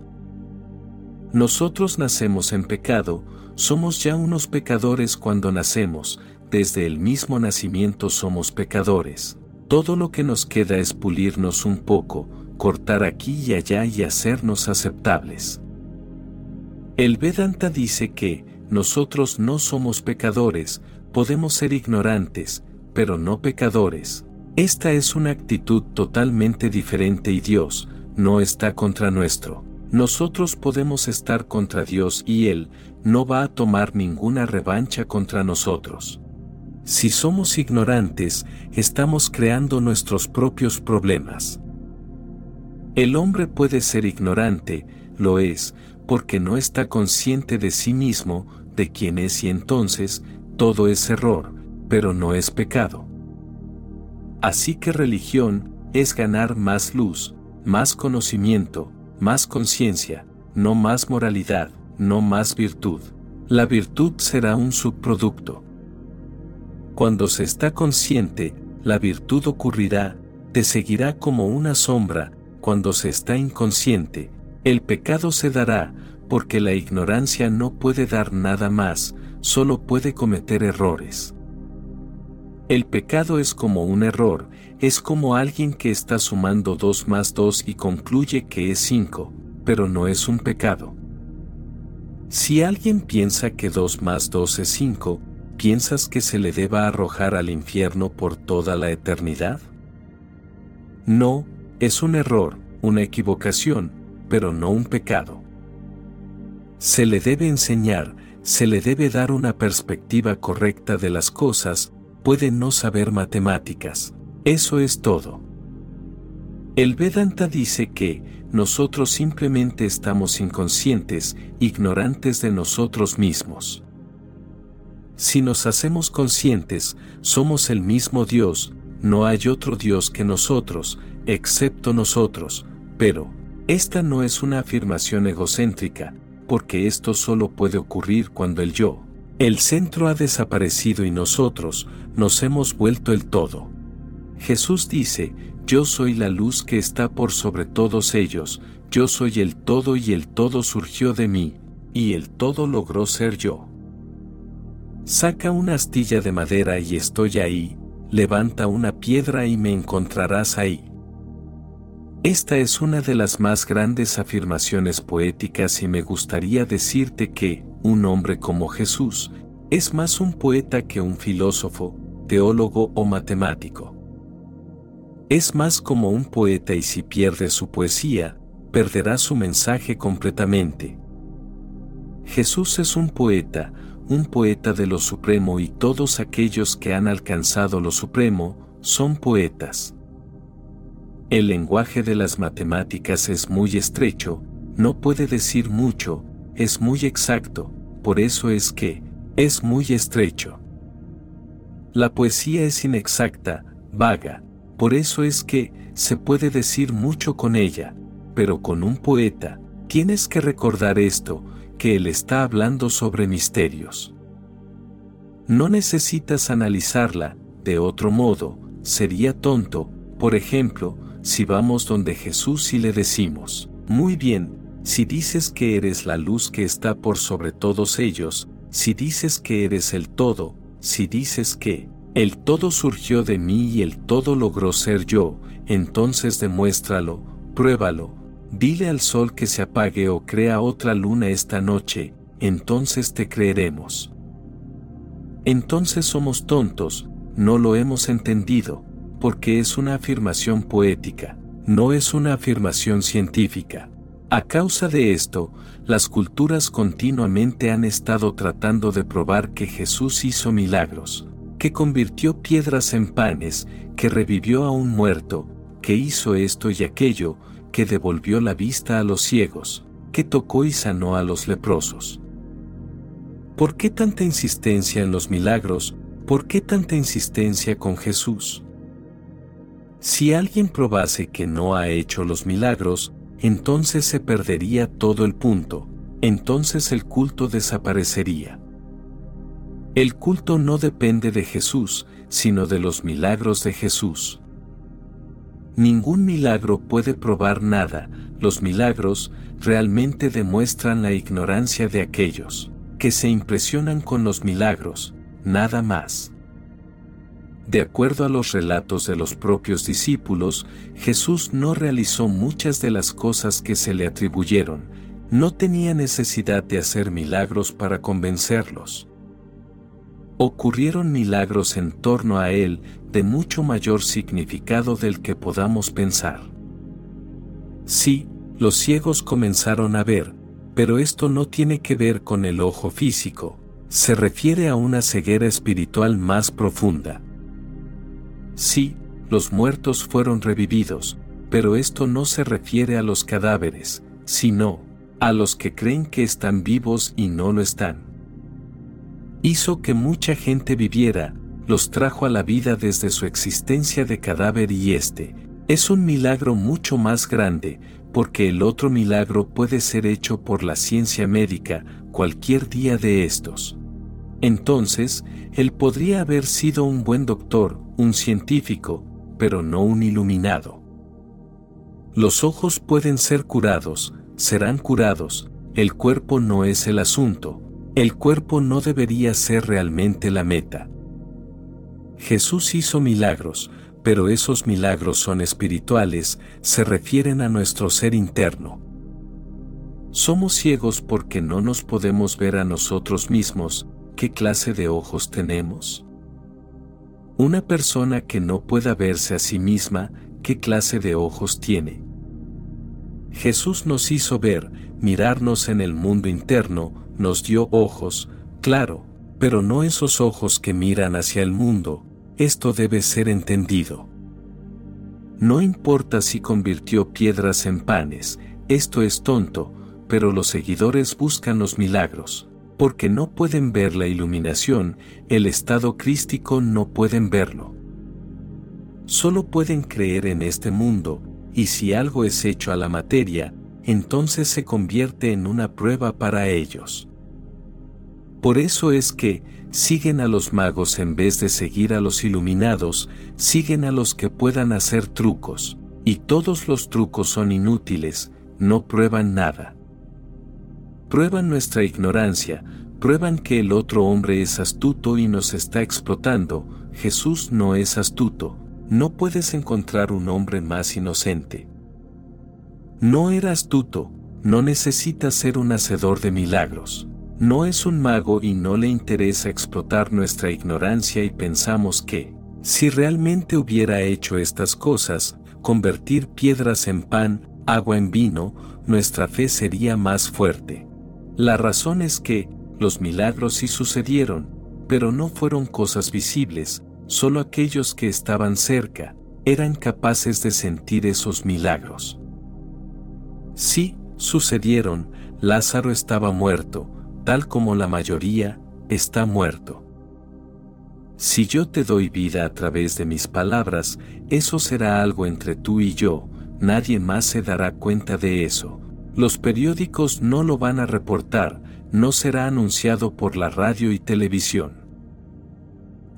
Nosotros nacemos en pecado, somos ya unos pecadores cuando nacemos, desde el mismo nacimiento somos pecadores. Todo lo que nos queda es pulirnos un poco, cortar aquí y allá y hacernos aceptables. El Vedanta dice que, nosotros no somos pecadores, podemos ser ignorantes, pero no pecadores. Esta es una actitud totalmente diferente y Dios, no está contra nuestro. Nosotros podemos estar contra Dios y Él no va a tomar ninguna revancha contra nosotros. Si somos ignorantes, estamos creando nuestros propios problemas. El hombre puede ser ignorante, lo es, porque no está consciente de sí mismo, de quién es y entonces, todo es error, pero no es pecado. Así que religión es ganar más luz, más conocimiento, más conciencia, no más moralidad, no más virtud. La virtud será un subproducto. Cuando se está consciente, la virtud ocurrirá, te seguirá como una sombra, cuando se está inconsciente, el pecado se dará, porque la ignorancia no puede dar nada más, solo puede cometer errores. El pecado es como un error, es como alguien que está sumando 2 más 2 y concluye que es 5, pero no es un pecado. Si alguien piensa que 2 más 2 es 5, ¿Piensas que se le deba arrojar al infierno por toda la eternidad? No, es un error, una equivocación, pero no un pecado. Se le debe enseñar, se le debe dar una perspectiva correcta de las cosas, puede no saber matemáticas. Eso es todo. El Vedanta dice que, nosotros simplemente estamos inconscientes, ignorantes de nosotros mismos. Si nos hacemos conscientes, somos el mismo Dios, no hay otro Dios que nosotros, excepto nosotros, pero, esta no es una afirmación egocéntrica, porque esto solo puede ocurrir cuando el yo, el centro ha desaparecido y nosotros, nos hemos vuelto el todo. Jesús dice, yo soy la luz que está por sobre todos ellos, yo soy el todo y el todo surgió de mí, y el todo logró ser yo. Saca una astilla de madera y estoy ahí, levanta una piedra y me encontrarás ahí. Esta es una de las más grandes afirmaciones poéticas y me gustaría decirte que, un hombre como Jesús, es más un poeta que un filósofo, teólogo o matemático. Es más como un poeta y si pierde su poesía, perderá su mensaje completamente. Jesús es un poeta, un poeta de lo supremo y todos aquellos que han alcanzado lo supremo, son poetas. El lenguaje de las matemáticas es muy estrecho, no puede decir mucho, es muy exacto, por eso es que, es muy estrecho. La poesía es inexacta, vaga, por eso es que, se puede decir mucho con ella, pero con un poeta, tienes que recordar esto, que él está hablando sobre misterios. No necesitas analizarla, de otro modo, sería tonto, por ejemplo, si vamos donde Jesús y le decimos, muy bien, si dices que eres la luz que está por sobre todos ellos, si dices que eres el todo, si dices que el todo surgió de mí y el todo logró ser yo, entonces demuéstralo, pruébalo, dile al sol que se apague o crea otra luna esta noche, entonces te creeremos. Entonces somos tontos, no lo hemos entendido, porque es una afirmación poética, no es una afirmación científica. A causa de esto, las culturas continuamente han estado tratando de probar que Jesús hizo milagros, que convirtió piedras en panes, que revivió a un muerto, que hizo esto y aquello, que devolvió la vista a los ciegos, que tocó y sanó a los leprosos. ¿Por qué tanta insistencia en los milagros? ¿Por qué tanta insistencia con Jesús? Si alguien probase que no ha hecho los milagros, entonces se perdería todo el punto, entonces el culto desaparecería. El culto no depende de Jesús, sino de los milagros de Jesús. Ningún milagro puede probar nada, los milagros realmente demuestran la ignorancia de aquellos que se impresionan con los milagros, nada más. De acuerdo a los relatos de los propios discípulos, Jesús no realizó muchas de las cosas que se le atribuyeron, no tenía necesidad de hacer milagros para convencerlos. Ocurrieron milagros en torno a él de mucho mayor significado del que podamos pensar. Sí, los ciegos comenzaron a ver, pero esto no tiene que ver con el ojo físico, se refiere a una ceguera espiritual más profunda. Sí, los muertos fueron revividos, pero esto no se refiere a los cadáveres, sino a los que creen que están vivos y no lo están. Hizo que mucha gente viviera, los trajo a la vida desde su existencia de cadáver y este, es un milagro mucho más grande, porque el otro milagro puede ser hecho por la ciencia médica cualquier día de estos. Entonces, él podría haber sido un buen doctor, un científico, pero no un iluminado. Los ojos pueden ser curados, serán curados, el cuerpo no es el asunto, el cuerpo no debería ser realmente la meta. Jesús hizo milagros, pero esos milagros son espirituales, se refieren a nuestro ser interno. Somos ciegos porque no nos podemos ver a nosotros mismos, ¿qué clase de ojos tenemos? Una persona que no pueda verse a sí misma, ¿qué clase de ojos tiene? Jesús nos hizo ver, mirarnos en el mundo interno, nos dio ojos, claro, pero no esos ojos que miran hacia el mundo, esto debe ser entendido. No importa si convirtió piedras en panes, esto es tonto, pero los seguidores buscan los milagros porque no pueden ver la iluminación, el estado crístico no pueden verlo. Solo pueden creer en este mundo, y si algo es hecho a la materia, entonces se convierte en una prueba para ellos. Por eso es que, siguen a los magos en vez de seguir a los iluminados, siguen a los que puedan hacer trucos, y todos los trucos son inútiles, no prueban nada prueban nuestra ignorancia, prueban que el otro hombre es astuto y nos está explotando, Jesús no es astuto, no puedes encontrar un hombre más inocente. No era astuto, no necesita ser un hacedor de milagros. No es un mago y no le interesa explotar nuestra ignorancia y pensamos que, si realmente hubiera hecho estas cosas, convertir piedras en pan, agua en vino, nuestra fe sería más fuerte. La razón es que, los milagros sí sucedieron, pero no fueron cosas visibles, solo aquellos que estaban cerca, eran capaces de sentir esos milagros. Sí, sucedieron, Lázaro estaba muerto, tal como la mayoría, está muerto. Si yo te doy vida a través de mis palabras, eso será algo entre tú y yo, nadie más se dará cuenta de eso. Los periódicos no lo van a reportar, no será anunciado por la radio y televisión.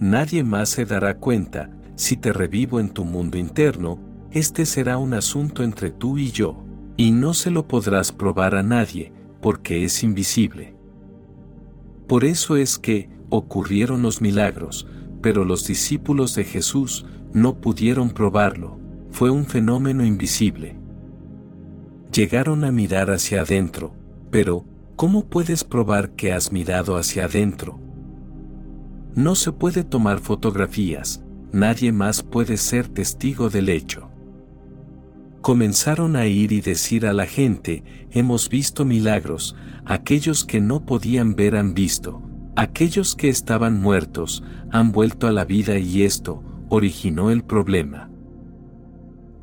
Nadie más se dará cuenta, si te revivo en tu mundo interno, este será un asunto entre tú y yo, y no se lo podrás probar a nadie, porque es invisible. Por eso es que ocurrieron los milagros, pero los discípulos de Jesús no pudieron probarlo, fue un fenómeno invisible. Llegaron a mirar hacia adentro, pero, ¿cómo puedes probar que has mirado hacia adentro? No se puede tomar fotografías, nadie más puede ser testigo del hecho. Comenzaron a ir y decir a la gente, hemos visto milagros, aquellos que no podían ver han visto, aquellos que estaban muertos han vuelto a la vida y esto originó el problema.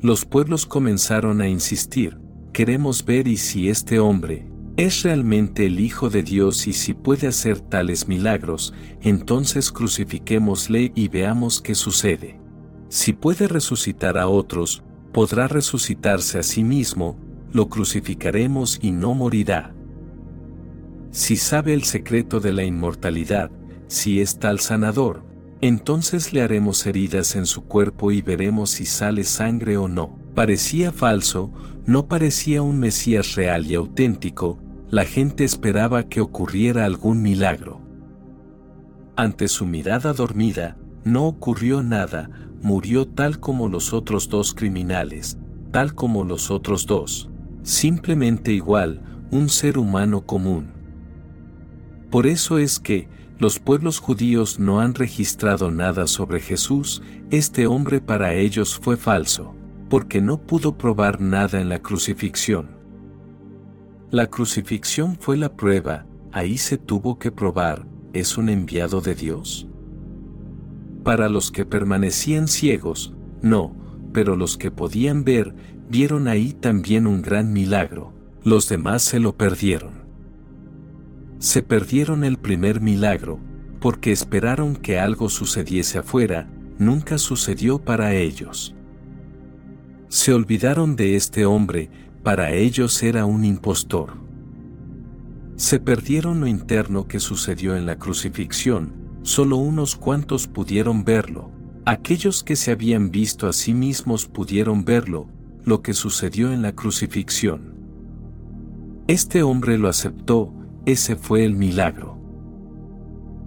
Los pueblos comenzaron a insistir, queremos ver y si este hombre es realmente el Hijo de Dios y si puede hacer tales milagros, entonces crucifiquémosle y veamos qué sucede. Si puede resucitar a otros, podrá resucitarse a sí mismo, lo crucificaremos y no morirá. Si sabe el secreto de la inmortalidad, si es tal sanador, entonces le haremos heridas en su cuerpo y veremos si sale sangre o no. Parecía falso, no parecía un Mesías real y auténtico, la gente esperaba que ocurriera algún milagro. Ante su mirada dormida, no ocurrió nada, murió tal como los otros dos criminales, tal como los otros dos, simplemente igual, un ser humano común. Por eso es que, los pueblos judíos no han registrado nada sobre Jesús, este hombre para ellos fue falso porque no pudo probar nada en la crucifixión. La crucifixión fue la prueba, ahí se tuvo que probar, ¿es un enviado de Dios? Para los que permanecían ciegos, no, pero los que podían ver, vieron ahí también un gran milagro, los demás se lo perdieron. Se perdieron el primer milagro, porque esperaron que algo sucediese afuera, nunca sucedió para ellos. Se olvidaron de este hombre, para ellos era un impostor. Se perdieron lo interno que sucedió en la crucifixión, solo unos cuantos pudieron verlo, aquellos que se habían visto a sí mismos pudieron verlo, lo que sucedió en la crucifixión. Este hombre lo aceptó, ese fue el milagro.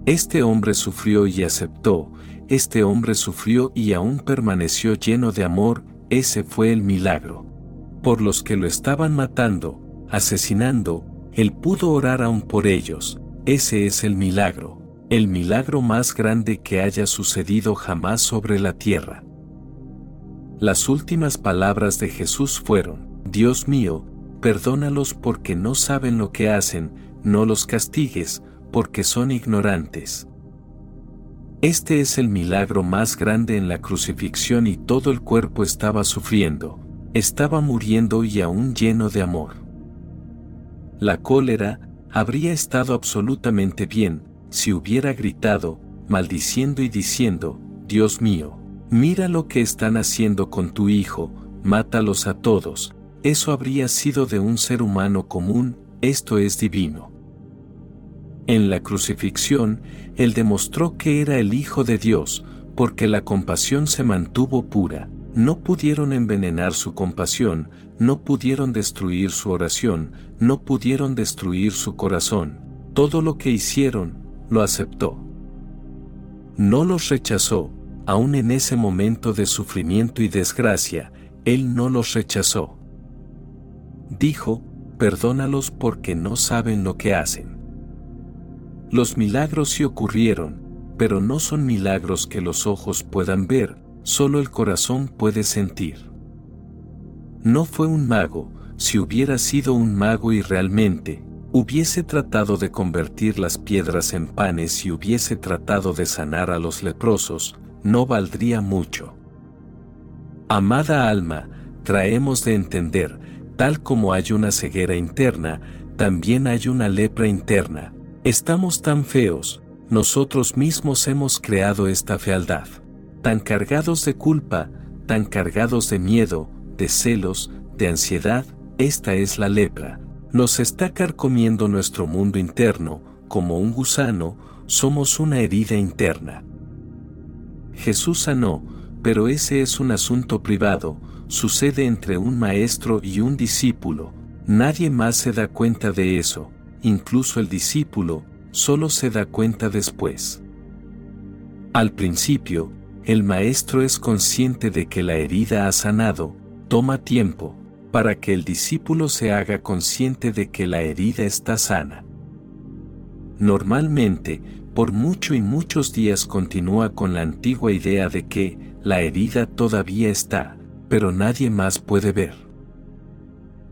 Este hombre sufrió y aceptó, este hombre sufrió y aún permaneció lleno de amor, ese fue el milagro. Por los que lo estaban matando, asesinando, él pudo orar aún por ellos, ese es el milagro, el milagro más grande que haya sucedido jamás sobre la tierra. Las últimas palabras de Jesús fueron, Dios mío, perdónalos porque no saben lo que hacen, no los castigues, porque son ignorantes. Este es el milagro más grande en la crucifixión y todo el cuerpo estaba sufriendo, estaba muriendo y aún lleno de amor. La cólera habría estado absolutamente bien si hubiera gritado, maldiciendo y diciendo, Dios mío, mira lo que están haciendo con tu hijo, mátalos a todos, eso habría sido de un ser humano común, esto es divino. En la crucifixión, Él demostró que era el Hijo de Dios, porque la compasión se mantuvo pura. No pudieron envenenar su compasión, no pudieron destruir su oración, no pudieron destruir su corazón. Todo lo que hicieron, lo aceptó. No los rechazó, aun en ese momento de sufrimiento y desgracia, Él no los rechazó. Dijo, perdónalos porque no saben lo que hacen. Los milagros sí ocurrieron, pero no son milagros que los ojos puedan ver, solo el corazón puede sentir. No fue un mago, si hubiera sido un mago y realmente, hubiese tratado de convertir las piedras en panes y hubiese tratado de sanar a los leprosos, no valdría mucho. Amada alma, traemos de entender, tal como hay una ceguera interna, también hay una lepra interna, Estamos tan feos, nosotros mismos hemos creado esta fealdad. Tan cargados de culpa, tan cargados de miedo, de celos, de ansiedad, esta es la lepra. Nos está carcomiendo nuestro mundo interno, como un gusano, somos una herida interna. Jesús sanó, pero ese es un asunto privado, sucede entre un maestro y un discípulo, nadie más se da cuenta de eso, incluso el discípulo, solo se da cuenta después. Al principio, el maestro es consciente de que la herida ha sanado, toma tiempo, para que el discípulo se haga consciente de que la herida está sana. Normalmente, por mucho y muchos días continúa con la antigua idea de que la herida todavía está, pero nadie más puede ver.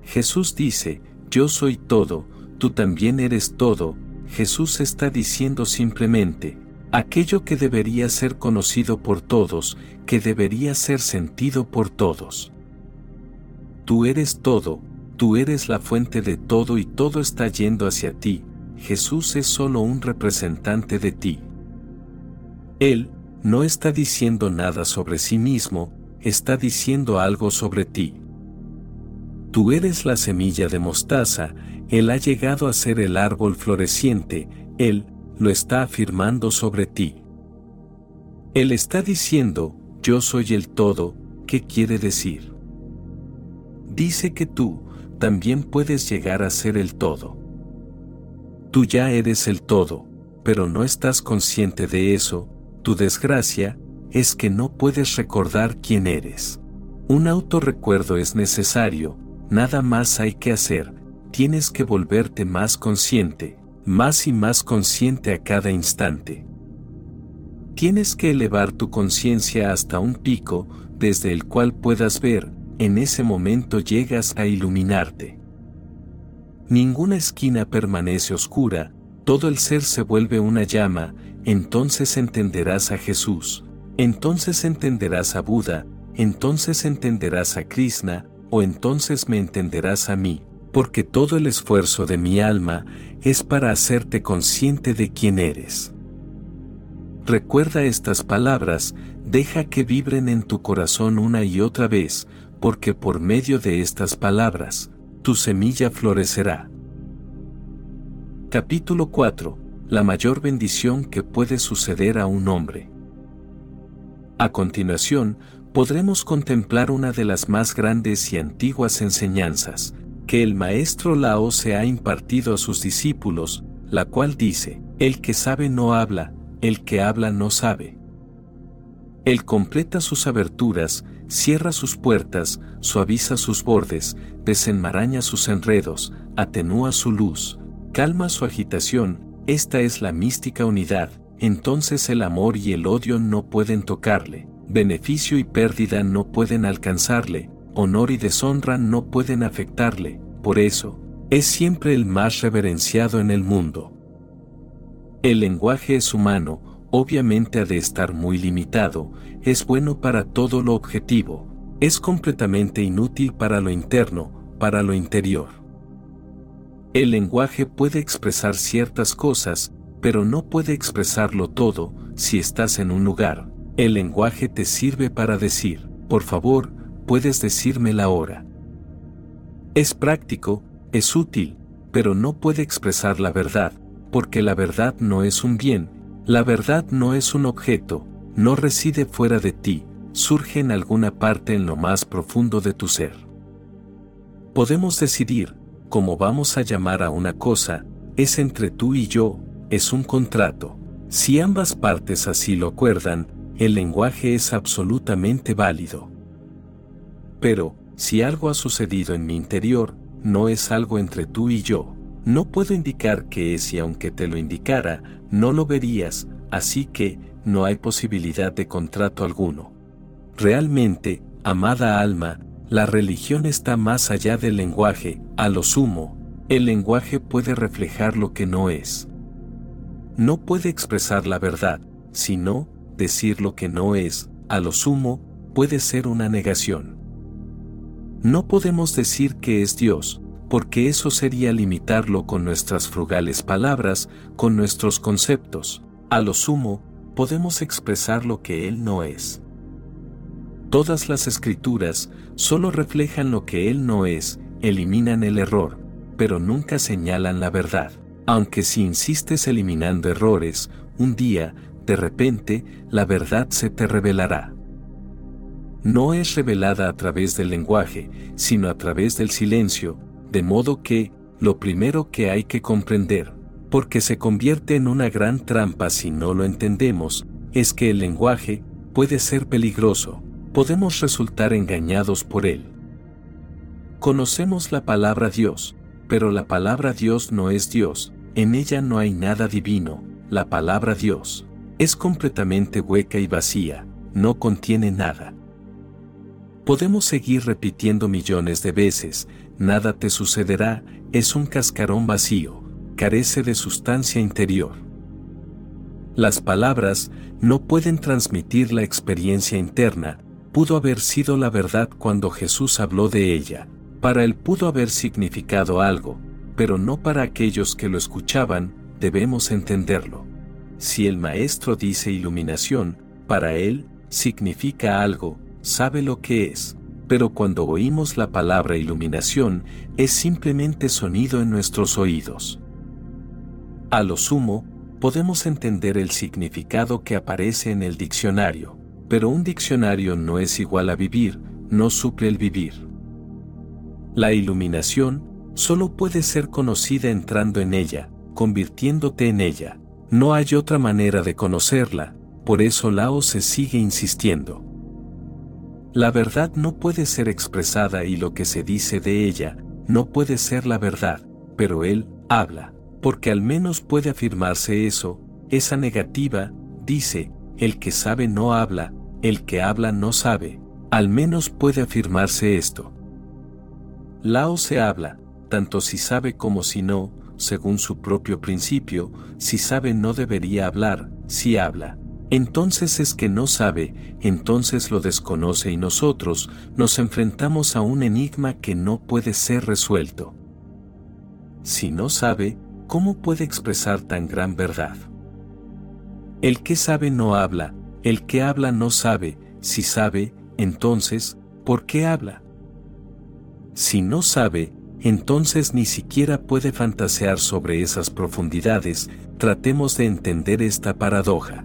Jesús dice, yo soy todo, tú también eres todo, Jesús está diciendo simplemente, aquello que debería ser conocido por todos, que debería ser sentido por todos. Tú eres todo, tú eres la fuente de todo y todo está yendo hacia ti, Jesús es solo un representante de ti. Él, no está diciendo nada sobre sí mismo, está diciendo algo sobre ti. Tú eres la semilla de mostaza, Él ha llegado a ser el árbol floreciente, Él lo está afirmando sobre ti. Él está diciendo, yo soy el todo, ¿qué quiere decir? Dice que tú, también puedes llegar a ser el todo. Tú ya eres el todo, pero no estás consciente de eso, tu desgracia es que no puedes recordar quién eres. Un autorrecuerdo es necesario, nada más hay que hacer, tienes que volverte más consciente, más y más consciente a cada instante. Tienes que elevar tu conciencia hasta un pico, desde el cual puedas ver, en ese momento llegas a iluminarte. Ninguna esquina permanece oscura, todo el ser se vuelve una llama, entonces entenderás a Jesús, entonces entenderás a Buda, entonces entenderás a Krishna, o entonces me entenderás a mí, porque todo el esfuerzo de mi alma es para hacerte consciente de quién eres. Recuerda estas palabras, deja que vibren en tu corazón una y otra vez, porque por medio de estas palabras, tu semilla florecerá. Capítulo 4 la mayor bendición que puede suceder a un hombre. A continuación, podremos contemplar una de las más grandes y antiguas enseñanzas, que el maestro Lao se ha impartido a sus discípulos, la cual dice, el que sabe no habla, el que habla no sabe. Él completa sus aberturas, cierra sus puertas, suaviza sus bordes, desenmaraña sus enredos, atenúa su luz, calma su agitación, esta es la mística unidad, entonces el amor y el odio no pueden tocarle, beneficio y pérdida no pueden alcanzarle, honor y deshonra no pueden afectarle, por eso, es siempre el más reverenciado en el mundo. El lenguaje es humano, obviamente ha de estar muy limitado, es bueno para todo lo objetivo, es completamente inútil para lo interno, para lo interior. El lenguaje puede expresar ciertas cosas, pero no puede expresarlo todo, si estás en un lugar. El lenguaje te sirve para decir, por favor, puedes decirme la hora. Es práctico, es útil, pero no puede expresar la verdad, porque la verdad no es un bien, la verdad no es un objeto, no reside fuera de ti, surge en alguna parte en lo más profundo de tu ser. Podemos decidir, como vamos a llamar a una cosa, es entre tú y yo, es un contrato. Si ambas partes así lo acuerdan, el lenguaje es absolutamente válido. Pero, si algo ha sucedido en mi interior, no es algo entre tú y yo. No puedo indicar qué es y aunque te lo indicara, no lo verías, así que, no hay posibilidad de contrato alguno. Realmente, amada alma, la religión está más allá del lenguaje, a lo sumo, el lenguaje puede reflejar lo que no es. No puede expresar la verdad, sino, decir lo que no es, a lo sumo, puede ser una negación. No podemos decir que es Dios, porque eso sería limitarlo con nuestras frugales palabras, con nuestros conceptos. A lo sumo, podemos expresar lo que Él no es. Todas las escrituras solo reflejan lo que Él no es, eliminan el error, pero nunca señalan la verdad. Aunque si insistes eliminando errores, un día, de repente, la verdad se te revelará. No es revelada a través del lenguaje, sino a través del silencio, de modo que, lo primero que hay que comprender, porque se convierte en una gran trampa si no lo entendemos, es que el lenguaje puede ser peligroso, podemos resultar engañados por él. Conocemos la palabra Dios, pero la palabra Dios no es Dios, en ella no hay nada divino, la palabra Dios es completamente hueca y vacía, no contiene nada. Podemos seguir repitiendo millones de veces, nada te sucederá, es un cascarón vacío, carece de sustancia interior. Las palabras no pueden transmitir la experiencia interna, pudo haber sido la verdad cuando Jesús habló de ella, para él pudo haber significado algo, pero no para aquellos que lo escuchaban, debemos entenderlo. Si el maestro dice iluminación, para él, significa algo, sabe lo que es, pero cuando oímos la palabra iluminación, es simplemente sonido en nuestros oídos. A lo sumo, podemos entender el significado que aparece en el diccionario, pero un diccionario no es igual a vivir, no suple el vivir. La iluminación solo puede ser conocida entrando en ella, convirtiéndote en ella. No hay otra manera de conocerla, por eso Lao se sigue insistiendo. La verdad no puede ser expresada y lo que se dice de ella no puede ser la verdad, pero él habla, porque al menos puede afirmarse eso, esa negativa, dice, el que sabe no habla, el que habla no sabe, al menos puede afirmarse esto. Lao se habla, tanto si sabe como si no, según su propio principio, si sabe no debería hablar, si habla. Entonces es que no sabe, entonces lo desconoce y nosotros nos enfrentamos a un enigma que no puede ser resuelto. Si no sabe, ¿cómo puede expresar tan gran verdad? El que sabe no habla, el que habla no sabe, si sabe, entonces, ¿por qué habla? Si no sabe, entonces ni siquiera puede fantasear sobre esas profundidades, tratemos de entender esta paradoja.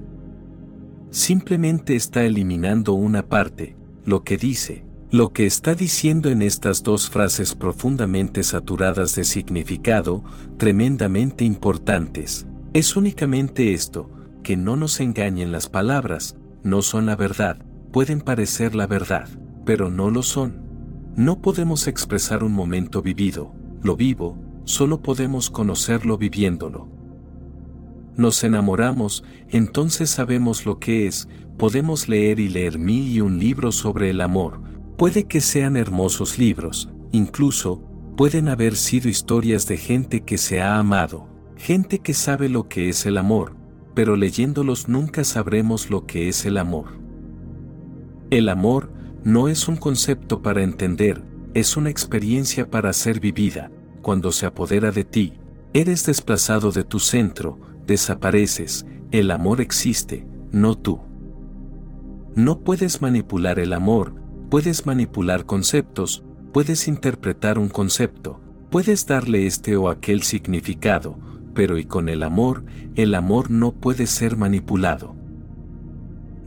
Simplemente está eliminando una parte, lo que dice, lo que está diciendo en estas dos frases profundamente saturadas de significado, tremendamente importantes, es únicamente esto, que no nos engañen las palabras, no son la verdad, pueden parecer la verdad, pero no lo son. No podemos expresar un momento vivido, lo vivo, solo podemos conocerlo viviéndolo. Nos enamoramos, entonces sabemos lo que es, podemos leer y leer mil y un libros sobre el amor, puede que sean hermosos libros, incluso, pueden haber sido historias de gente que se ha amado, gente que sabe lo que es el amor, pero leyéndolos nunca sabremos lo que es el amor. El amor no es un concepto para entender, es una experiencia para ser vivida, cuando se apodera de ti, eres desplazado de tu centro, desapareces, el amor existe, no tú. No puedes manipular el amor, puedes manipular conceptos, puedes interpretar un concepto, puedes darle este o aquel significado, pero y con el amor, el amor no puede ser manipulado.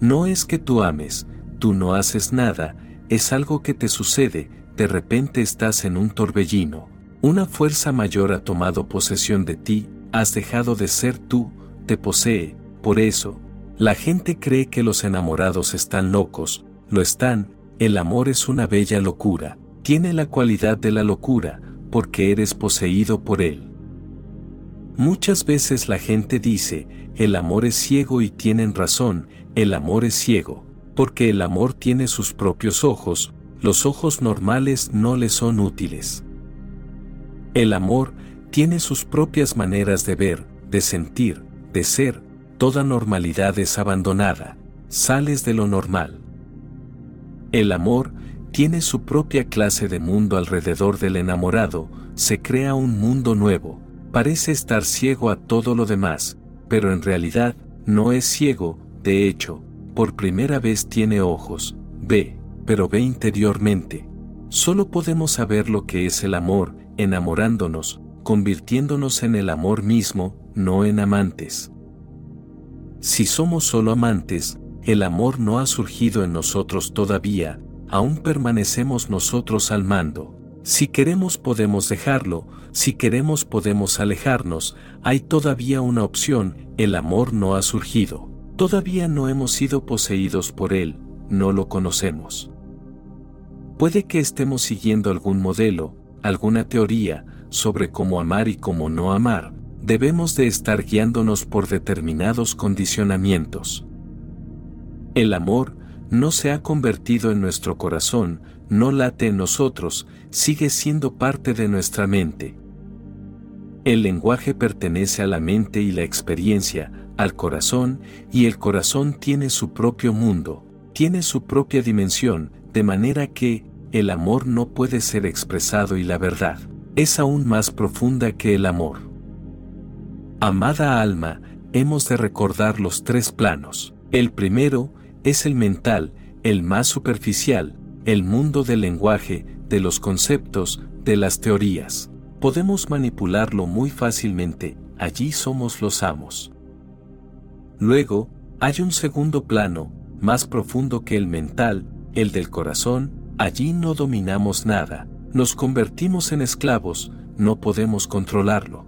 No es que tú ames, tú no haces nada, es algo que te sucede, de repente estás en un torbellino, una fuerza mayor ha tomado posesión de ti, has dejado de ser tú, te posee, por eso, la gente cree que los enamorados están locos, lo están, el amor es una bella locura, tiene la cualidad de la locura, porque eres poseído por él. Muchas veces la gente dice, el amor es ciego y tienen razón, el amor es ciego, porque el amor tiene sus propios ojos, los ojos normales no le son útiles. El amor tiene sus propias maneras de ver, de sentir, de ser, toda normalidad es abandonada, sales de lo normal. El amor tiene su propia clase de mundo alrededor del enamorado, se crea un mundo nuevo, parece estar ciego a todo lo demás, pero en realidad no es ciego, de hecho, por primera vez tiene ojos, ve, pero ve interiormente. Solo podemos saber lo que es el amor, enamorándonos, convirtiéndonos en el amor mismo, no en amantes. Si somos solo amantes, el amor no ha surgido en nosotros todavía, aún permanecemos nosotros al mando. Si queremos podemos dejarlo, si queremos podemos alejarnos, hay todavía una opción, el amor no ha surgido. Todavía no hemos sido poseídos por él, no lo conocemos. Puede que estemos siguiendo algún modelo, alguna teoría, sobre cómo amar y cómo no amar, debemos de estar guiándonos por determinados condicionamientos. El amor no se ha convertido en nuestro corazón, no late en nosotros, sigue siendo parte de nuestra mente. El lenguaje pertenece a la mente y la experiencia, al corazón, y el corazón tiene su propio mundo, tiene su propia dimensión, de manera que, el amor no puede ser expresado y la verdad, es aún más profunda que el amor. Amada alma, hemos de recordar los tres planos. El primero es el mental, el más superficial, el mundo del lenguaje, de los conceptos, de las teorías. Podemos manipularlo muy fácilmente, allí somos los amos. Luego, hay un segundo plano, más profundo que el mental, el del corazón, allí no dominamos nada, nos convertimos en esclavos, no podemos controlarlo.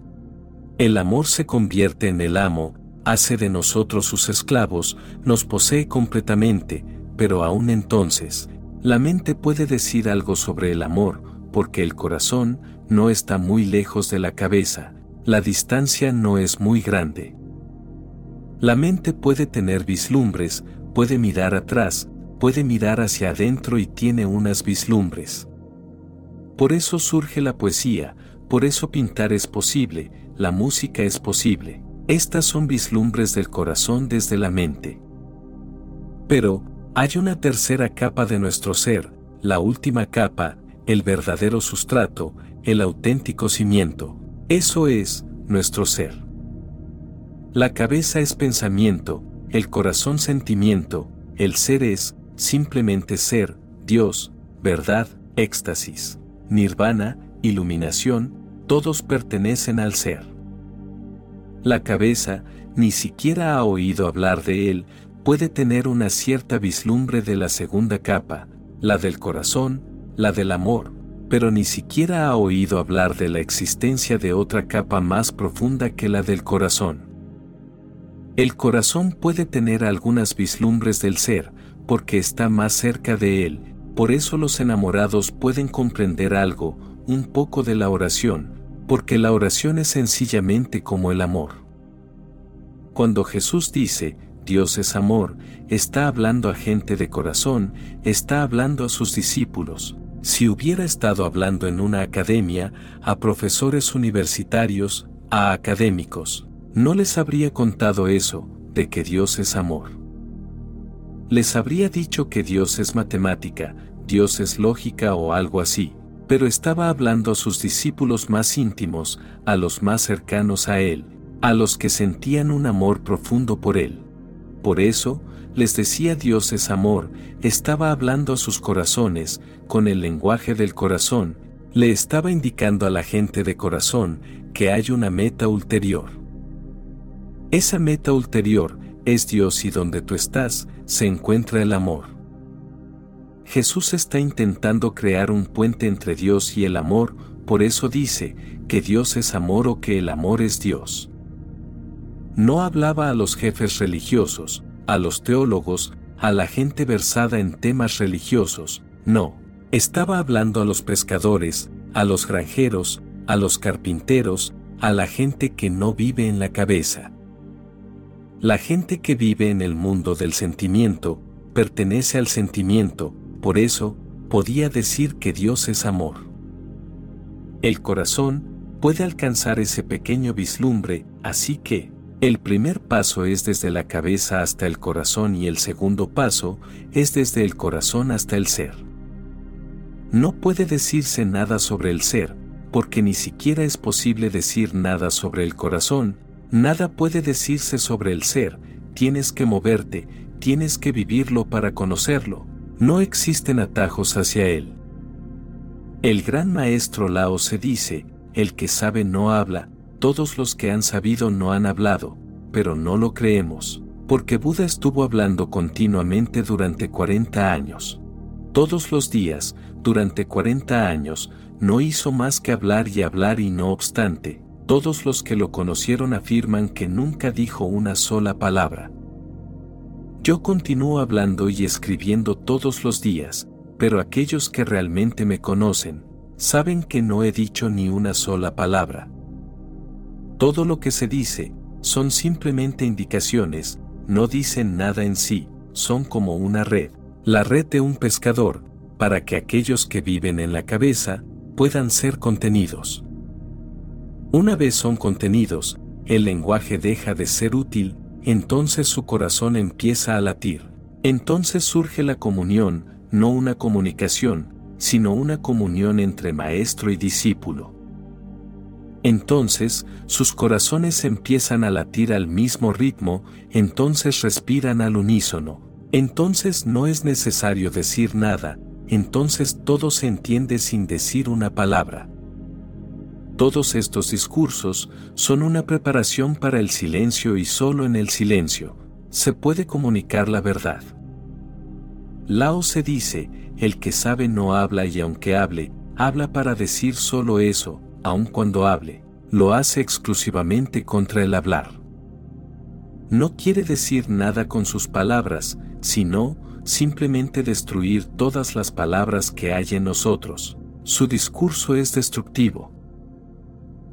El amor se convierte en el amo, hace de nosotros sus esclavos, nos posee completamente, pero aún entonces, la mente puede decir algo sobre el amor, porque el corazón no está muy lejos de la cabeza, la distancia no es muy grande. La mente puede tener vislumbres, puede mirar atrás, puede mirar hacia adentro y tiene unas vislumbres. Por eso surge la poesía, por eso pintar es posible, la música es posible. Estas son vislumbres del corazón desde la mente. Pero, hay una tercera capa de nuestro ser, la última capa, el verdadero sustrato, el auténtico cimiento. Eso es, nuestro ser. La cabeza es pensamiento, el corazón sentimiento, el ser es, simplemente ser, Dios, verdad, éxtasis, nirvana, iluminación, todos pertenecen al ser. La cabeza, ni siquiera ha oído hablar de él, puede tener una cierta vislumbre de la segunda capa, la del corazón, la del amor, pero ni siquiera ha oído hablar de la existencia de otra capa más profunda que la del corazón. El corazón puede tener algunas vislumbres del ser, porque está más cerca de él, por eso los enamorados pueden comprender algo, un poco de la oración, porque la oración es sencillamente como el amor. Cuando Jesús dice, Dios es amor, está hablando a gente de corazón, está hablando a sus discípulos. Si hubiera estado hablando en una academia, a profesores universitarios, a académicos, no les habría contado eso, de que Dios es amor. Les habría dicho que Dios es matemática, Dios es lógica o algo así, pero estaba hablando a sus discípulos más íntimos, a los más cercanos a Él, a los que sentían un amor profundo por Él. Por eso, les decía Dios es amor, estaba hablando a sus corazones, con el lenguaje del corazón, le estaba indicando a la gente de corazón que hay una meta ulterior. Esa meta ulterior es Dios y donde tú estás, se encuentra el amor. Jesús está intentando crear un puente entre Dios y el amor, por eso dice que Dios es amor o que el amor es Dios. No hablaba a los jefes religiosos, a los teólogos, a la gente versada en temas religiosos, no, estaba hablando a los pescadores, a los granjeros, a los carpinteros, a la gente que no vive en la cabeza. La gente que vive en el mundo del sentimiento, pertenece al sentimiento, por eso, podía decir que Dios es amor. El corazón puede alcanzar ese pequeño vislumbre, así que, el primer paso es desde la cabeza hasta el corazón y el segundo paso es desde el corazón hasta el ser. No puede decirse nada sobre el ser, porque ni siquiera es posible decir nada sobre el corazón, nada puede decirse sobre el ser, tienes que moverte, tienes que vivirlo para conocerlo, no existen atajos hacia él. El gran maestro Lao se dice, el que sabe no habla, todos los que han sabido no han hablado, pero no lo creemos, porque Buda estuvo hablando continuamente durante 40 años. Todos los días, durante 40 años, no hizo más que hablar y hablar y no obstante, todos los que lo conocieron afirman que nunca dijo una sola palabra. Yo continúo hablando y escribiendo todos los días, pero aquellos que realmente me conocen, saben que no he dicho ni una sola palabra. Todo lo que se dice, son simplemente indicaciones, no dicen nada en sí, son como una red, la red de un pescador, para que aquellos que viven en la cabeza, puedan ser contenidos. Una vez son contenidos, el lenguaje deja de ser útil, entonces su corazón empieza a latir. Entonces surge la comunión, no una comunicación, sino una comunión entre maestro y discípulo. Entonces, sus corazones empiezan a latir al mismo ritmo, entonces respiran al unísono, entonces no es necesario decir nada, entonces todo se entiende sin decir una palabra. Todos estos discursos son una preparación para el silencio y solo en el silencio se puede comunicar la verdad. Lao se dice, el que sabe no habla y aunque hable, habla para decir solo eso, aun cuando hable, lo hace exclusivamente contra el hablar. No quiere decir nada con sus palabras, sino, simplemente destruir todas las palabras que hay en nosotros. Su discurso es destructivo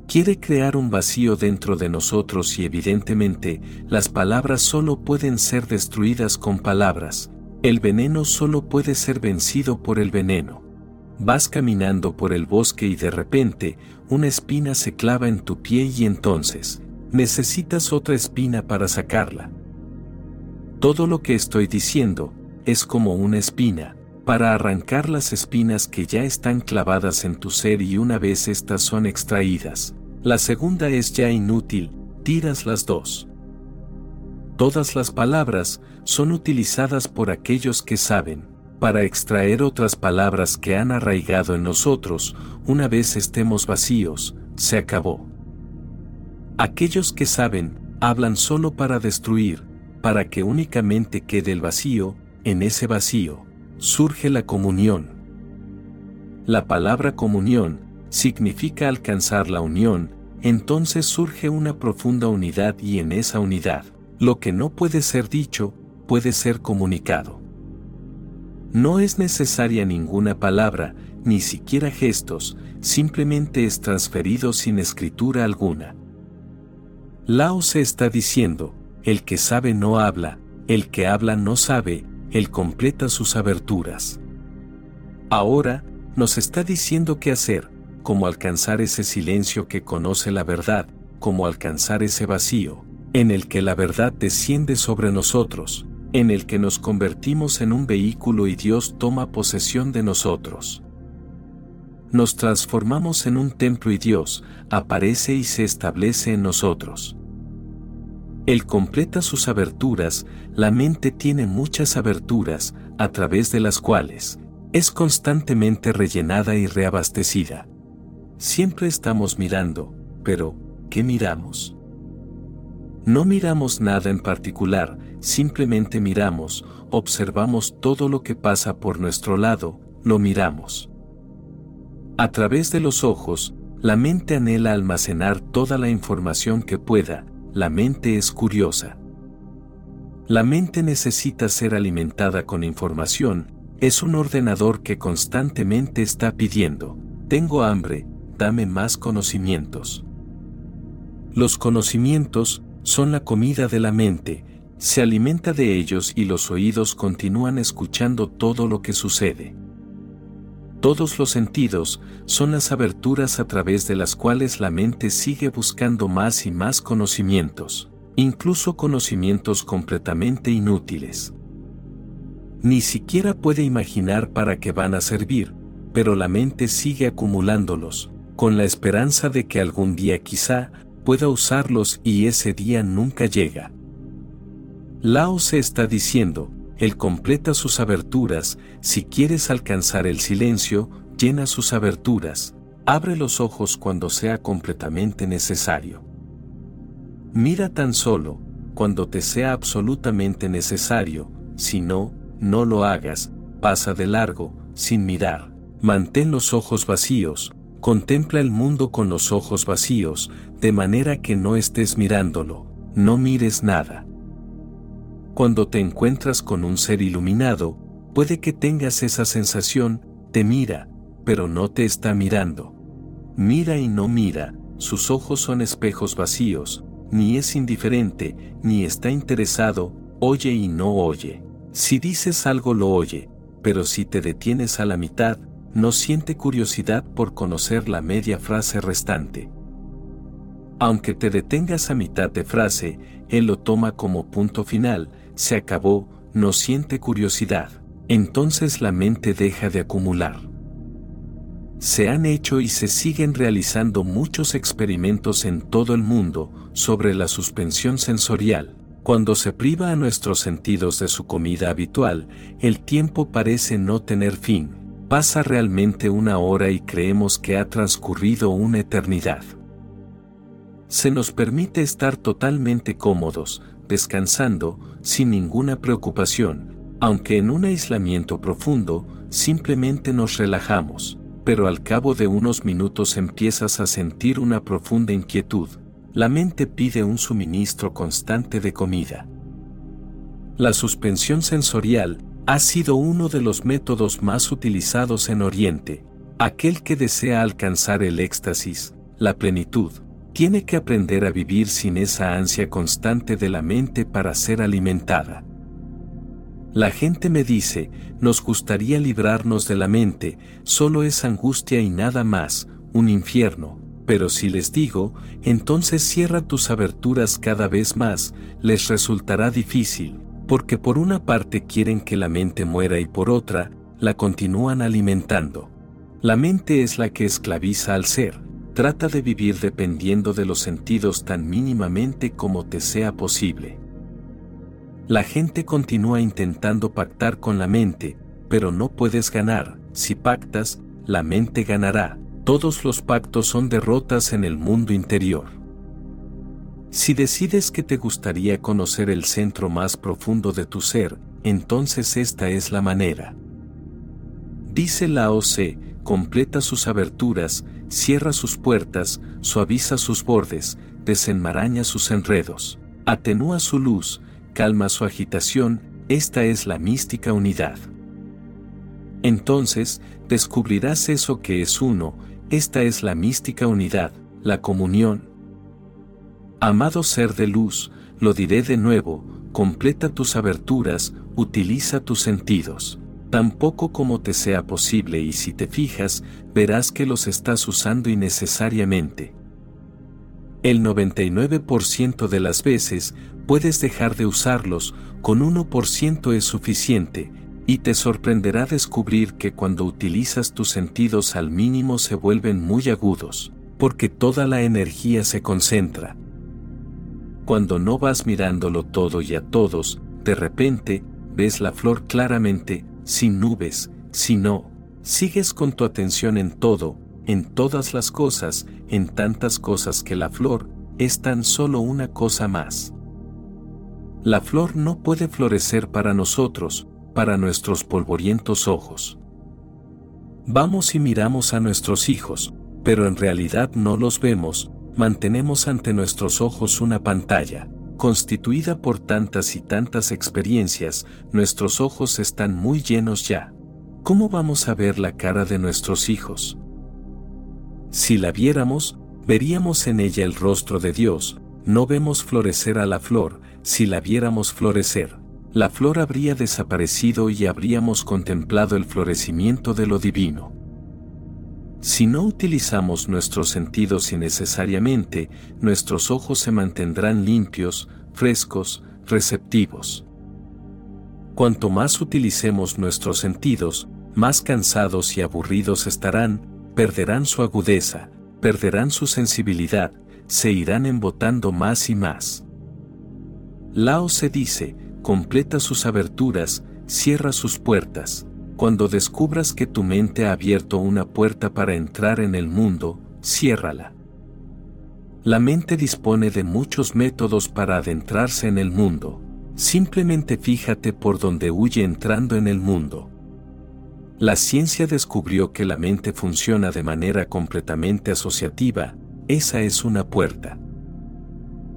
quiere crear un vacío dentro de nosotros y evidentemente las palabras solo pueden ser destruidas con palabras, el veneno solo puede ser vencido por el veneno. Vas caminando por el bosque y de repente una espina se clava en tu pie y entonces necesitas otra espina para sacarla. Todo lo que estoy diciendo es como una espina, para arrancar las espinas que ya están clavadas en tu ser y una vez estas son extraídas, la segunda es ya inútil, tiras las dos. Todas las palabras son utilizadas por aquellos que saben, para extraer otras palabras que han arraigado en nosotros, una vez estemos vacíos, se acabó. Aquellos que saben, hablan solo para destruir, para que únicamente quede el vacío, en ese vacío, surge la comunión. La palabra comunión significa alcanzar la unión, entonces surge una profunda unidad y en esa unidad, lo que no puede ser dicho, puede ser comunicado. No es necesaria ninguna palabra, ni siquiera gestos, simplemente es transferido sin escritura alguna. Lao se está diciendo, el que sabe no habla, el que habla no sabe, él completa sus aberturas. Ahora, nos está diciendo qué hacer, cómo alcanzar ese silencio que conoce la verdad, cómo alcanzar ese vacío, en el que la verdad desciende sobre nosotros, en el que nos convertimos en un vehículo y Dios toma posesión de nosotros. Nos transformamos en un templo y Dios aparece y se establece en nosotros. Él completa sus aberturas, la mente tiene muchas aberturas, a través de las cuales es constantemente rellenada y reabastecida. Siempre estamos mirando, pero, ¿qué miramos? No miramos nada en particular, simplemente miramos, observamos todo lo que pasa por nuestro lado, lo miramos. A través de los ojos, la mente anhela almacenar toda la información que pueda, la mente es curiosa. La mente necesita ser alimentada con información, es un ordenador que constantemente está pidiendo, tengo hambre, dame más conocimientos. Los conocimientos son la comida de la mente, se alimenta de ellos y los oídos continúan escuchando todo lo que sucede. Todos los sentidos son las aberturas a través de las cuales la mente sigue buscando más y más conocimientos, incluso conocimientos completamente inútiles. Ni siquiera puede imaginar para qué van a servir, pero la mente sigue acumulándolos, con la esperanza de que algún día quizá pueda usarlos y ese día nunca llega. Lao se está diciendo, él completa sus aberturas, si quieres alcanzar el silencio, llena sus aberturas, abre los ojos cuando sea completamente necesario. Mira tan solo, cuando te sea absolutamente necesario, si no, no lo hagas, pasa de largo, sin mirar, mantén los ojos vacíos, contempla el mundo con los ojos vacíos, de manera que no estés mirándolo, no mires nada. Cuando te encuentras con un ser iluminado, puede que tengas esa sensación, te mira, pero no te está mirando. Mira y no mira, sus ojos son espejos vacíos, ni es indiferente, ni está interesado, oye y no oye. Si dices algo lo oye, pero si te detienes a la mitad, no siente curiosidad por conocer la media frase restante. Aunque te detengas a mitad de frase, él lo toma como punto final, se acabó, no siente curiosidad. Entonces la mente deja de acumular. Se han hecho y se siguen realizando muchos experimentos en todo el mundo sobre la suspensión sensorial. Cuando se priva a nuestros sentidos de su comida habitual, el tiempo parece no tener fin. Pasa realmente una hora y creemos que ha transcurrido una eternidad. Se nos permite estar totalmente cómodos, descansando, sin ninguna preocupación, aunque en un aislamiento profundo, simplemente nos relajamos, pero al cabo de unos minutos empiezas a sentir una profunda inquietud. La mente pide un suministro constante de comida. La suspensión sensorial ha sido uno de los métodos más utilizados en Oriente. Aquel que desea alcanzar el éxtasis, la plenitud, tiene que aprender a vivir sin esa ansia constante de la mente para ser alimentada. La gente me dice, nos gustaría librarnos de la mente, solo es angustia y nada más, un infierno, pero si les digo, entonces cierra tus aberturas cada vez más, les resultará difícil, porque por una parte quieren que la mente muera y por otra, la continúan alimentando. La mente es la que esclaviza al ser, Trata de vivir dependiendo de los sentidos tan mínimamente como te sea posible. La gente continúa intentando pactar con la mente, pero no puedes ganar. Si pactas, la mente ganará. Todos los pactos son derrotas en el mundo interior. Si decides que te gustaría conocer el centro más profundo de tu ser, entonces esta es la manera. Dice Lao Tse, completa sus aberturas, cierra sus puertas, suaviza sus bordes, desenmaraña sus enredos, atenúa su luz, calma su agitación, esta es la mística unidad. Entonces, descubrirás eso que es uno, esta es la mística unidad, la comunión. Amado ser de luz, lo diré de nuevo, completa tus aberturas, utiliza tus sentidos tan poco como te sea posible y si te fijas, verás que los estás usando innecesariamente. El 99% de las veces puedes dejar de usarlos, con 1% es suficiente, y te sorprenderá descubrir que cuando utilizas tus sentidos al mínimo se vuelven muy agudos, porque toda la energía se concentra. Cuando no vas mirándolo todo y a todos, de repente, ves la flor claramente, sin nubes, sino, sigues con tu atención en todo, en todas las cosas, en tantas cosas que la flor es tan solo una cosa más. La flor no puede florecer para nosotros, para nuestros polvorientos ojos. Vamos y miramos a nuestros hijos, pero en realidad no los vemos, mantenemos ante nuestros ojos una pantalla, Constituida por tantas y tantas experiencias, nuestros ojos están muy llenos ya. ¿Cómo vamos a ver la cara de nuestros hijos? Si la viéramos, veríamos en ella el rostro de Dios, no vemos florecer a la flor, si la viéramos florecer, la flor habría desaparecido y habríamos contemplado el florecimiento de lo divino. Si no utilizamos nuestros sentidos innecesariamente, nuestros ojos se mantendrán limpios, frescos, receptivos. Cuanto más utilicemos nuestros sentidos, más cansados y aburridos estarán, perderán su agudeza, perderán su sensibilidad, se irán embotando más y más. Lao se dice, completa sus aberturas, cierra sus puertas. Cuando descubras que tu mente ha abierto una puerta para entrar en el mundo, ciérrala. La mente dispone de muchos métodos para adentrarse en el mundo. Simplemente fíjate por donde huye entrando en el mundo. La ciencia descubrió que la mente funciona de manera completamente asociativa, esa es una puerta.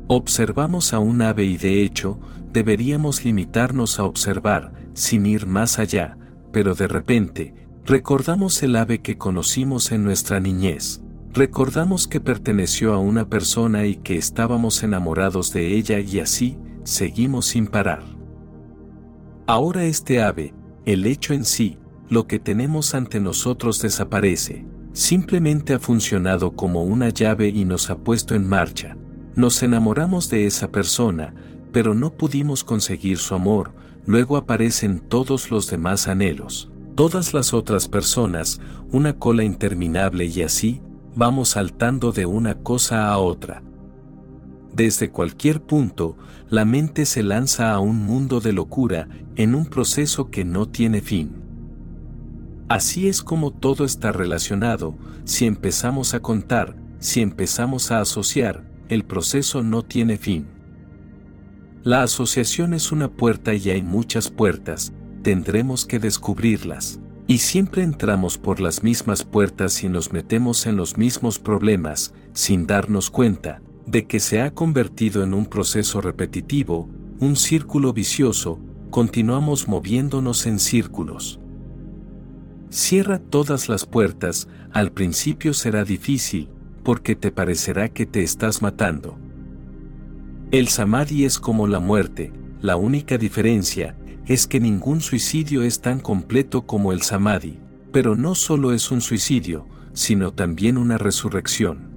Observamos a un ave y de hecho, deberíamos limitarnos a observar, sin ir más allá, pero de repente, recordamos el ave que conocimos en nuestra niñez. Recordamos que perteneció a una persona y que estábamos enamorados de ella y así, seguimos sin parar. Ahora este ave, el hecho en sí, lo que tenemos ante nosotros desaparece, simplemente ha funcionado como una llave y nos ha puesto en marcha. Nos enamoramos de esa persona, pero no pudimos conseguir su amor, luego aparecen todos los demás anhelos, todas las otras personas, una cola interminable y así, vamos saltando de una cosa a otra. Desde cualquier punto, la mente se lanza a un mundo de locura, en un proceso que no tiene fin. Así es como todo está relacionado, si empezamos a contar, si empezamos a asociar, el proceso no tiene fin. La asociación es una puerta y hay muchas puertas, tendremos que descubrirlas. Y siempre entramos por las mismas puertas y nos metemos en los mismos problemas, sin darnos cuenta, de que se ha convertido en un proceso repetitivo, un círculo vicioso, continuamos moviéndonos en círculos. Cierra todas las puertas, al principio será difícil, porque te parecerá que te estás matando. El samadhi es como la muerte, la única diferencia es que ningún suicidio es tan completo como el samadhi, pero no solo es un suicidio, sino también una resurrección.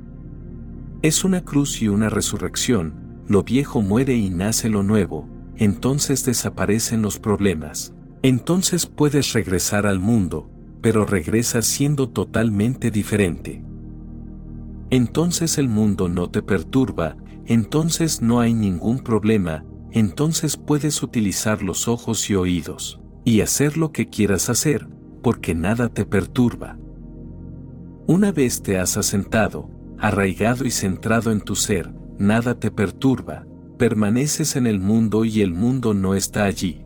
Es una cruz y una resurrección, lo viejo muere y nace lo nuevo, entonces desaparecen los problemas. Entonces puedes regresar al mundo, pero regresas siendo totalmente diferente entonces el mundo no te perturba, entonces no hay ningún problema, entonces puedes utilizar los ojos y oídos, y hacer lo que quieras hacer, porque nada te perturba. Una vez te has asentado, arraigado y centrado en tu ser, nada te perturba, permaneces en el mundo y el mundo no está allí.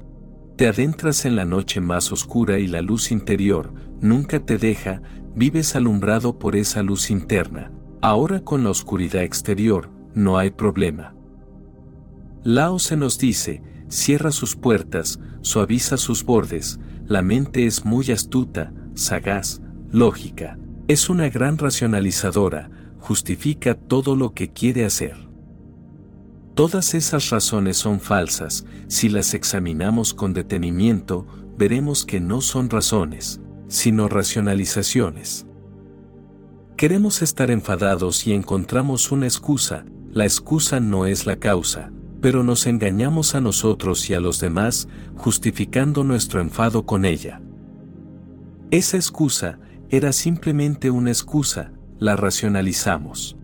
Te adentras en la noche más oscura y la luz interior nunca te deja, vives alumbrado por esa luz interna. Ahora con la oscuridad exterior, no hay problema. Lao se nos dice, cierra sus puertas, suaviza sus bordes, la mente es muy astuta, sagaz, lógica, es una gran racionalizadora, justifica todo lo que quiere hacer. Todas esas razones son falsas, si las examinamos con detenimiento, veremos que no son razones, sino racionalizaciones. Queremos estar enfadados y encontramos una excusa, la excusa no es la causa, pero nos engañamos a nosotros y a los demás, justificando nuestro enfado con ella. Esa excusa era simplemente una excusa, la racionalizamos.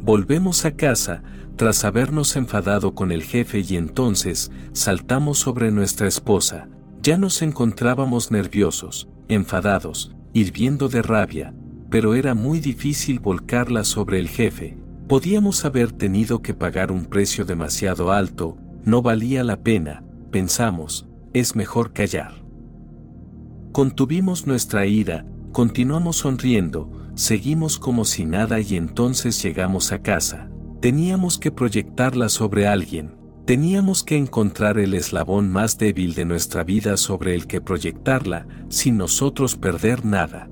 Volvemos a casa, tras habernos enfadado con el jefe y entonces saltamos sobre nuestra esposa, ya nos encontrábamos nerviosos, enfadados, hirviendo de rabia, pero era muy difícil volcarla sobre el jefe. Podíamos haber tenido que pagar un precio demasiado alto, no valía la pena, pensamos, es mejor callar. Contuvimos nuestra ira, continuamos sonriendo, seguimos como si nada y entonces llegamos a casa. Teníamos que proyectarla sobre alguien, teníamos que encontrar el eslabón más débil de nuestra vida sobre el que proyectarla, sin nosotros perder nada.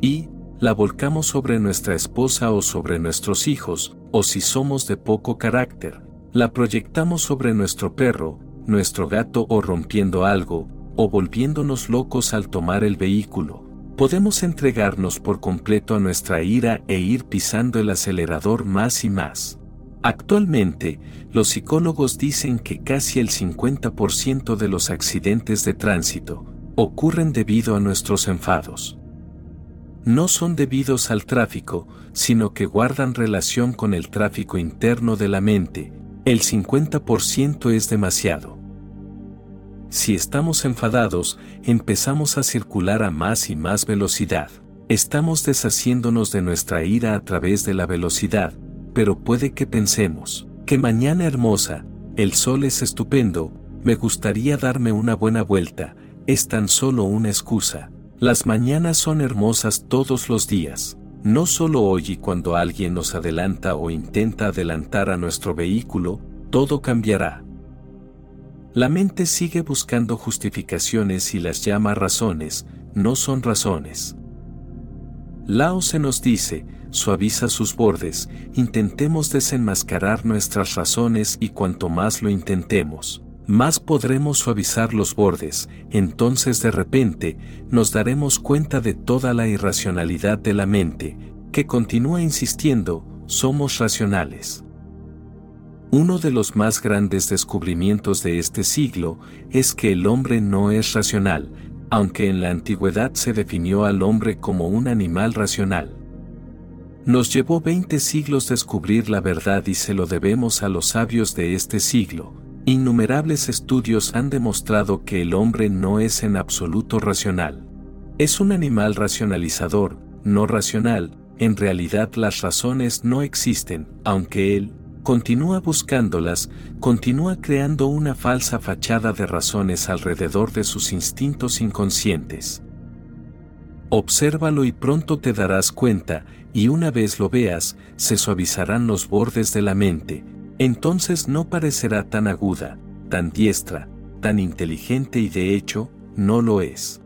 Y la volcamos sobre nuestra esposa o sobre nuestros hijos, o si somos de poco carácter, la proyectamos sobre nuestro perro, nuestro gato o rompiendo algo, o volviéndonos locos al tomar el vehículo. Podemos entregarnos por completo a nuestra ira e ir pisando el acelerador más y más. Actualmente, los psicólogos dicen que casi el 50% de los accidentes de tránsito ocurren debido a nuestros enfados no son debidos al tráfico, sino que guardan relación con el tráfico interno de la mente, El 50% es demasiado. Si estamos enfadados, empezamos a circular a más y más velocidad. Estamos deshaciéndonos de nuestra ira a través de la velocidad, pero puede que pensemos, que mañana hermosa, el sol es estupendo, me gustaría darme una buena vuelta, es tan solo una excusa. Las mañanas son hermosas todos los días, no solo hoy y cuando alguien nos adelanta o intenta adelantar a nuestro vehículo, todo cambiará. La mente sigue buscando justificaciones y las llama razones, no son razones. Lao se nos dice, suaviza sus bordes, intentemos desenmascarar nuestras razones y cuanto más lo intentemos, más podremos suavizar los bordes, entonces de repente nos daremos cuenta de toda la irracionalidad de la mente, que continúa insistiendo, somos racionales. Uno de los más grandes descubrimientos de este siglo es que el hombre no es racional, aunque en la antigüedad se definió al hombre como un animal racional. Nos llevó 20 siglos descubrir la verdad y se lo debemos a los sabios de este siglo. Innumerables estudios han demostrado que el hombre no es en absoluto racional. Es un animal racionalizador, no racional, en realidad las razones no existen, aunque él, continúa buscándolas, continúa creando una falsa fachada de razones alrededor de sus instintos inconscientes. Obsérvalo y pronto te darás cuenta, y una vez lo veas, se suavizarán los bordes de la mente, entonces no parecerá tan aguda, tan diestra, tan inteligente y de hecho, no lo es.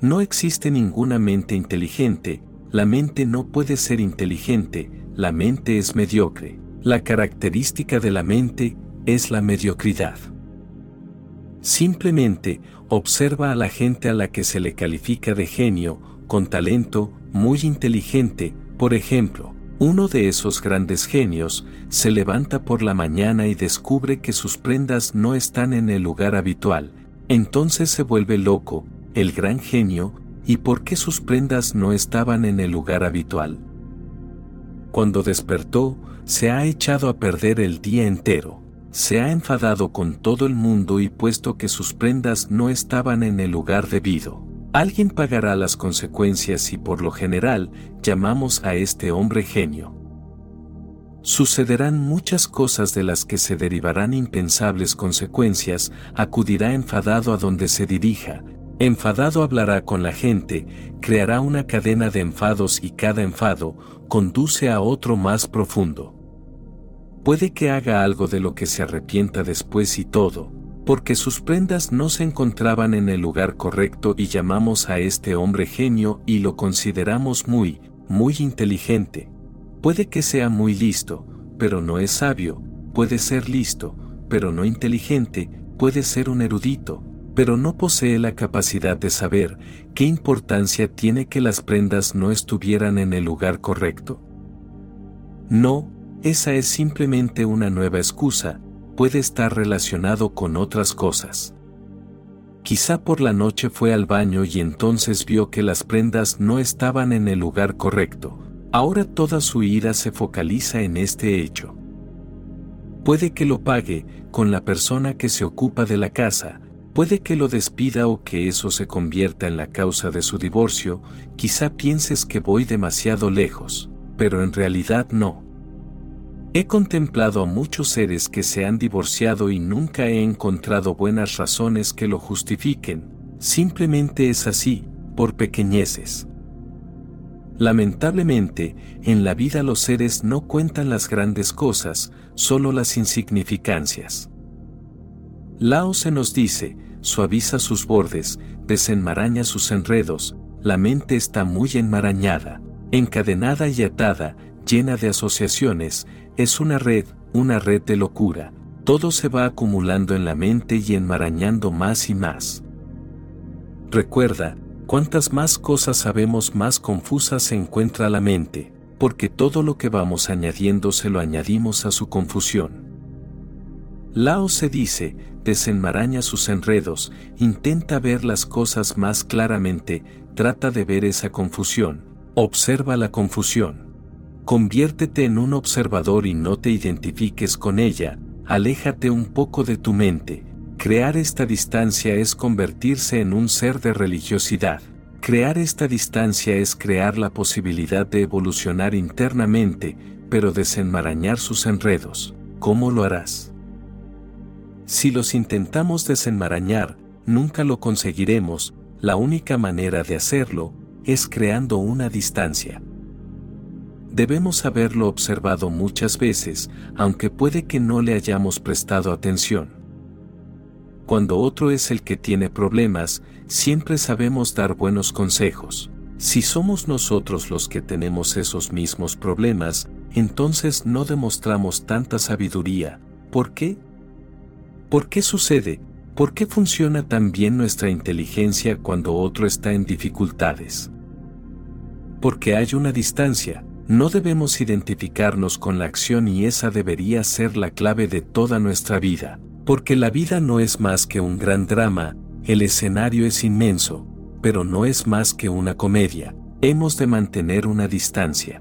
No existe ninguna mente inteligente, la mente no puede ser inteligente, la mente es mediocre. La característica de la mente es la mediocridad. Simplemente observa a la gente a la que se le califica de genio, con talento, muy inteligente, por ejemplo, uno de esos grandes genios se levanta por la mañana y descubre que sus prendas no están en el lugar habitual, entonces se vuelve loco, el gran genio, ¿y por qué sus prendas no estaban en el lugar habitual? Cuando despertó, se ha echado a perder el día entero, se ha enfadado con todo el mundo y puesto que sus prendas no estaban en el lugar debido. Alguien pagará las consecuencias y por lo general llamamos a este hombre genio. Sucederán muchas cosas de las que se derivarán impensables consecuencias, acudirá enfadado a donde se dirija, enfadado hablará con la gente, creará una cadena de enfados y cada enfado conduce a otro más profundo puede que haga algo de lo que se arrepienta después y todo, porque sus prendas no se encontraban en el lugar correcto y llamamos a este hombre genio y lo consideramos muy, muy inteligente. Puede que sea muy listo, pero no es sabio, puede ser listo, pero no inteligente, puede ser un erudito, pero no posee la capacidad de saber qué importancia tiene que las prendas no estuvieran en el lugar correcto. No, esa es simplemente una nueva excusa, puede estar relacionado con otras cosas. Quizá por la noche fue al baño y entonces vio que las prendas no estaban en el lugar correcto. Ahora toda su ira se focaliza en este hecho. Puede que lo pague con la persona que se ocupa de la casa, puede que lo despida o que eso se convierta en la causa de su divorcio, quizá pienses que voy demasiado lejos, pero en realidad no. He contemplado a muchos seres que se han divorciado y nunca he encontrado buenas razones que lo justifiquen, simplemente es así, por pequeñeces. Lamentablemente, en la vida los seres no cuentan las grandes cosas, solo las insignificancias. Lao se nos dice, suaviza sus bordes, desenmaraña sus enredos, la mente está muy enmarañada, encadenada y atada, llena de asociaciones, es una red, una red de locura, todo se va acumulando en la mente y enmarañando más y más. Recuerda, cuantas más cosas sabemos más confusa se encuentra la mente, porque todo lo que vamos añadiendo se lo añadimos a su confusión. Lao se dice, desenmaraña sus enredos, intenta ver las cosas más claramente, trata de ver esa confusión, observa la confusión. Conviértete en un observador y no te identifiques con ella, aléjate un poco de tu mente. Crear esta distancia es convertirse en un ser de religiosidad. Crear esta distancia es crear la posibilidad de evolucionar internamente, pero desenmarañar sus enredos. ¿Cómo lo harás? Si los intentamos desenmarañar, nunca lo conseguiremos, la única manera de hacerlo es creando una distancia. Debemos haberlo observado muchas veces, aunque puede que no le hayamos prestado atención. Cuando otro es el que tiene problemas, siempre sabemos dar buenos consejos. Si somos nosotros los que tenemos esos mismos problemas, entonces no demostramos tanta sabiduría. ¿Por qué? ¿Por qué sucede? ¿Por qué funciona tan bien nuestra inteligencia cuando otro está en dificultades? Porque hay una distancia, no debemos identificarnos con la acción y esa debería ser la clave de toda nuestra vida, porque la vida no es más que un gran drama, el escenario es inmenso, pero no es más que una comedia, hemos de mantener una distancia.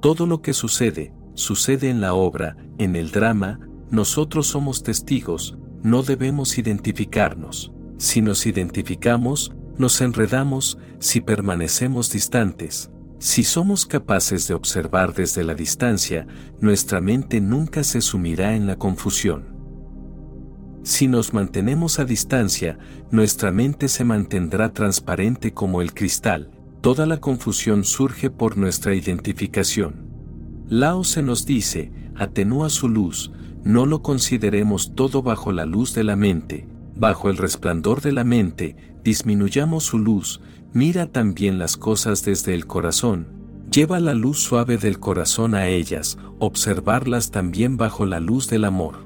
Todo lo que sucede, sucede en la obra, en el drama, nosotros somos testigos, no debemos identificarnos. Si nos identificamos, nos enredamos, si permanecemos distantes. Si somos capaces de observar desde la distancia, nuestra mente nunca se sumirá en la confusión. Si nos mantenemos a distancia, nuestra mente se mantendrá transparente como el cristal, toda la confusión surge por nuestra identificación. Lao se nos dice, atenúa su luz, no lo consideremos todo bajo la luz de la mente, bajo el resplandor de la mente, disminuyamos su luz, mira también las cosas desde el corazón, lleva la luz suave del corazón a ellas, observarlas también bajo la luz del amor.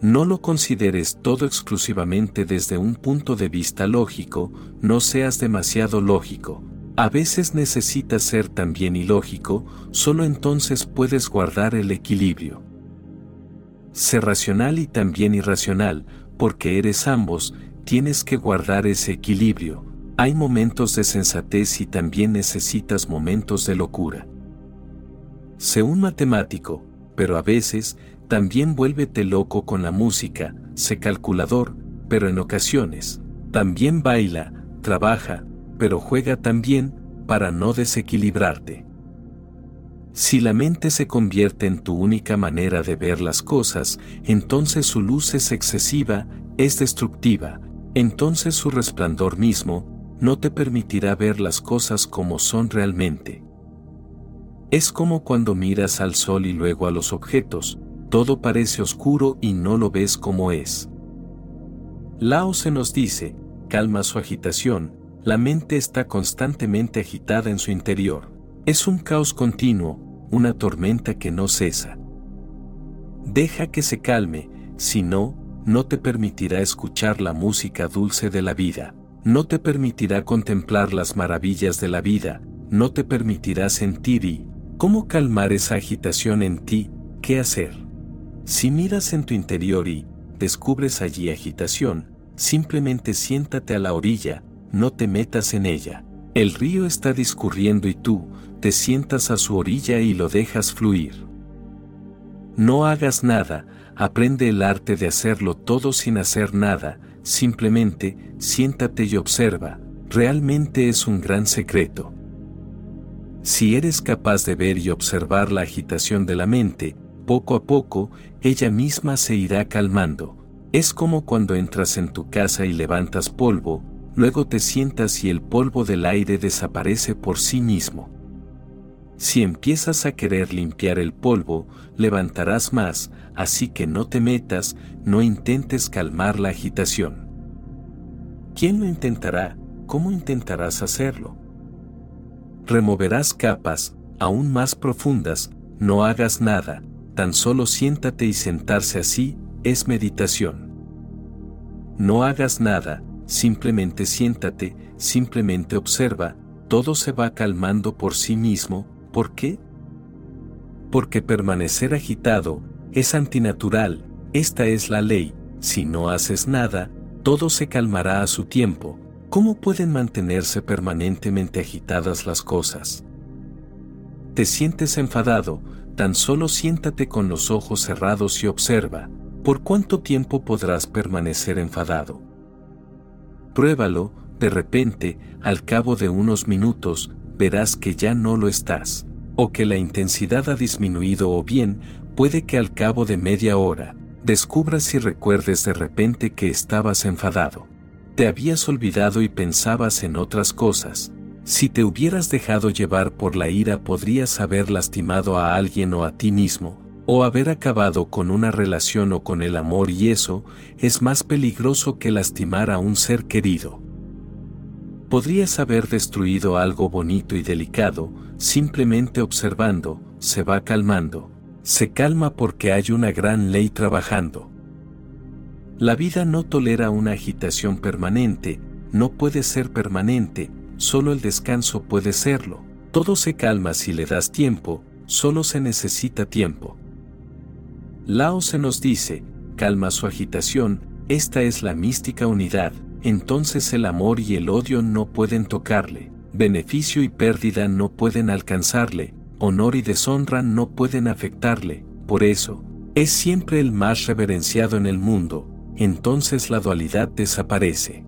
No lo consideres todo exclusivamente desde un punto de vista lógico, no seas demasiado lógico. A veces necesitas ser también ilógico, solo entonces puedes guardar el equilibrio. Sé racional y también irracional, porque eres ambos, tienes que guardar ese equilibrio. Hay momentos de sensatez y también necesitas momentos de locura. Sé un matemático, pero a veces también vuélvete loco con la música, sé calculador, pero en ocasiones, también baila, trabaja, pero juega también, para no desequilibrarte. Si la mente se convierte en tu única manera de ver las cosas, entonces su luz es excesiva, es destructiva, entonces su resplandor mismo no te permitirá ver las cosas como son realmente. Es como cuando miras al sol y luego a los objetos, todo parece oscuro y no lo ves como es. Lao se nos dice, calma su agitación, la mente está constantemente agitada en su interior. Es un caos continuo, una tormenta que no cesa. Deja que se calme, si no, no te permitirá escuchar la música dulce de la vida, no te permitirá contemplar las maravillas de la vida, no te permitirá sentir y, ¿cómo calmar esa agitación en ti? ¿Qué hacer? Si miras en tu interior y descubres allí agitación, simplemente siéntate a la orilla, no te metas en ella. El río está discurriendo y tú te sientas a su orilla y lo dejas fluir. No hagas nada, aprende el arte de hacerlo todo sin hacer nada, simplemente siéntate y observa, realmente es un gran secreto. Si eres capaz de ver y observar la agitación de la mente, poco a poco, ella misma se irá calmando. Es como cuando entras en tu casa y levantas polvo, luego te sientas y el polvo del aire desaparece por sí mismo. Si empiezas a querer limpiar el polvo, levantarás más, así que no te metas, no intentes calmar la agitación. ¿Quién lo intentará? ¿Cómo intentarás hacerlo? Removerás capas, aún más profundas, no hagas nada, tan solo siéntate y sentarse así, es meditación. No hagas nada, simplemente siéntate, simplemente observa, todo se va calmando por sí mismo, ¿por qué? Porque permanecer agitado es antinatural, esta es la ley, si no haces nada, todo se calmará a su tiempo. ¿Cómo pueden mantenerse permanentemente agitadas las cosas? Te sientes enfadado, tan solo siéntate con los ojos cerrados y observa, ¿por cuánto tiempo podrás permanecer enfadado? Pruébalo, de repente, al cabo de unos minutos, verás que ya no lo estás, o que la intensidad ha disminuido o bien, puede que al cabo de media hora, descubras y recuerdes de repente que estabas enfadado. Te habías olvidado y pensabas en otras cosas. Si te hubieras dejado llevar por la ira podrías haber lastimado a alguien o a ti mismo, o haber acabado con una relación o con el amor y eso es más peligroso que lastimar a un ser querido. Podrías haber destruido algo bonito y delicado, simplemente observando, se va calmando, se calma porque hay una gran ley trabajando. La vida no tolera una agitación permanente, no puede ser permanente, solo el descanso puede serlo. Todo se calma si le das tiempo, solo se necesita tiempo. Lao se nos dice, calma su agitación, esta es la mística unidad, entonces el amor y el odio no pueden tocarle, beneficio y pérdida no pueden alcanzarle, honor y deshonra no pueden afectarle, por eso, es siempre el más reverenciado en el mundo, entonces la dualidad desaparece.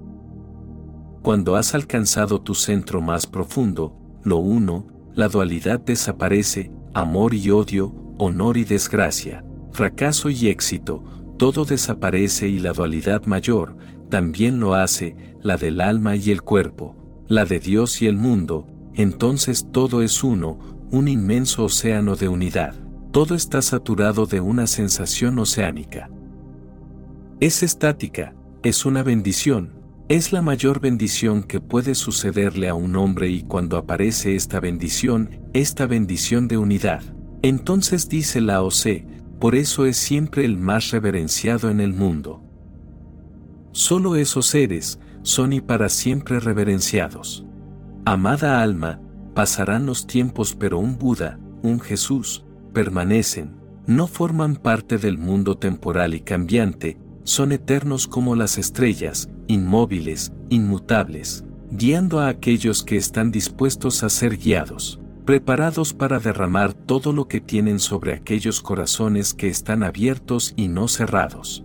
Cuando has alcanzado tu centro más profundo, lo uno, la dualidad desaparece, amor y odio, honor y desgracia, fracaso y éxito, todo desaparece y la dualidad mayor, también lo hace, la del alma y el cuerpo, la de Dios y el mundo, entonces todo es uno, un inmenso océano de unidad, todo está saturado de una sensación oceánica. Es estática, es una bendición, es la mayor bendición que puede sucederle a un hombre y cuando aparece esta bendición, esta bendición de unidad, entonces dice la OC, por eso es siempre el más reverenciado en el mundo. Solo esos seres son y para siempre reverenciados. Amada alma, pasarán los tiempos pero un Buda, un Jesús, permanecen, no forman parte del mundo temporal y cambiante, son eternos como las estrellas, inmóviles, inmutables, guiando a aquellos que están dispuestos a ser guiados, preparados para derramar todo lo que tienen sobre aquellos corazones que están abiertos y no cerrados.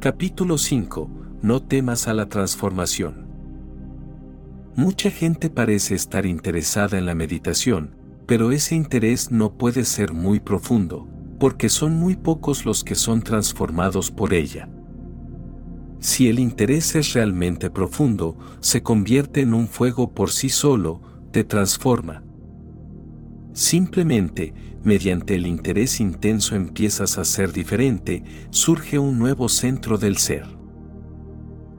Capítulo 5. No temas a la transformación. Mucha gente parece estar interesada en la meditación, pero ese interés no puede ser muy profundo, porque son muy pocos los que son transformados por ella. Si el interés es realmente profundo, se convierte en un fuego por sí solo, te transforma. Simplemente, mediante el interés intenso empiezas a ser diferente, surge un nuevo centro del ser.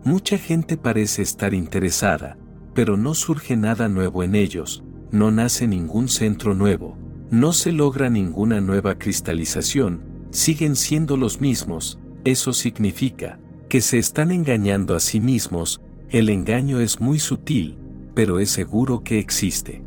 Mucha gente parece estar interesada, pero no surge nada nuevo en ellos, no nace ningún centro nuevo, no se logra ninguna nueva cristalización, siguen siendo los mismos, eso significa que se están engañando a sí mismos, el engaño es muy sutil, pero es seguro que existe.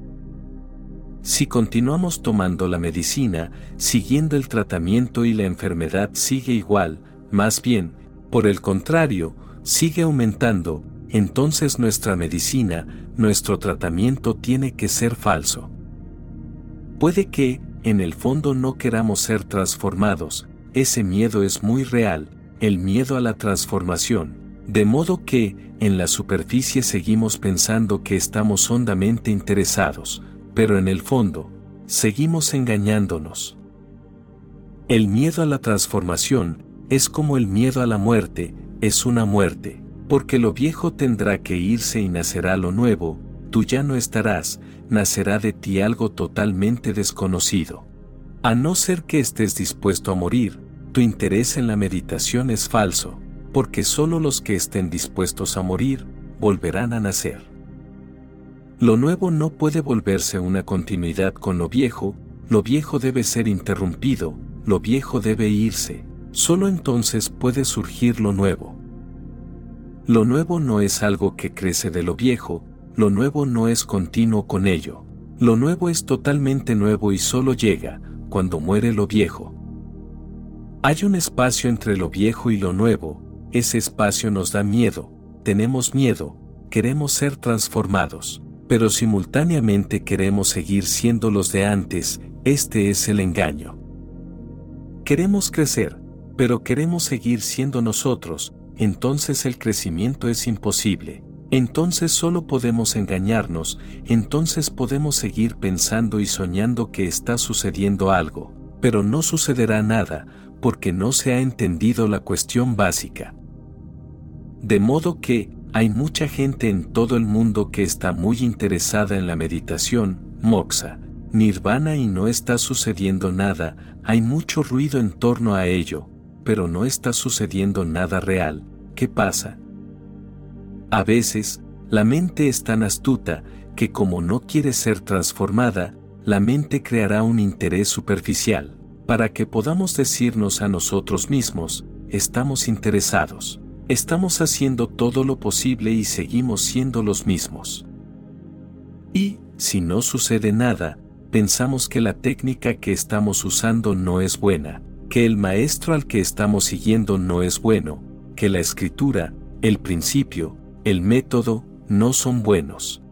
Si continuamos tomando la medicina, siguiendo el tratamiento y la enfermedad sigue igual, más bien, por el contrario, sigue aumentando, entonces nuestra medicina, nuestro tratamiento tiene que ser falso. Puede que, en el fondo no queramos ser transformados, ese miedo es muy real, el miedo a la transformación, de modo que, en la superficie seguimos pensando que estamos hondamente interesados, pero en el fondo, seguimos engañándonos. El miedo a la transformación es como el miedo a la muerte, es una muerte, porque lo viejo tendrá que irse y nacerá lo nuevo, tú ya no estarás, nacerá de ti algo totalmente desconocido. A no ser que estés dispuesto a morir, tu interés en la meditación es falso, porque solo los que estén dispuestos a morir, volverán a nacer. Lo nuevo no puede volverse una continuidad con lo viejo, lo viejo debe ser interrumpido, lo viejo debe irse, solo entonces puede surgir lo nuevo. Lo nuevo no es algo que crece de lo viejo, lo nuevo no es continuo con ello. Lo nuevo es totalmente nuevo y solo llega cuando muere lo viejo. Hay un espacio entre lo viejo y lo nuevo, ese espacio nos da miedo, tenemos miedo, queremos ser transformados. pero simultáneamente queremos seguir siendo los de antes, este es el engaño. Queremos crecer, pero queremos seguir siendo nosotros, entonces el crecimiento es imposible. Entonces solo podemos engañarnos, entonces podemos seguir pensando y soñando que está sucediendo algo, pero no sucederá nada, porque no se ha entendido la cuestión básica. De modo que, hay mucha gente en todo el mundo que está muy interesada en la meditación, moxa, nirvana y no está sucediendo nada, hay mucho ruido en torno a ello, pero no está sucediendo nada real. ¿Qué pasa? A veces, la mente es tan astuta que como no quiere ser transformada, la mente creará un interés superficial, para que podamos decirnos a nosotros mismos, estamos interesados. Estamos haciendo todo lo posible y seguimos siendo los mismos. Y, si no sucede nada, pensamos que la técnica que estamos usando no es buena, que el maestro al que estamos siguiendo no es bueno, que la escritura, el principio, el método, no son buenos.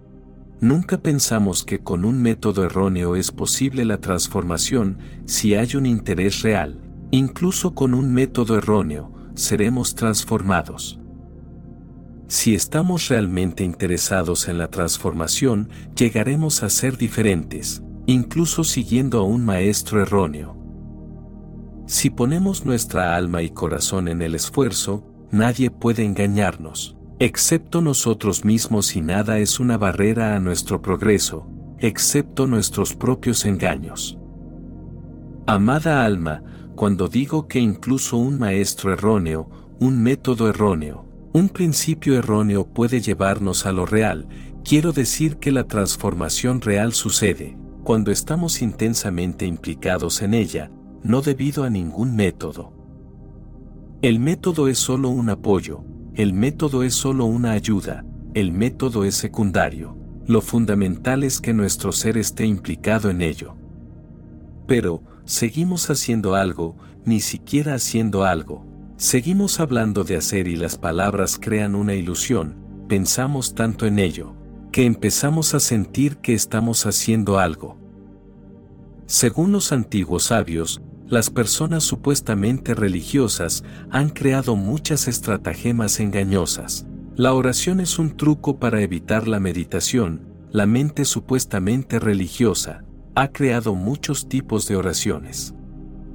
Nunca pensamos que con un método erróneo es posible la transformación si hay un interés real, incluso con un método erróneo, seremos transformados. Si estamos realmente interesados en la transformación, llegaremos a ser diferentes, incluso siguiendo a un maestro erróneo. Si ponemos nuestra alma y corazón en el esfuerzo, nadie puede engañarnos, excepto nosotros mismos y nada es una barrera a nuestro progreso, excepto nuestros propios engaños. Amada alma, cuando digo que incluso un maestro erróneo, un método erróneo, un principio erróneo puede llevarnos a lo real, quiero decir que la transformación real sucede, cuando estamos intensamente implicados en ella, no debido a ningún método. El método es solo un apoyo, el método es solo una ayuda, el método es secundario, lo fundamental es que nuestro ser esté implicado en ello. Pero, seguimos haciendo algo, ni siquiera haciendo algo. Seguimos hablando de hacer y las palabras crean una ilusión, pensamos tanto en ello, que empezamos a sentir que estamos haciendo algo. Según los antiguos sabios, las personas supuestamente religiosas han creado muchas estratagemas engañosas. La oración es un truco para evitar la meditación, la mente supuestamente religiosa, ha creado muchos tipos de oraciones.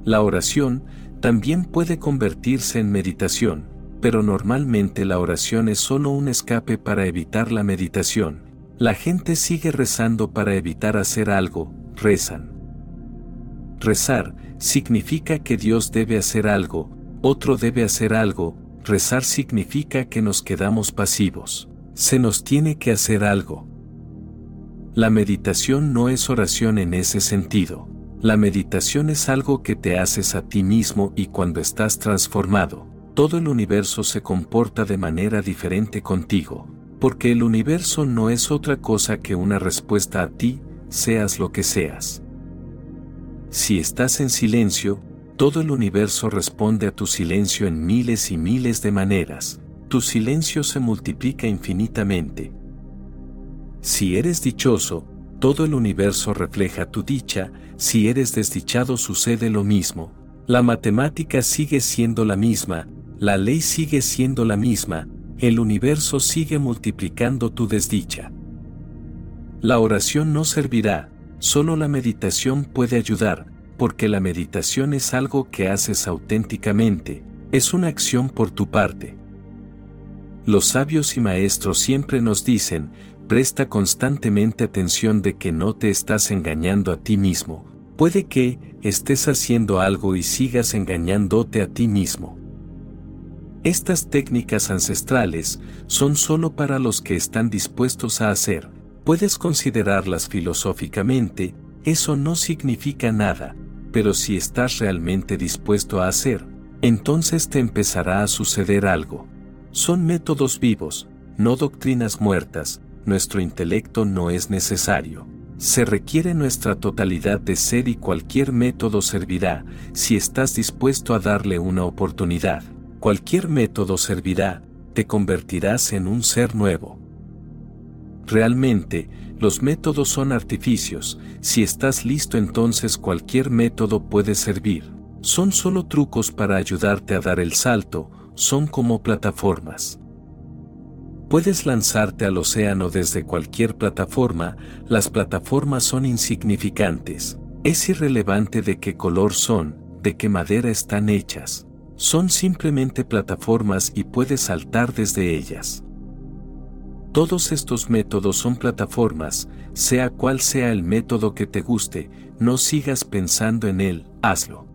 La oración también puede convertirse en meditación, pero normalmente la oración es solo un escape para evitar la meditación. La gente sigue rezando para evitar hacer algo, rezan. Rezar significa que Dios debe hacer algo, otro debe hacer algo, rezar significa que nos quedamos pasivos. Se nos tiene que hacer algo. La meditación no es oración en ese sentido. La meditación es algo que te haces a ti mismo y cuando estás transformado, todo el universo se comporta de manera diferente contigo, porque el universo no es otra cosa que una respuesta a ti, seas lo que seas. Si estás en silencio, todo el universo responde a tu silencio en miles y miles de maneras, tu silencio se multiplica infinitamente, si eres dichoso, todo el universo refleja tu dicha, si eres desdichado sucede lo mismo. La matemática sigue siendo la misma, la ley sigue siendo la misma, el universo sigue multiplicando tu desdicha. La oración no servirá, solo la meditación puede ayudar, porque la meditación es algo que haces auténticamente, es una acción por tu parte. Los sabios y maestros siempre nos dicen, presta constantemente atención de que no te estás engañando a ti mismo, puede que estés haciendo algo y sigas engañándote a ti mismo. Estas técnicas ancestrales son solo para los que están dispuestos a hacer, puedes considerarlas filosóficamente, eso no significa nada, pero si estás realmente dispuesto a hacer, entonces te empezará a suceder algo. Son métodos vivos, no doctrinas muertas, nuestro intelecto no es necesario. Se requiere nuestra totalidad de ser y cualquier método servirá si estás dispuesto a darle una oportunidad. Cualquier método servirá, te convertirás en un ser nuevo. Realmente, Los métodos son artificios, si estás listo entonces cualquier método puede servir. Son solo trucos para ayudarte a dar el salto, son como plataformas. Puedes lanzarte al océano desde cualquier plataforma, las plataformas son insignificantes. Es irrelevante de qué color son, de qué madera están hechas. Son simplemente plataformas y puedes saltar desde ellas. Todos estos métodos son plataformas, sea cual sea el método que te guste, no sigas pensando en él, hazlo.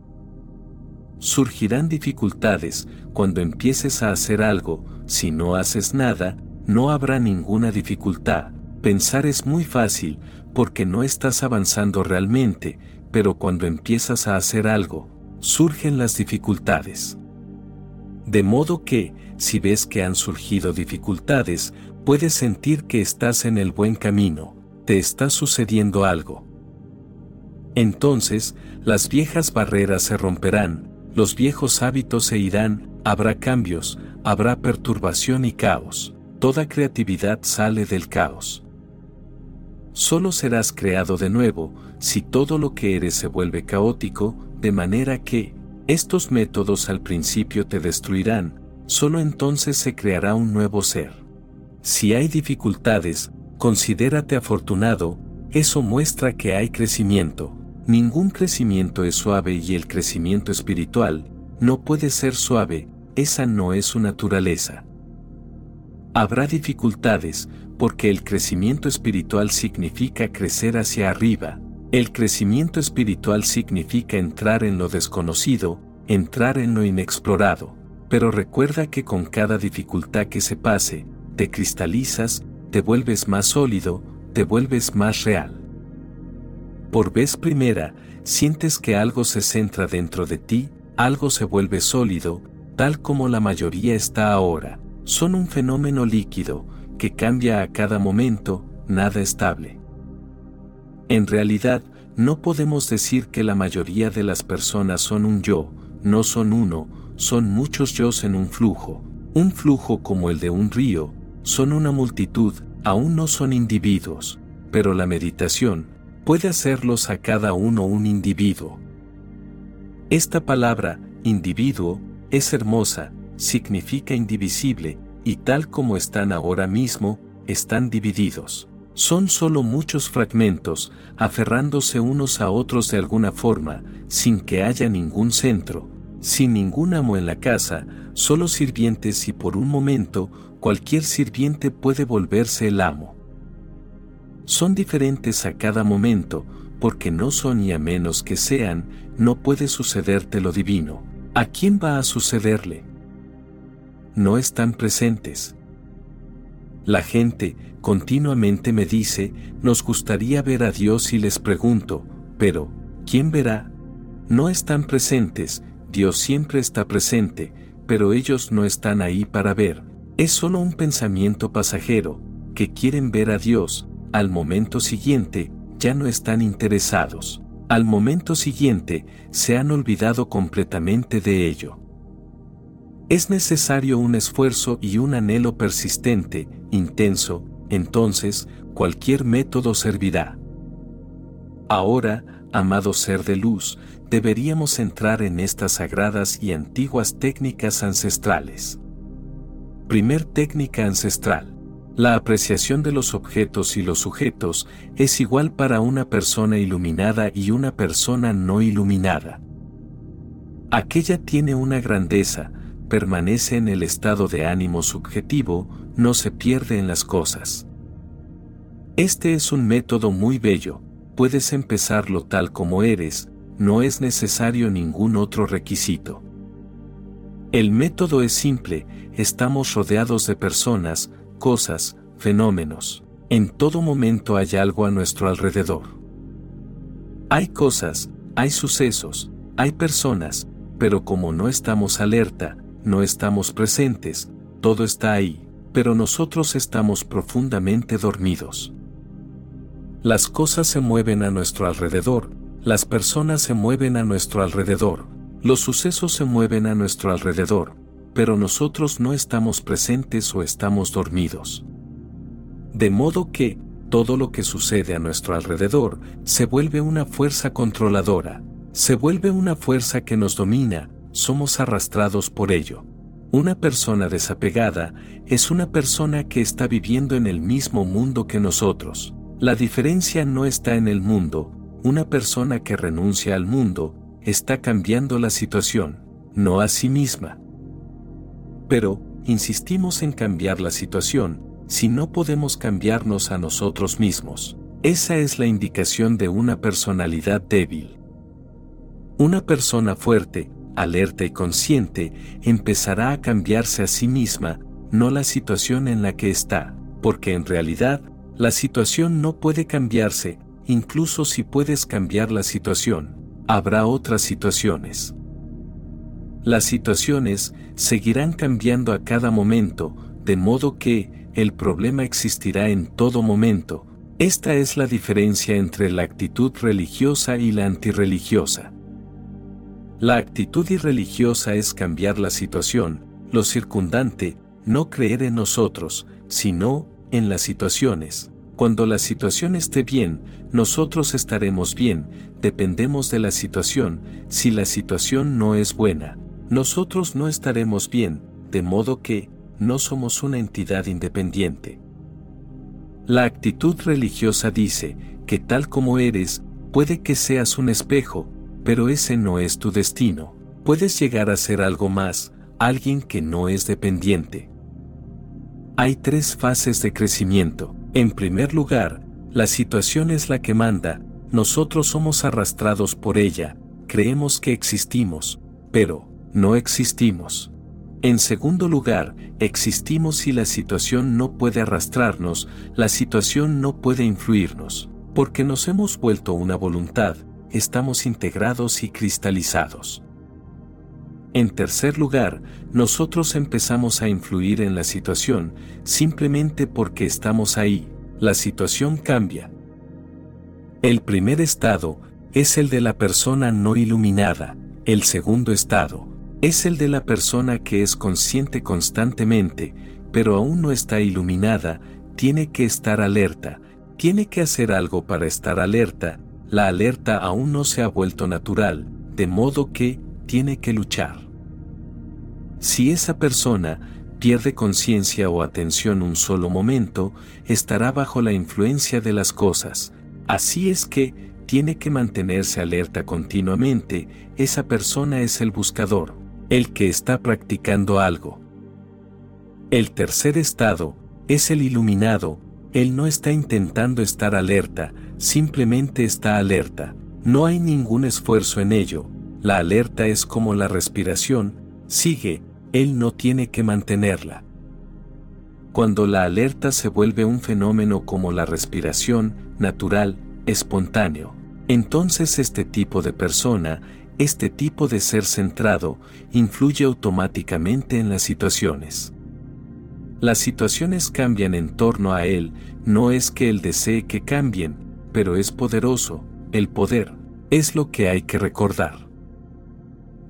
Surgirán dificultades cuando empieces a hacer algo, si no haces nada, no habrá ninguna dificultad. Pensar es muy fácil, porque no estás avanzando realmente, pero cuando empiezas a hacer algo, surgen las dificultades. De modo que, si ves que han surgido dificultades, puedes sentir que estás en el buen camino, te está sucediendo algo. Entonces, las viejas barreras se romperán, los viejos hábitos se irán, habrá cambios, habrá perturbación y caos toda creatividad sale del caos. Solo serás creado de nuevo si todo lo que eres se vuelve caótico, de manera que, estos métodos al principio te destruirán, solo entonces se creará un nuevo ser. Si hay dificultades, considérate afortunado, eso muestra que hay crecimiento. Ningún crecimiento es suave y el crecimiento espiritual no puede ser suave, esa no es su naturaleza. Habrá dificultades, porque el crecimiento espiritual significa crecer hacia arriba. El crecimiento espiritual significa entrar en lo desconocido, entrar en lo inexplorado. Pero recuerda que con cada dificultad que se pase, te cristalizas, te vuelves más sólido, te vuelves más real. Por vez primera, sientes que algo se centra dentro de ti, algo se vuelve sólido, tal como la mayoría está ahora son un fenómeno líquido, que cambia a cada momento, nada estable. En realidad, no podemos decir que la mayoría de las personas son un yo, no son uno, son muchos yo en un flujo. Un flujo como el de un río, son una multitud, aún no son individuos, pero la meditación puede hacerlos a cada uno un individuo. Esta palabra, individuo, es hermosa, significa indivisible, y tal como están ahora mismo, están divididos. Son solo muchos fragmentos, aferrándose unos a otros de alguna forma, sin que haya ningún centro, sin ningún amo en la casa, solo sirvientes y por un momento, cualquier sirviente puede volverse el amo. Son diferentes a cada momento, porque no son y a menos que sean, no puede sucederte lo divino. ¿A quién va a sucederle? no están presentes. La gente continuamente me dice, nos gustaría ver a Dios y les pregunto, pero, ¿quién verá? No están presentes, Dios siempre está presente, pero ellos no están ahí para ver. Es solo un pensamiento pasajero, que quieren ver a Dios, al momento siguiente, ya no están interesados. Al momento siguiente, se han olvidado completamente de ello. Es necesario un esfuerzo y un anhelo persistente, intenso, entonces, cualquier método servirá. Ahora, amado ser de luz, deberíamos entrar en estas sagradas y antiguas técnicas ancestrales. Primer técnica ancestral. La apreciación de los objetos y los sujetos es igual para una persona iluminada y una persona no iluminada. Aquella tiene una grandeza, permanece en el estado de ánimo subjetivo, no se pierde en las cosas. Este es un método muy bello, puedes empezarlo tal como eres, no es necesario ningún otro requisito. El método es simple, estamos rodeados de personas, cosas, fenómenos. En todo momento hay algo a nuestro alrededor. Hay cosas, hay sucesos, hay personas, pero como no estamos alerta, no estamos presentes, todo está ahí, pero nosotros estamos profundamente dormidos. Las cosas se mueven a nuestro alrededor, las personas se mueven a nuestro alrededor, los sucesos se mueven a nuestro alrededor, pero nosotros no estamos presentes o estamos dormidos. De modo que, todo lo que sucede a nuestro alrededor se vuelve una fuerza controladora, se vuelve una fuerza que nos domina, somos arrastrados por ello. Una persona desapegada es una persona que está viviendo en el mismo mundo que nosotros. La diferencia no está en el mundo, una persona que renuncia al mundo está cambiando la situación, no a sí misma. Pero, insistimos en cambiar la situación, si no podemos cambiarnos a nosotros mismos. Esa es la indicación de una personalidad débil. Una persona fuerte, alerta y consciente, empezará a cambiarse a sí misma, no la situación en la que está, porque en realidad, la situación no puede cambiarse, incluso si puedes cambiar la situación, habrá otras situaciones. Las situaciones seguirán cambiando a cada momento, de modo que el problema existirá en todo momento. Esta es la diferencia entre la actitud religiosa y la antirreligiosa. La actitud irreligiosa es cambiar la situación, lo circundante, no creer en nosotros, sino en las situaciones. Cuando la situación esté bien, nosotros estaremos bien, dependemos de la situación, si la situación no es buena, nosotros no estaremos bien, de modo que, no somos una entidad independiente. La actitud religiosa dice que tal como eres, puede que seas un espejo, pero ese no es tu destino. Puedes llegar a ser algo más, alguien que no es dependiente. Hay tres fases de crecimiento. En primer lugar, la situación es la que manda, nosotros somos arrastrados por ella, creemos que existimos, pero no existimos. En segundo lugar, existimos y la situación no puede arrastrarnos, la situación no puede influirnos, porque nos hemos vuelto una voluntad, estamos integrados y cristalizados. En tercer lugar, nosotros empezamos a influir en la situación simplemente porque estamos ahí, la situación cambia. El primer estado es el de la persona no iluminada, el segundo estado es el de la persona que es consciente constantemente, pero aún no está iluminada, tiene que estar alerta, tiene que hacer algo para estar alerta, la alerta aún no se ha vuelto natural, de modo que tiene que luchar. Si esa persona pierde conciencia o atención un solo momento, estará bajo la influencia de las cosas, así es que tiene que mantenerse alerta continuamente, esa persona es el buscador, el que está practicando algo. El tercer estado es el iluminado, él no está intentando estar alerta, simplemente está alerta, no hay ningún esfuerzo en ello, la alerta es como la respiración, sigue, él no tiene que mantenerla. Cuando la alerta se vuelve un fenómeno como la respiración, natural, espontáneo, entonces este tipo de persona este tipo de ser centrado influye automáticamente en las situaciones. Las situaciones cambian en torno a él, no es que él desee que cambien, pero es poderoso, el poder, es lo que hay que recordar.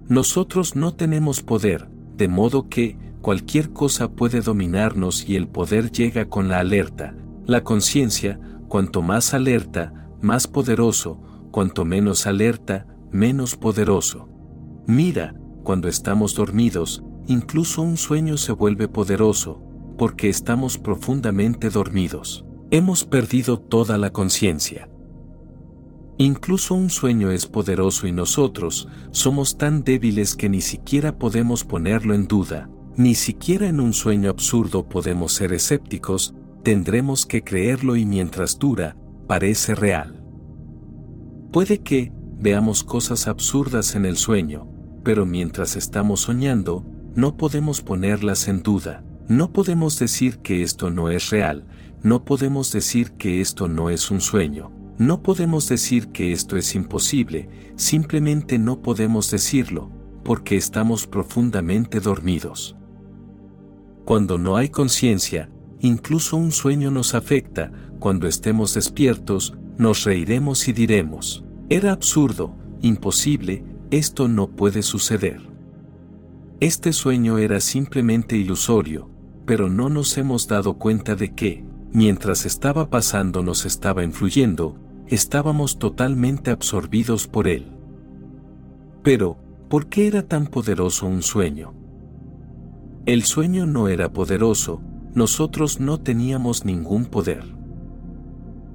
Nosotros no tenemos poder, de modo que cualquier cosa puede dominarnos y el poder llega con la alerta, la conciencia, cuanto más alerta, más poderoso, cuanto menos alerta, menos poderoso. Mira, cuando estamos dormidos, incluso un sueño se vuelve poderoso, porque estamos profundamente dormidos. Hemos perdido toda la conciencia. Incluso un sueño es poderoso y nosotros somos tan débiles que ni siquiera podemos ponerlo en duda, ni siquiera en un sueño absurdo podemos ser escépticos, tendremos que creerlo y mientras dura, parece real. Puede que, veamos cosas absurdas en el sueño, pero mientras estamos soñando, no podemos ponerlas en duda, no podemos decir que esto no es real, no podemos decir que esto no es un sueño, no podemos decir que esto es imposible, simplemente no podemos decirlo, porque estamos profundamente dormidos. Cuando no hay conciencia, incluso un sueño nos afecta, cuando estemos despiertos, nos reiremos y diremos, era absurdo, imposible, esto no puede suceder. Este sueño era simplemente ilusorio, pero no nos hemos dado cuenta de que, mientras estaba pasando nos estaba influyendo, estábamos totalmente absorbidos por él. Pero, ¿por qué era tan poderoso un sueño? El sueño no era poderoso, nosotros no teníamos ningún poder.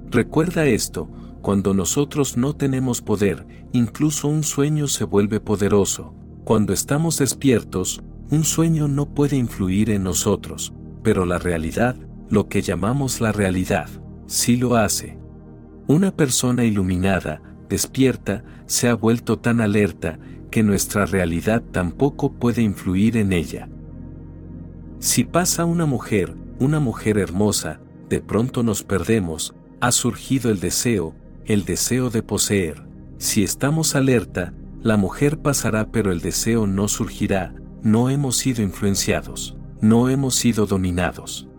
Recuerda esto, cuando nosotros no tenemos poder, incluso un sueño se vuelve poderoso. Cuando estamos despiertos, un sueño no puede influir en nosotros, pero la realidad, lo que llamamos la realidad, sí lo hace. Una persona iluminada, despierta, se ha vuelto tan alerta que nuestra realidad tampoco puede influir en ella. Si pasa una mujer, una mujer hermosa, de pronto nos perdemos, ha surgido el deseo, el deseo de poseer. Si estamos alerta, la mujer pasará pero el deseo no surgirá, no hemos sido influenciados, no hemos sido dominados.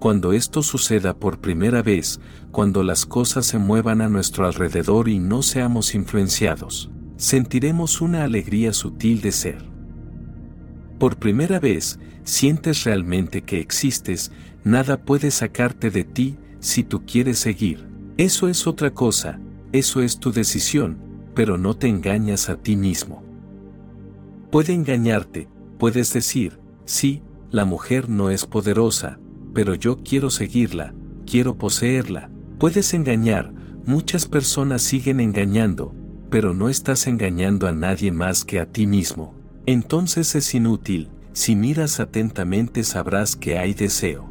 Cuando esto suceda por primera vez, cuando las cosas se muevan a nuestro alrededor y no seamos influenciados, sentiremos una alegría sutil de ser. Por primera vez, sientes realmente que existes, nada puede sacarte de ti si tú quieres seguir. Eso es otra cosa, eso es tu decisión, pero no te engañas a ti mismo. Puede engañarte, puedes decir, sí, la mujer no es poderosa, pero yo quiero seguirla, quiero poseerla. Puedes engañar, muchas personas siguen engañando, pero no estás engañando a nadie más que a ti mismo. Entonces es inútil, si miras atentamente sabrás que hay deseo.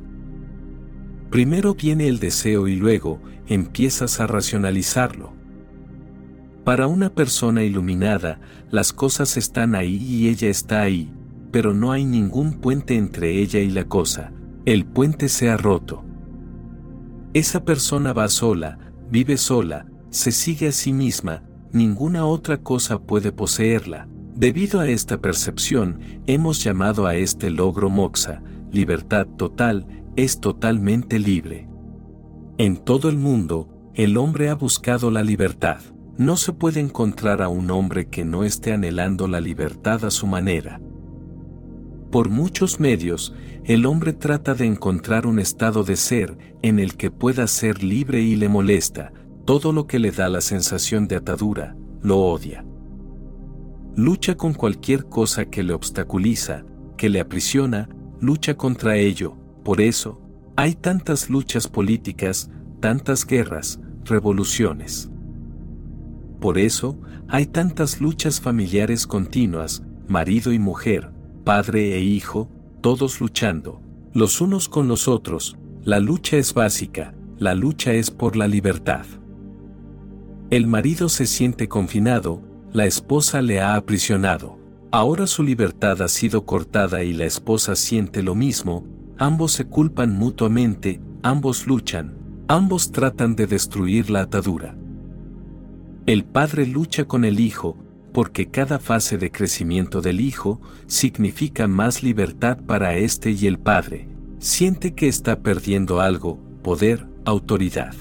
Primero viene el deseo y luego empiezas a racionalizarlo. Para una persona iluminada, las cosas están ahí y ella está ahí, pero no hay ningún puente entre ella y la cosa, el puente se ha roto. Esa persona va sola, vive sola, se sigue a sí misma, ninguna otra cosa puede poseerla. Debido a esta percepción, hemos llamado a este logro moxa, libertad total, es totalmente libre. En todo el mundo, el hombre ha buscado la libertad. No se puede encontrar a un hombre que no esté anhelando la libertad a su manera. Por muchos medios, el hombre trata de encontrar un estado de ser en el que pueda ser libre y le molesta, todo lo que le da la sensación de atadura, lo odia. Lucha con cualquier cosa que le obstaculiza, que le aprisiona, lucha contra ello, por eso, hay tantas luchas políticas, tantas guerras, revoluciones. Por eso, hay tantas luchas familiares continuas, marido y mujer, padre e hijo, todos luchando, los unos con los otros, la lucha es básica, la lucha es por la libertad. El marido se siente confinado, la esposa le ha aprisionado. Ahora su libertad ha sido cortada y la esposa siente lo mismo, ambos se culpan mutuamente, ambos luchan, ambos tratan de destruir la atadura. El padre lucha con el hijo, porque cada fase de crecimiento del hijo significa más libertad para éste y el padre. Siente que está perdiendo algo, poder, autoridad.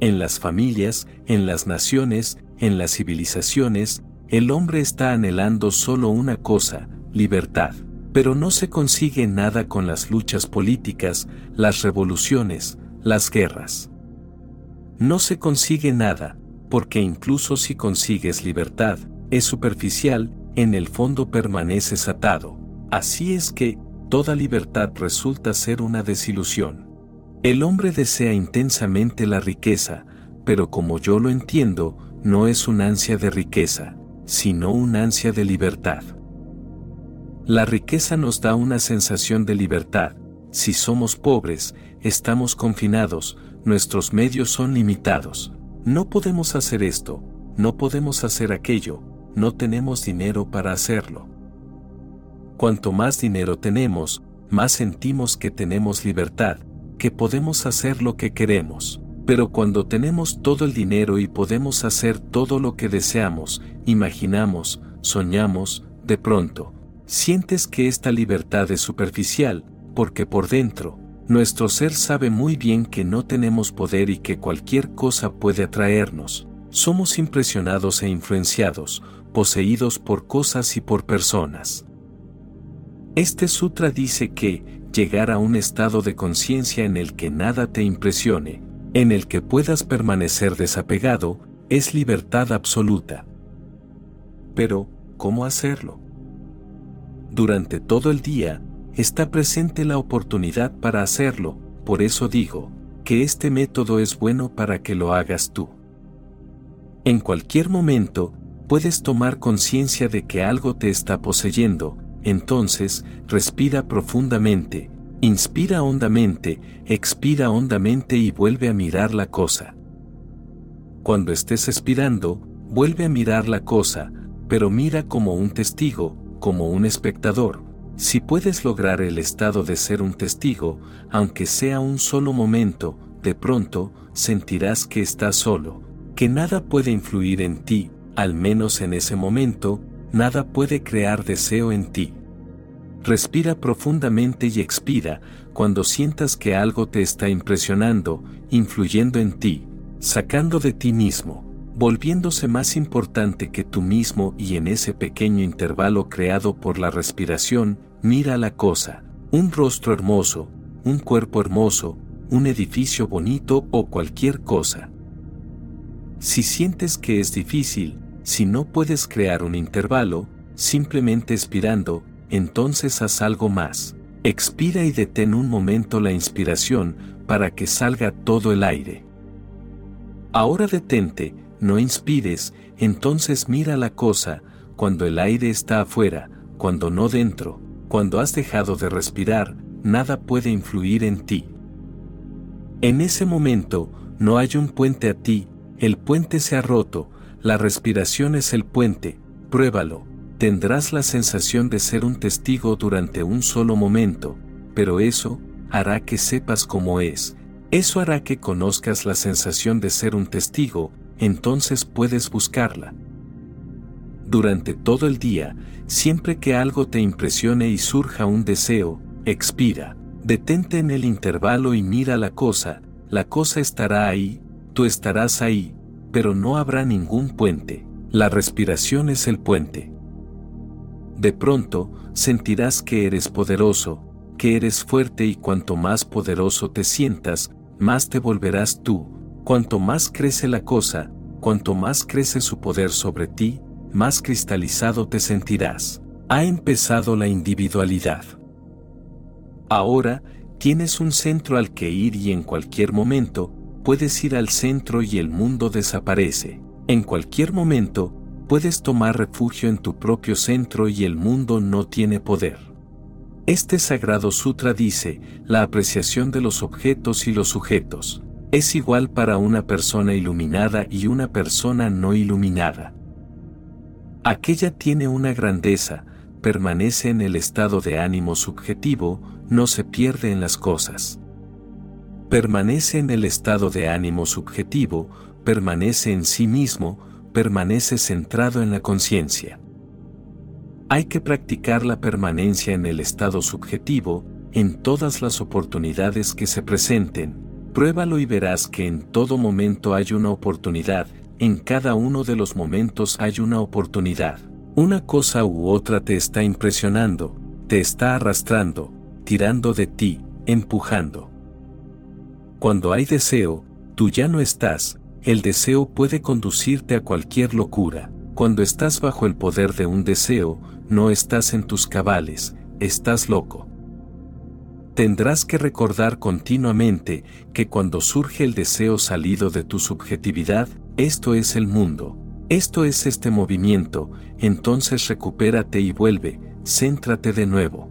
En las familias, en las naciones, en las civilizaciones, el hombre está anhelando solo una cosa, libertad. Pero no se consigue nada con las luchas políticas, las revoluciones, las guerras. No se consigue nada, porque incluso si consigues libertad, es superficial, en el fondo permaneces atado. Así es que, toda libertad resulta ser una desilusión. El hombre desea intensamente la riqueza, pero como yo lo entiendo, no es un ansia de riqueza, sino un ansia de libertad. La riqueza nos da una sensación de libertad. Si somos pobres, estamos confinados, nuestros medios son limitados. No podemos hacer esto, no podemos hacer aquello, no tenemos dinero para hacerlo. Cuanto más dinero tenemos, más sentimos que tenemos libertad, que podemos hacer lo que queremos. Pero cuando tenemos todo el dinero y podemos hacer todo lo que deseamos, imaginamos, soñamos, de pronto, sientes que esta libertad es superficial, porque por dentro, nuestro ser sabe muy bien que no tenemos poder y que cualquier cosa puede atraernos. Somos impresionados e influenciados, poseídos por cosas y por personas. Este sutra dice que, llegar a un estado de conciencia en el que nada te impresione, en el que puedas permanecer desapegado, es libertad absoluta. Pero, ¿cómo hacerlo? Durante todo el día, está presente la oportunidad para hacerlo, por eso digo, que este método es bueno para que lo hagas tú. En cualquier momento, puedes tomar conciencia de que algo te está poseyendo, entonces, respira profundamente, inspira hondamente, expira hondamente y vuelve a mirar la cosa. Cuando estés expirando, vuelve a mirar la cosa, pero mira como un testigo, como un espectador. Si puedes lograr el estado de ser un testigo, aunque sea un solo momento, de pronto, sentirás que estás solo, que nada puede influir en ti, al menos en ese momento, nada puede crear deseo en ti. Respira profundamente y expira cuando sientas que algo te está impresionando, influyendo en ti, sacando de ti mismo, volviéndose más importante que tú mismo y en ese pequeño intervalo creado por la respiración, mira la cosa, un rostro hermoso, un cuerpo hermoso, un edificio bonito o cualquier cosa. Si sientes que es difícil, si no puedes crear un intervalo, simplemente expirando, entonces haz algo más. Expira y detén un momento la inspiración para que salga todo el aire. Ahora detente, no inspires, entonces mira la cosa, cuando el aire está afuera, cuando no dentro, cuando has dejado de respirar, nada puede influir en ti. En ese momento, no hay un puente a ti, el puente se ha roto, la respiración es el puente, pruébalo, tendrás la sensación de ser un testigo durante un solo momento, pero eso hará que sepas cómo es, eso hará que conozcas la sensación de ser un testigo, entonces puedes buscarla. Durante todo el día, siempre que algo te impresione y surja un deseo, expira, detente en el intervalo y mira la cosa, la cosa estará ahí, tú estarás ahí, pero no habrá ningún puente. La respiración es el puente. De pronto, sentirás que eres poderoso, que eres fuerte y cuanto más poderoso te sientas, más te volverás tú. Cuanto más crece la cosa, cuanto más crece su poder sobre ti, más cristalizado te sentirás. Ha empezado la individualidad. Ahora, tienes un centro al que ir y en cualquier momento, puedes ir al centro y el mundo desaparece. En cualquier momento, puedes tomar refugio en tu propio centro y el mundo no tiene poder. Este sagrado sutra dice, la apreciación de los objetos y los sujetos es igual para una persona iluminada y una persona no iluminada. Aquella tiene una grandeza, permanece en el estado de ánimo subjetivo, no se pierde en las cosas permanece en el estado de ánimo subjetivo, permanece en sí mismo, permanece centrado en la conciencia. Hay que practicar la permanencia en el estado subjetivo, en todas las oportunidades que se presenten, pruébalo y verás que en todo momento hay una oportunidad, en cada uno de los momentos hay una oportunidad. Una cosa u otra te está impresionando, te está arrastrando, tirando de ti, empujando. Cuando hay deseo, tú ya no estás, el deseo puede conducirte a cualquier locura. Cuando estás bajo el poder de un deseo, no estás en tus cabales, estás loco. Tendrás que recordar continuamente que cuando surge el deseo salido de tu subjetividad, esto es el mundo, esto es este movimiento, entonces recupérate y vuelve, céntrate de nuevo.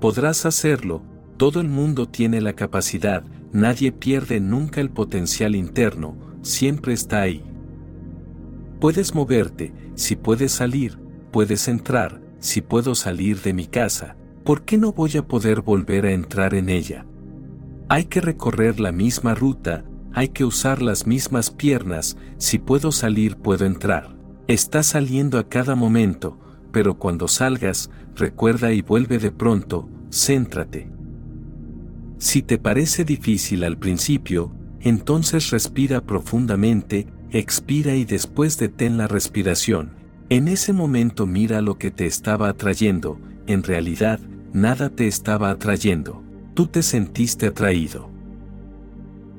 Podrás hacerlo, todo el mundo tiene la capacidad, nadie pierde nunca el potencial interno, siempre está ahí. Puedes moverte, si puedes salir, puedes entrar, si puedo salir de mi casa, ¿por qué no voy a poder volver a entrar en ella? Hay que recorrer la misma ruta, hay que usar las mismas piernas, si puedo salir puedo entrar. Está saliendo a cada momento, pero cuando salgas, recuerda y vuelve de pronto, céntrate. Si te parece difícil al principio, entonces respira profundamente, expira y después detén la respiración. En ese momento mira lo que te estaba atrayendo, en realidad, nada te estaba atrayendo, tú te sentiste atraído.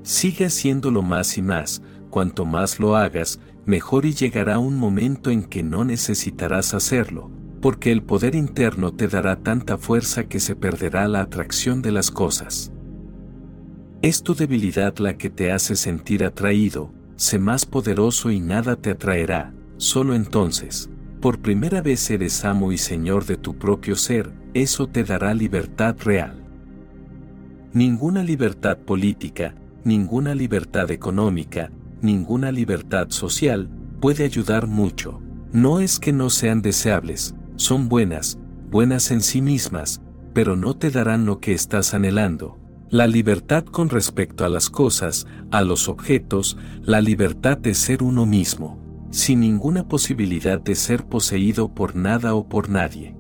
Sigue haciéndolo más y más, cuanto más lo hagas, mejor y llegará un momento en que no necesitarás hacerlo, porque el poder interno te dará tanta fuerza que se perderá la atracción de las cosas. Es tu debilidad la que te hace sentir atraído, sé más poderoso y nada te atraerá, solo entonces, por primera vez eres amo y señor de tu propio ser, eso te dará libertad real. Ninguna libertad política, ninguna libertad económica, ninguna libertad social, puede ayudar mucho. No es que no sean deseables, son buenas, buenas en sí mismas, pero no te darán lo que estás anhelando. La libertad con respecto a las cosas, a los objetos, la libertad de ser uno mismo, sin ninguna posibilidad de ser poseído por nada o por nadie.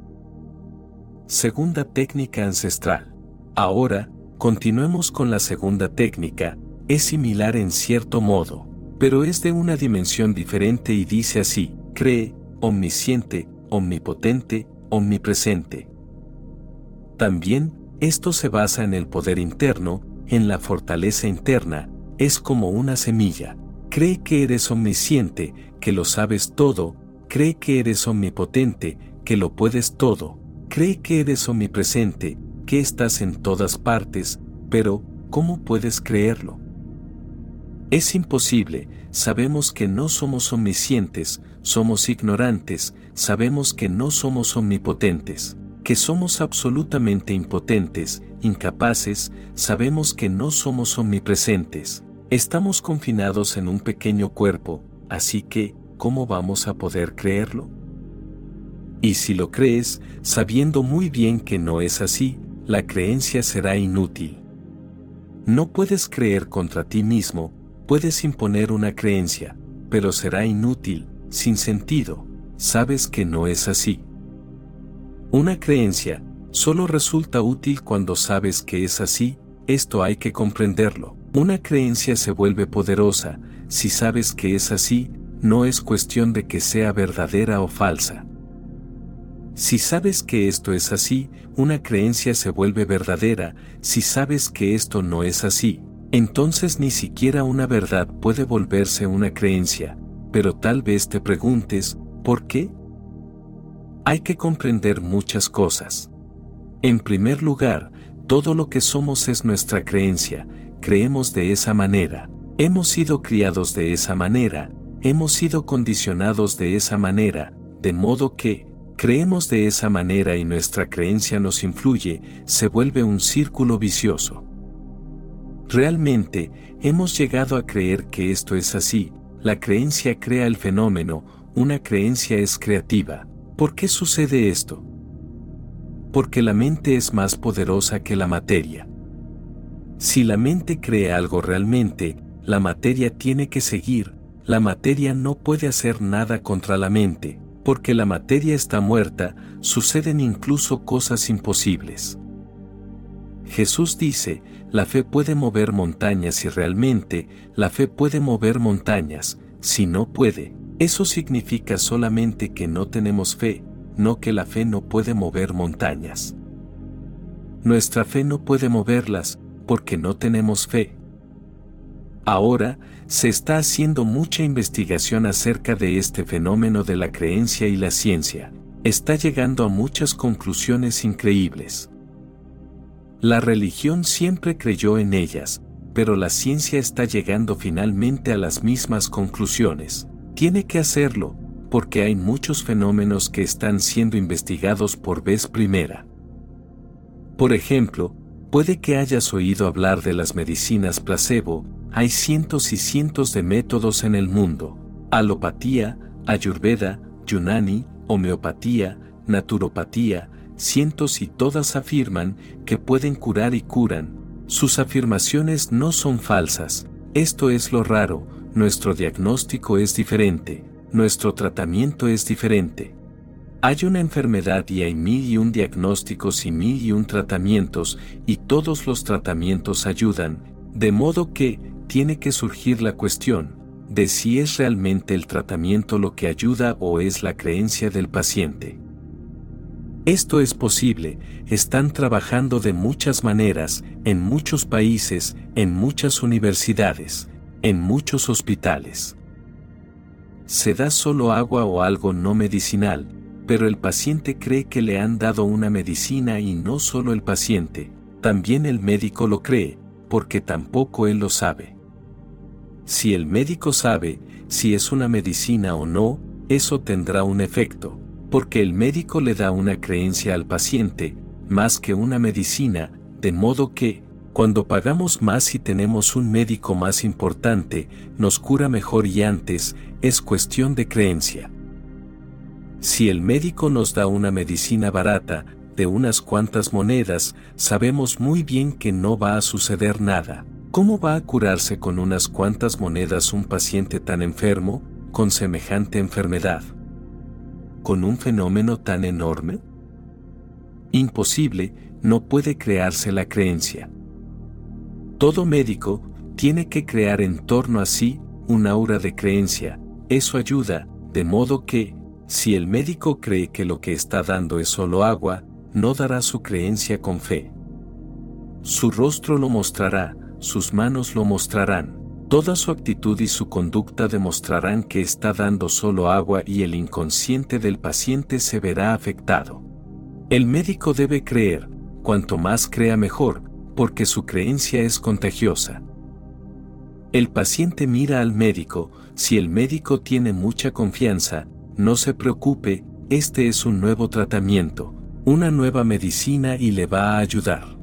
Segunda técnica ancestral. Ahora, continuemos con la segunda técnica, es similar en cierto modo, pero es de una dimensión diferente y dice así, cree, omnisciente, omnipotente, omnipresente. También, esto se basa en el poder interno, en la fortaleza interna, es como una semilla. Cree que eres omnisciente, que lo sabes todo, cree que eres omnipotente, que lo puedes todo, cree que eres omnipresente, que estás en todas partes, pero, ¿cómo puedes creerlo? Es imposible, sabemos que no somos omniscientes, somos ignorantes, sabemos que no somos omnipotentes, que somos absolutamente impotentes, incapaces, sabemos que no somos omnipresentes. Estamos confinados en un pequeño cuerpo, así que, ¿cómo vamos a poder creerlo? Y si lo crees, sabiendo muy bien que no es así, la creencia será inútil. No puedes creer contra ti mismo, Puedes imponer una creencia, pero será inútil, sin sentido, sabes que no es así. Una creencia solo resulta útil cuando sabes que es así, esto hay que comprenderlo. Una creencia se vuelve poderosa, si sabes que es así, no es cuestión de que sea verdadera o falsa. Si sabes que esto es así, una creencia se vuelve verdadera, si sabes que esto no es así, entonces ni siquiera una verdad puede volverse una creencia, pero tal vez te preguntes, ¿por qué? Hay que comprender muchas cosas. En primer lugar, todo lo que somos es nuestra creencia, creemos de esa manera, hemos sido criados de esa manera, hemos sido condicionados de esa manera, de modo que, creemos de esa manera y nuestra creencia nos influye, se vuelve un círculo vicioso. Realmente, hemos llegado a creer que esto es así, la creencia crea el fenómeno, una creencia es creativa. ¿Por qué sucede esto? Porque la mente es más poderosa que la materia. Si la mente cree algo realmente, la materia tiene que seguir, la materia no puede hacer nada contra la mente, porque la materia está muerta, suceden incluso cosas imposibles. Jesús dice, la fe puede mover montañas y realmente, la fe puede mover montañas, si no puede, eso significa solamente que no tenemos fe, no que la fe no puede mover montañas. Nuestra fe no puede moverlas, porque no tenemos fe. Ahora, se está haciendo mucha investigación acerca de este fenómeno de la creencia y la ciencia. Está llegando a muchas conclusiones increíbles. La religión siempre creyó en ellas, pero la ciencia está llegando finalmente a las mismas conclusiones. Tiene que hacerlo, porque hay muchos fenómenos que están siendo investigados por vez primera. Por ejemplo, puede que hayas oído hablar de las medicinas placebo, hay cientos y cientos de métodos en el mundo. Alopatía, ayurveda, yunani, homeopatía, naturopatía, cientos y todas afirman que pueden curar y curan. Sus afirmaciones no son falsas, esto es lo raro, nuestro diagnóstico es diferente, nuestro tratamiento es diferente. Hay una enfermedad y hay mil y un diagnósticos y mil y un tratamientos, y todos los tratamientos ayudan, de modo que, tiene que surgir la cuestión, de si es realmente el tratamiento lo que ayuda o es la creencia del paciente. Esto es posible, están trabajando de muchas maneras, en muchos países, en muchas universidades, en muchos hospitales. Se da solo agua o algo no medicinal, pero el paciente cree que le han dado una medicina y no solo el paciente, también el médico lo cree, porque tampoco él lo sabe. Si el médico sabe si es una medicina o no, eso tendrá un efecto, porque el médico le da una creencia al paciente, más que una medicina, de modo que, cuando pagamos más y tenemos un médico más importante, nos cura mejor y antes, es cuestión de creencia. Si el médico nos da una medicina barata, de unas cuantas monedas, sabemos muy bien que no va a suceder nada. ¿Cómo va a curarse con unas cuantas monedas un paciente tan enfermo, con semejante enfermedad? con un fenómeno tan enorme? Imposible, no puede crearse la creencia. Todo médico tiene que crear en torno a sí un aura de creencia, eso ayuda, de modo que, si el médico cree que lo que está dando es solo agua, no dará su creencia con fe. Su rostro lo mostrará, sus manos lo mostrarán, Toda su actitud y su conducta demostrarán que está dando solo agua y el inconsciente del paciente se verá afectado. El médico debe creer, cuanto más crea mejor, porque su creencia es contagiosa. El paciente mira al médico, si el médico tiene mucha confianza, no se preocupe, este es un nuevo tratamiento, una nueva medicina y le va a ayudar.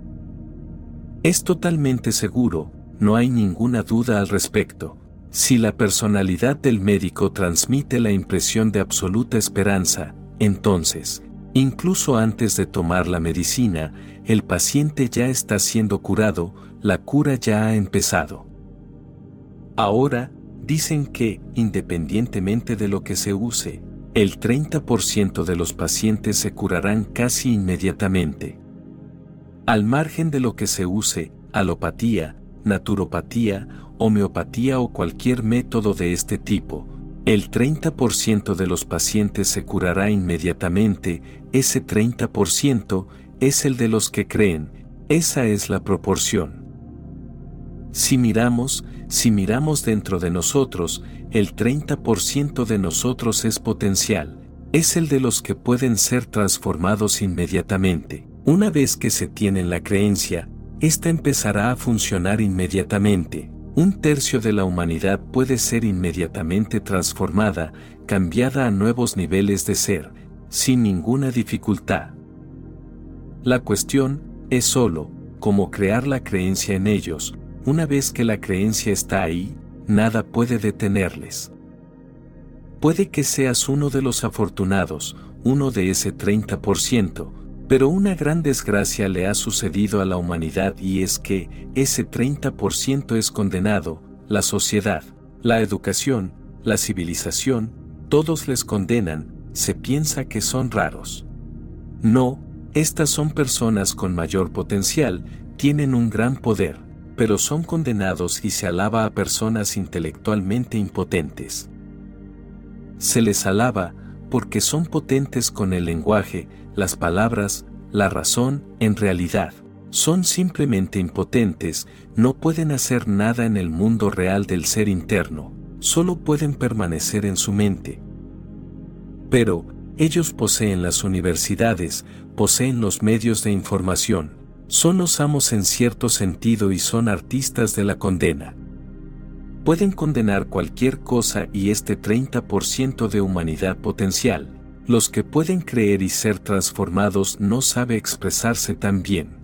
Es totalmente seguro, no hay ninguna duda al respecto. Si la personalidad del médico transmite la impresión de absoluta esperanza, entonces, incluso antes de tomar la medicina, el paciente ya está siendo curado, la cura ya ha empezado. Ahora, dicen que, independientemente de lo que se use, el 30% de los pacientes se curarán casi inmediatamente. Al margen de lo que se use, alopatía, naturopatía, homeopatía o cualquier método de este tipo, el 30% de los pacientes se curará inmediatamente, ese 30% es el de los que creen, esa es la proporción. Si miramos, si miramos dentro de nosotros, el 30% de nosotros es potencial, es el de los que pueden ser transformados inmediatamente. Una vez que se tiene la creencia, esta empezará a funcionar inmediatamente. Un tercio de la humanidad puede ser inmediatamente transformada, cambiada a nuevos niveles de ser, sin ninguna dificultad. La cuestión es solo cómo crear la creencia en ellos. Una vez que la creencia está ahí, nada puede detenerles. Puede que seas uno de los afortunados, uno de ese 30%, pero una gran desgracia le ha sucedido a la humanidad y es que ese 30% es condenado, la sociedad, la educación, la civilización, todos les condenan, se piensa que son raros. No, estas son personas con mayor potencial, tienen un gran poder, pero son condenados y se alaba a personas intelectualmente impotentes. Se les alaba porque son potentes con el lenguaje, las palabras, la razón, en realidad, son simplemente impotentes, no pueden hacer nada en el mundo real del ser interno, solo pueden permanecer en su mente. Pero, ellos poseen las universidades, poseen los medios de información, son los amos en cierto sentido y son artistas de la condena. Pueden condenar cualquier cosa y este 30% de humanidad potencial, los que pueden creer y ser transformados no sabe expresarse tan bien.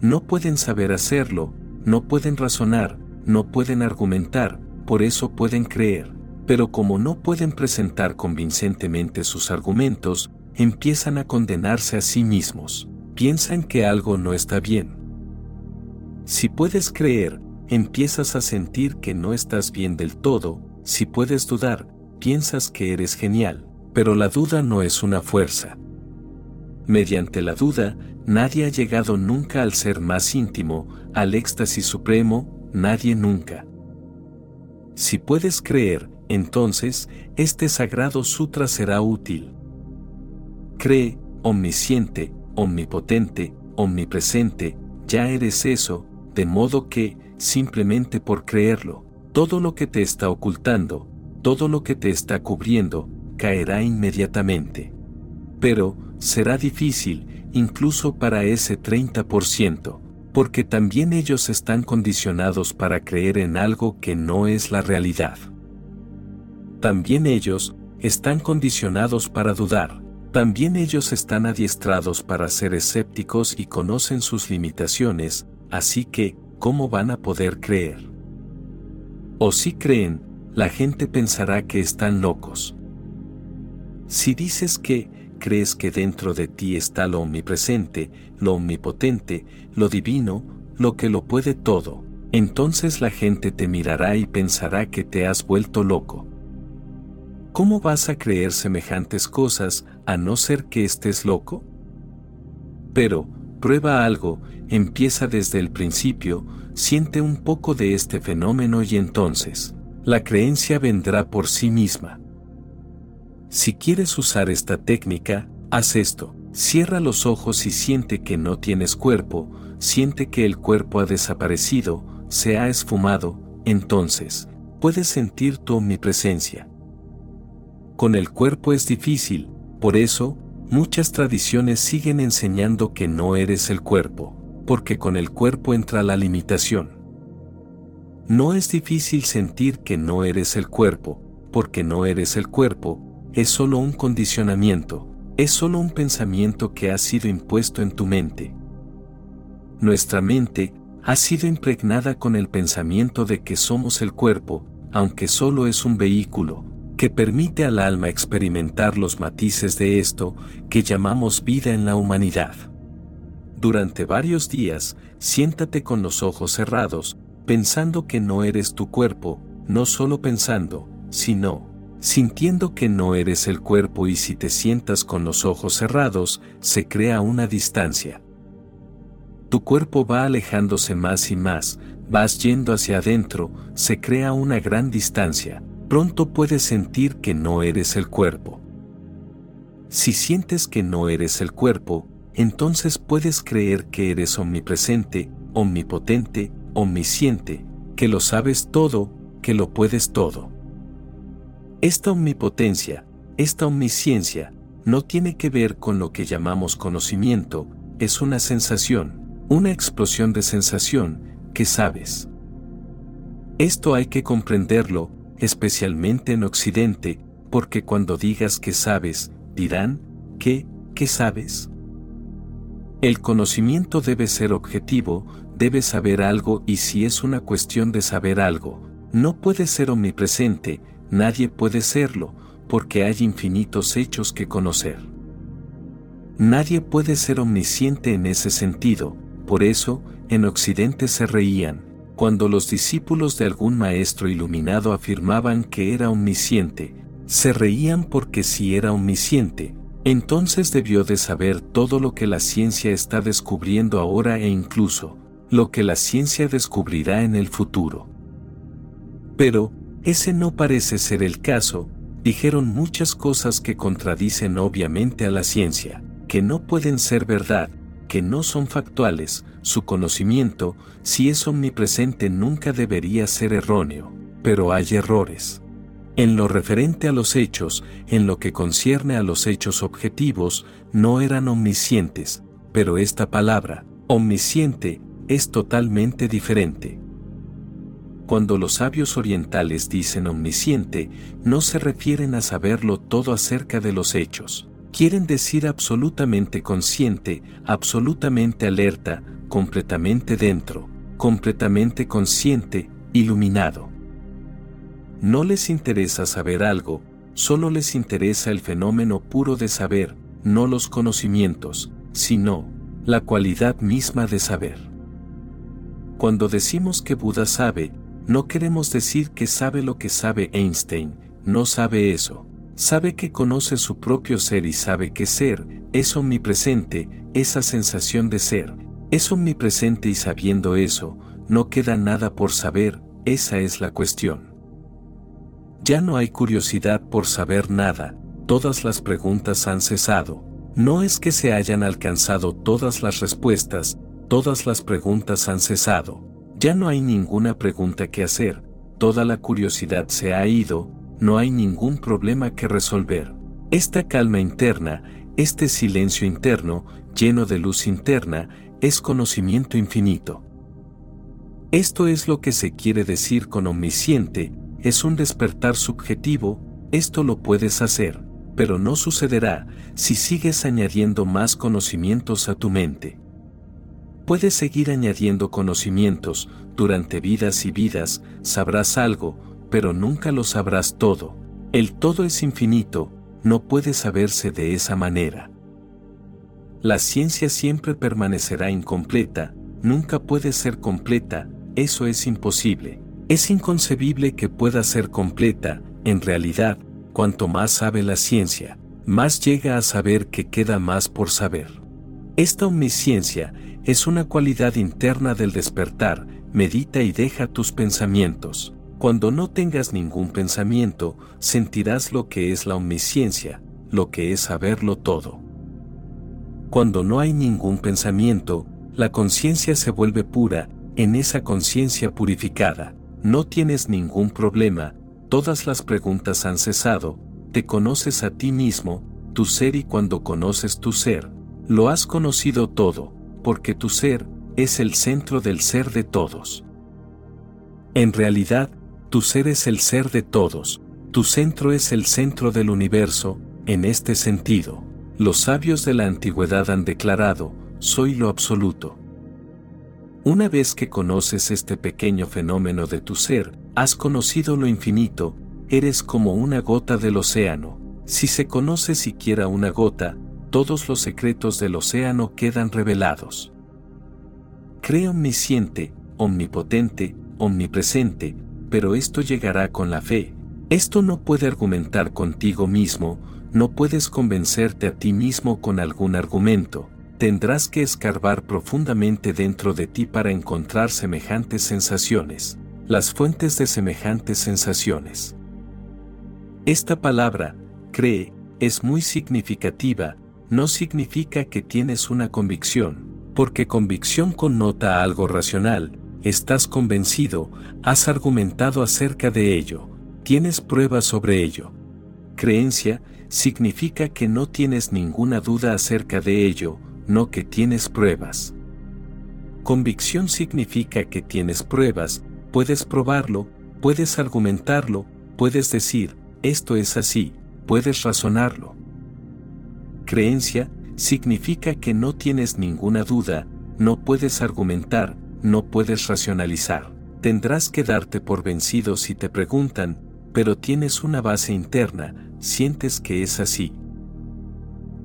No pueden saber hacerlo, no pueden razonar, no pueden argumentar, por eso pueden creer, pero como no pueden presentar convincentemente sus argumentos, empiezan a condenarse a sí mismos, piensan que algo no está bien. Si puedes creer, empiezas a sentir que no estás bien del todo, si puedes dudar, piensas que eres genial, pero la duda no es una fuerza. Mediante la duda, nadie ha llegado nunca al ser más íntimo, al éxtasis supremo, nadie nunca. Si puedes creer, entonces, este sagrado sutra será útil. Cree, omnisciente, omnipotente, omnipresente, ya eres eso, de modo que, simplemente por creerlo, todo lo que te está ocultando, todo lo que te está cubriendo, caerá inmediatamente. Pero, será difícil, incluso para ese 30%, porque también ellos están condicionados para creer en algo que no es la realidad. También ellos están condicionados para dudar, también ellos están adiestrados para ser escépticos y conocen sus limitaciones, así que, ¿cómo van a poder creer? O si creen, la gente pensará que están locos. Si dices que, crees que dentro de ti está lo omnipresente, lo omnipotente, lo divino, lo que lo puede todo, entonces la gente te mirará y pensará que te has vuelto loco. ¿Cómo vas a creer semejantes cosas a no ser que estés loco? Pero, prueba algo, empieza desde el principio, siente un poco de este fenómeno y entonces, la creencia vendrá por sí misma. Si quieres usar esta técnica, haz esto. Cierra los ojos y siente que no tienes cuerpo, siente que el cuerpo ha desaparecido, se ha esfumado, entonces, puedes sentir tu omnipresencia. Con el cuerpo es difícil, por eso, muchas tradiciones siguen enseñando que no eres el cuerpo, porque con el cuerpo entra la limitación. No es difícil sentir que no eres el cuerpo, porque no eres el cuerpo, es solo un condicionamiento, es solo un pensamiento que ha sido impuesto en tu mente. Nuestra mente ha sido impregnada con el pensamiento de que somos el cuerpo, aunque solo es un vehículo, que permite al alma experimentar los matices de esto que llamamos vida en la humanidad. Durante varios días, siéntate con los ojos cerrados, pensando que no eres tu cuerpo, no solo pensando, sino sintiendo que no eres el cuerpo y si te sientas con los ojos cerrados, se crea una distancia. Tu cuerpo va alejándose más y más, vas yendo hacia adentro, se crea una gran distancia, pronto puedes sentir que no eres el cuerpo. Si sientes que no eres el cuerpo, entonces puedes creer que eres omnipresente, omnipotente, omnisciente, que lo sabes todo, que lo puedes todo. Esta omnipotencia, esta omnisciencia, no tiene que ver con lo que llamamos conocimiento, es una sensación, una explosión de sensación, que sabes. Esto hay que comprenderlo, especialmente en Occidente, porque cuando digas que sabes, dirán, ¿qué, qué sabes? El conocimiento debe ser objetivo, debe saber algo y si es una cuestión de saber algo, no puede ser omnipresente, nadie puede serlo, porque hay infinitos hechos que conocer. Nadie puede ser omnisciente en ese sentido, por eso, en Occidente se reían, cuando los discípulos de algún maestro iluminado afirmaban que era omnisciente, se reían porque si era omnisciente, entonces debió de saber todo lo que la ciencia está descubriendo ahora e incluso, lo que la ciencia descubrirá en el futuro. Pero, ese no parece ser el caso, dijeron muchas cosas que contradicen obviamente a la ciencia, que no pueden ser verdad, que no son factuales, su conocimiento, si es omnipresente nunca debería ser erróneo, pero hay errores. En lo referente a los hechos, en lo que concierne a los hechos objetivos, no eran omniscientes, pero esta palabra, omnisciente, es totalmente diferente. Cuando los sabios orientales dicen omnisciente, no se refieren a saberlo todo acerca de los hechos. Quieren decir absolutamente consciente, absolutamente alerta, completamente dentro, completamente consciente, iluminado. No les interesa saber algo, solo les interesa el fenómeno puro de saber, no los conocimientos, sino la cualidad misma de saber. Cuando decimos que Buda sabe, no queremos decir que sabe lo que sabe Einstein, no sabe eso. Sabe que conoce su propio ser y sabe que ser es omnipresente, esa sensación de ser. Es omnipresente y sabiendo eso, no queda nada por saber, esa es la cuestión. Ya no hay curiosidad por saber nada, todas las preguntas han cesado, No es que se hayan alcanzado todas las respuestas, todas las preguntas han cesado, ya no hay ninguna pregunta que hacer, toda la curiosidad se ha ido, no hay ningún problema que resolver. Esta calma interna, este silencio interno, lleno de luz interna, es conocimiento infinito. Esto es lo que se quiere decir con omnisciente, es un despertar subjetivo, esto lo puedes hacer, pero no sucederá si sigues añadiendo más conocimientos a tu mente. Puedes seguir añadiendo conocimientos, durante vidas y vidas, sabrás algo, pero nunca lo sabrás todo. El todo es infinito, no puede saberse de esa manera. La ciencia siempre permanecerá incompleta, nunca puede ser completa, eso es imposible. Es inconcebible que pueda ser completa, en realidad, cuanto más sabe la ciencia, más llega a saber que queda más por saber. Esta omnisciencia es una cualidad interna del despertar, medita y deja tus pensamientos. Cuando no tengas ningún pensamiento, sentirás lo que es la omnisciencia, lo que es saberlo todo. Cuando no hay ningún pensamiento, la conciencia se vuelve pura, en esa conciencia purificada, no tienes ningún problema, todas las preguntas han cesado, te conoces a ti mismo, tu ser y cuando conoces tu ser, lo has conocido todo, porque tu ser es el centro del ser de todos. En realidad, tu ser es el ser de todos, tu centro es el centro del universo, en este sentido, los sabios de la antigüedad han declarado, soy lo absoluto. Una vez que conoces este pequeño fenómeno de tu ser, has conocido lo infinito, eres como una gota del océano. Si se conoce siquiera una gota, todos los secretos del océano quedan revelados. Cree omnisciente, omnipotente, omnipresente, pero esto llegará con la fe. Esto no puede argumentar contigo mismo, no puedes convencerte a ti mismo con algún argumento, tendrás que escarbar profundamente dentro de ti para encontrar semejantes sensaciones, las fuentes de semejantes sensaciones. Esta palabra, cree, es muy significativa, no significa que tienes una convicción, porque convicción connota algo racional, estás convencido, has argumentado acerca de ello, tienes pruebas sobre ello. Creencia significa que no tienes ninguna duda acerca de ello, no que tienes pruebas. Convicción significa que tienes pruebas, puedes probarlo, puedes argumentarlo, puedes decir, esto es así, puedes razonarlo. Creencia significa que no tienes ninguna duda, no puedes argumentar, no puedes racionalizar. Tendrás que darte por vencido si te preguntan, pero tienes una base interna, sientes que es así.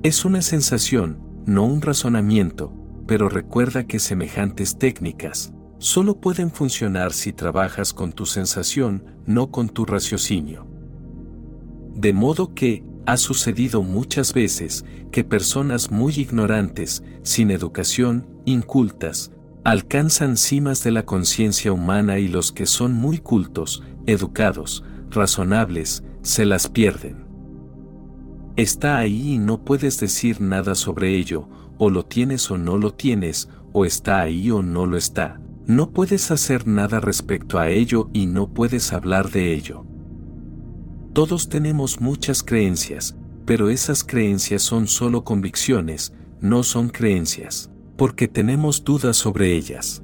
Es una sensación, no un razonamiento, pero recuerda que semejantes técnicas solo pueden funcionar si trabajas con tu sensación, no con tu raciocinio. De modo que, ha sucedido muchas veces que personas muy ignorantes, sin educación, incultas, alcanzan cimas de la conciencia humana y los que son muy cultos, educados, razonables, se las pierden. Está ahí y no puedes decir nada sobre ello, o lo tienes o no lo tienes, o está ahí o no lo está. No puedes hacer nada respecto a ello y no puedes hablar de ello. Todos tenemos muchas creencias, pero esas creencias son solo convicciones, no son creencias porque tenemos dudas sobre ellas.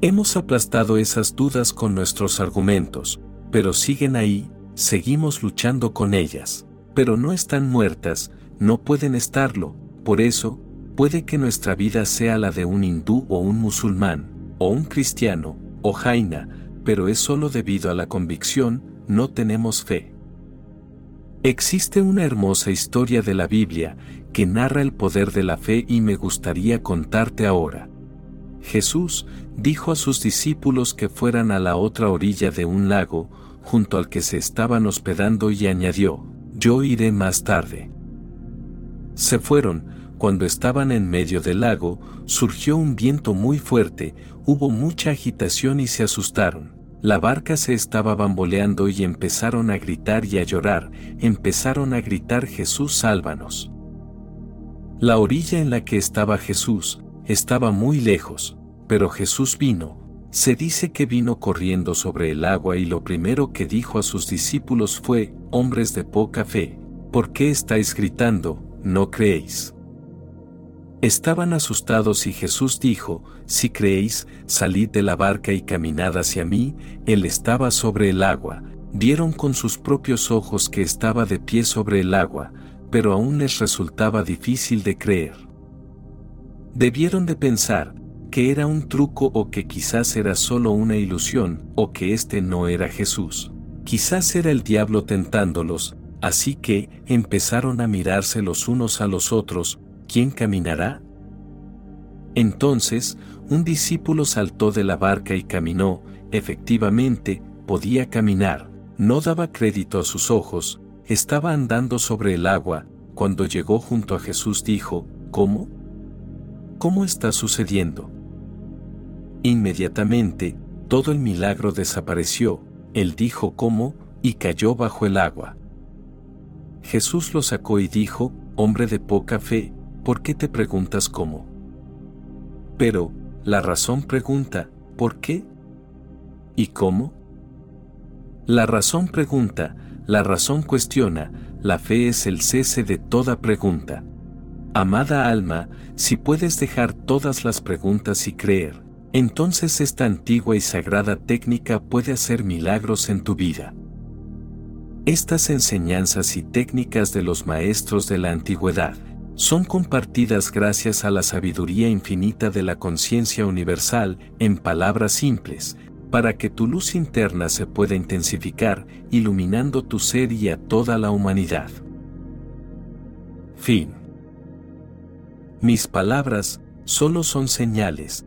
Hemos aplastado esas dudas con nuestros argumentos, pero siguen ahí, seguimos luchando con ellas, pero no están muertas, no pueden estarlo, por eso, puede que nuestra vida sea la de un hindú o un musulmán, o un cristiano, o jaina, pero es solo debido a la convicción, no tenemos fe. Existe una hermosa historia de la Biblia que narra el poder de la fe y me gustaría contarte ahora. Jesús dijo a sus discípulos que fueran a la otra orilla de un lago, junto al que se estaban hospedando y añadió, yo iré más tarde. Se fueron, cuando estaban en medio del lago, surgió un viento muy fuerte, hubo mucha agitación y se asustaron. La barca se estaba bamboleando y empezaron a gritar y a llorar, empezaron a gritar Jesús sálvanos. La orilla en la que estaba Jesús estaba muy lejos, pero Jesús vino, se dice que vino corriendo sobre el agua y lo primero que dijo a sus discípulos fue, hombres de poca fe, ¿por qué estáis gritando, no creéis? Estaban asustados y Jesús dijo, si creéis, salid de la barca y caminad hacia mí, él estaba sobre el agua, vieron con sus propios ojos que estaba de pie sobre el agua, pero aún les resultaba difícil de creer. Debieron de pensar, que era un truco o que quizás era solo una ilusión, o que este no era Jesús. Quizás era el diablo tentándolos, así que empezaron a mirarse los unos a los otros, ¿quién caminará? Entonces, un discípulo saltó de la barca y caminó, efectivamente, podía caminar, no daba crédito a sus ojos, estaba andando sobre el agua, cuando llegó junto a Jesús dijo, ¿cómo? ¿Cómo está sucediendo? Inmediatamente, todo el milagro desapareció, él dijo cómo, y cayó bajo el agua. Jesús lo sacó y dijo, hombre de poca fe, ¿por qué te preguntas cómo? Pero, la razón pregunta, ¿por qué? ¿Y cómo? La razón pregunta, la razón cuestiona, la fe es el cese de toda pregunta. Amada alma, si puedes dejar todas las preguntas y creer, entonces esta antigua y sagrada técnica puede hacer milagros en tu vida. Estas enseñanzas y técnicas de los maestros de la antigüedad son compartidas gracias a la sabiduría infinita de la conciencia universal en palabras simples, para que tu luz interna se pueda intensificar, iluminando tu ser y a toda la humanidad. Fin. Mis palabras solo son señales,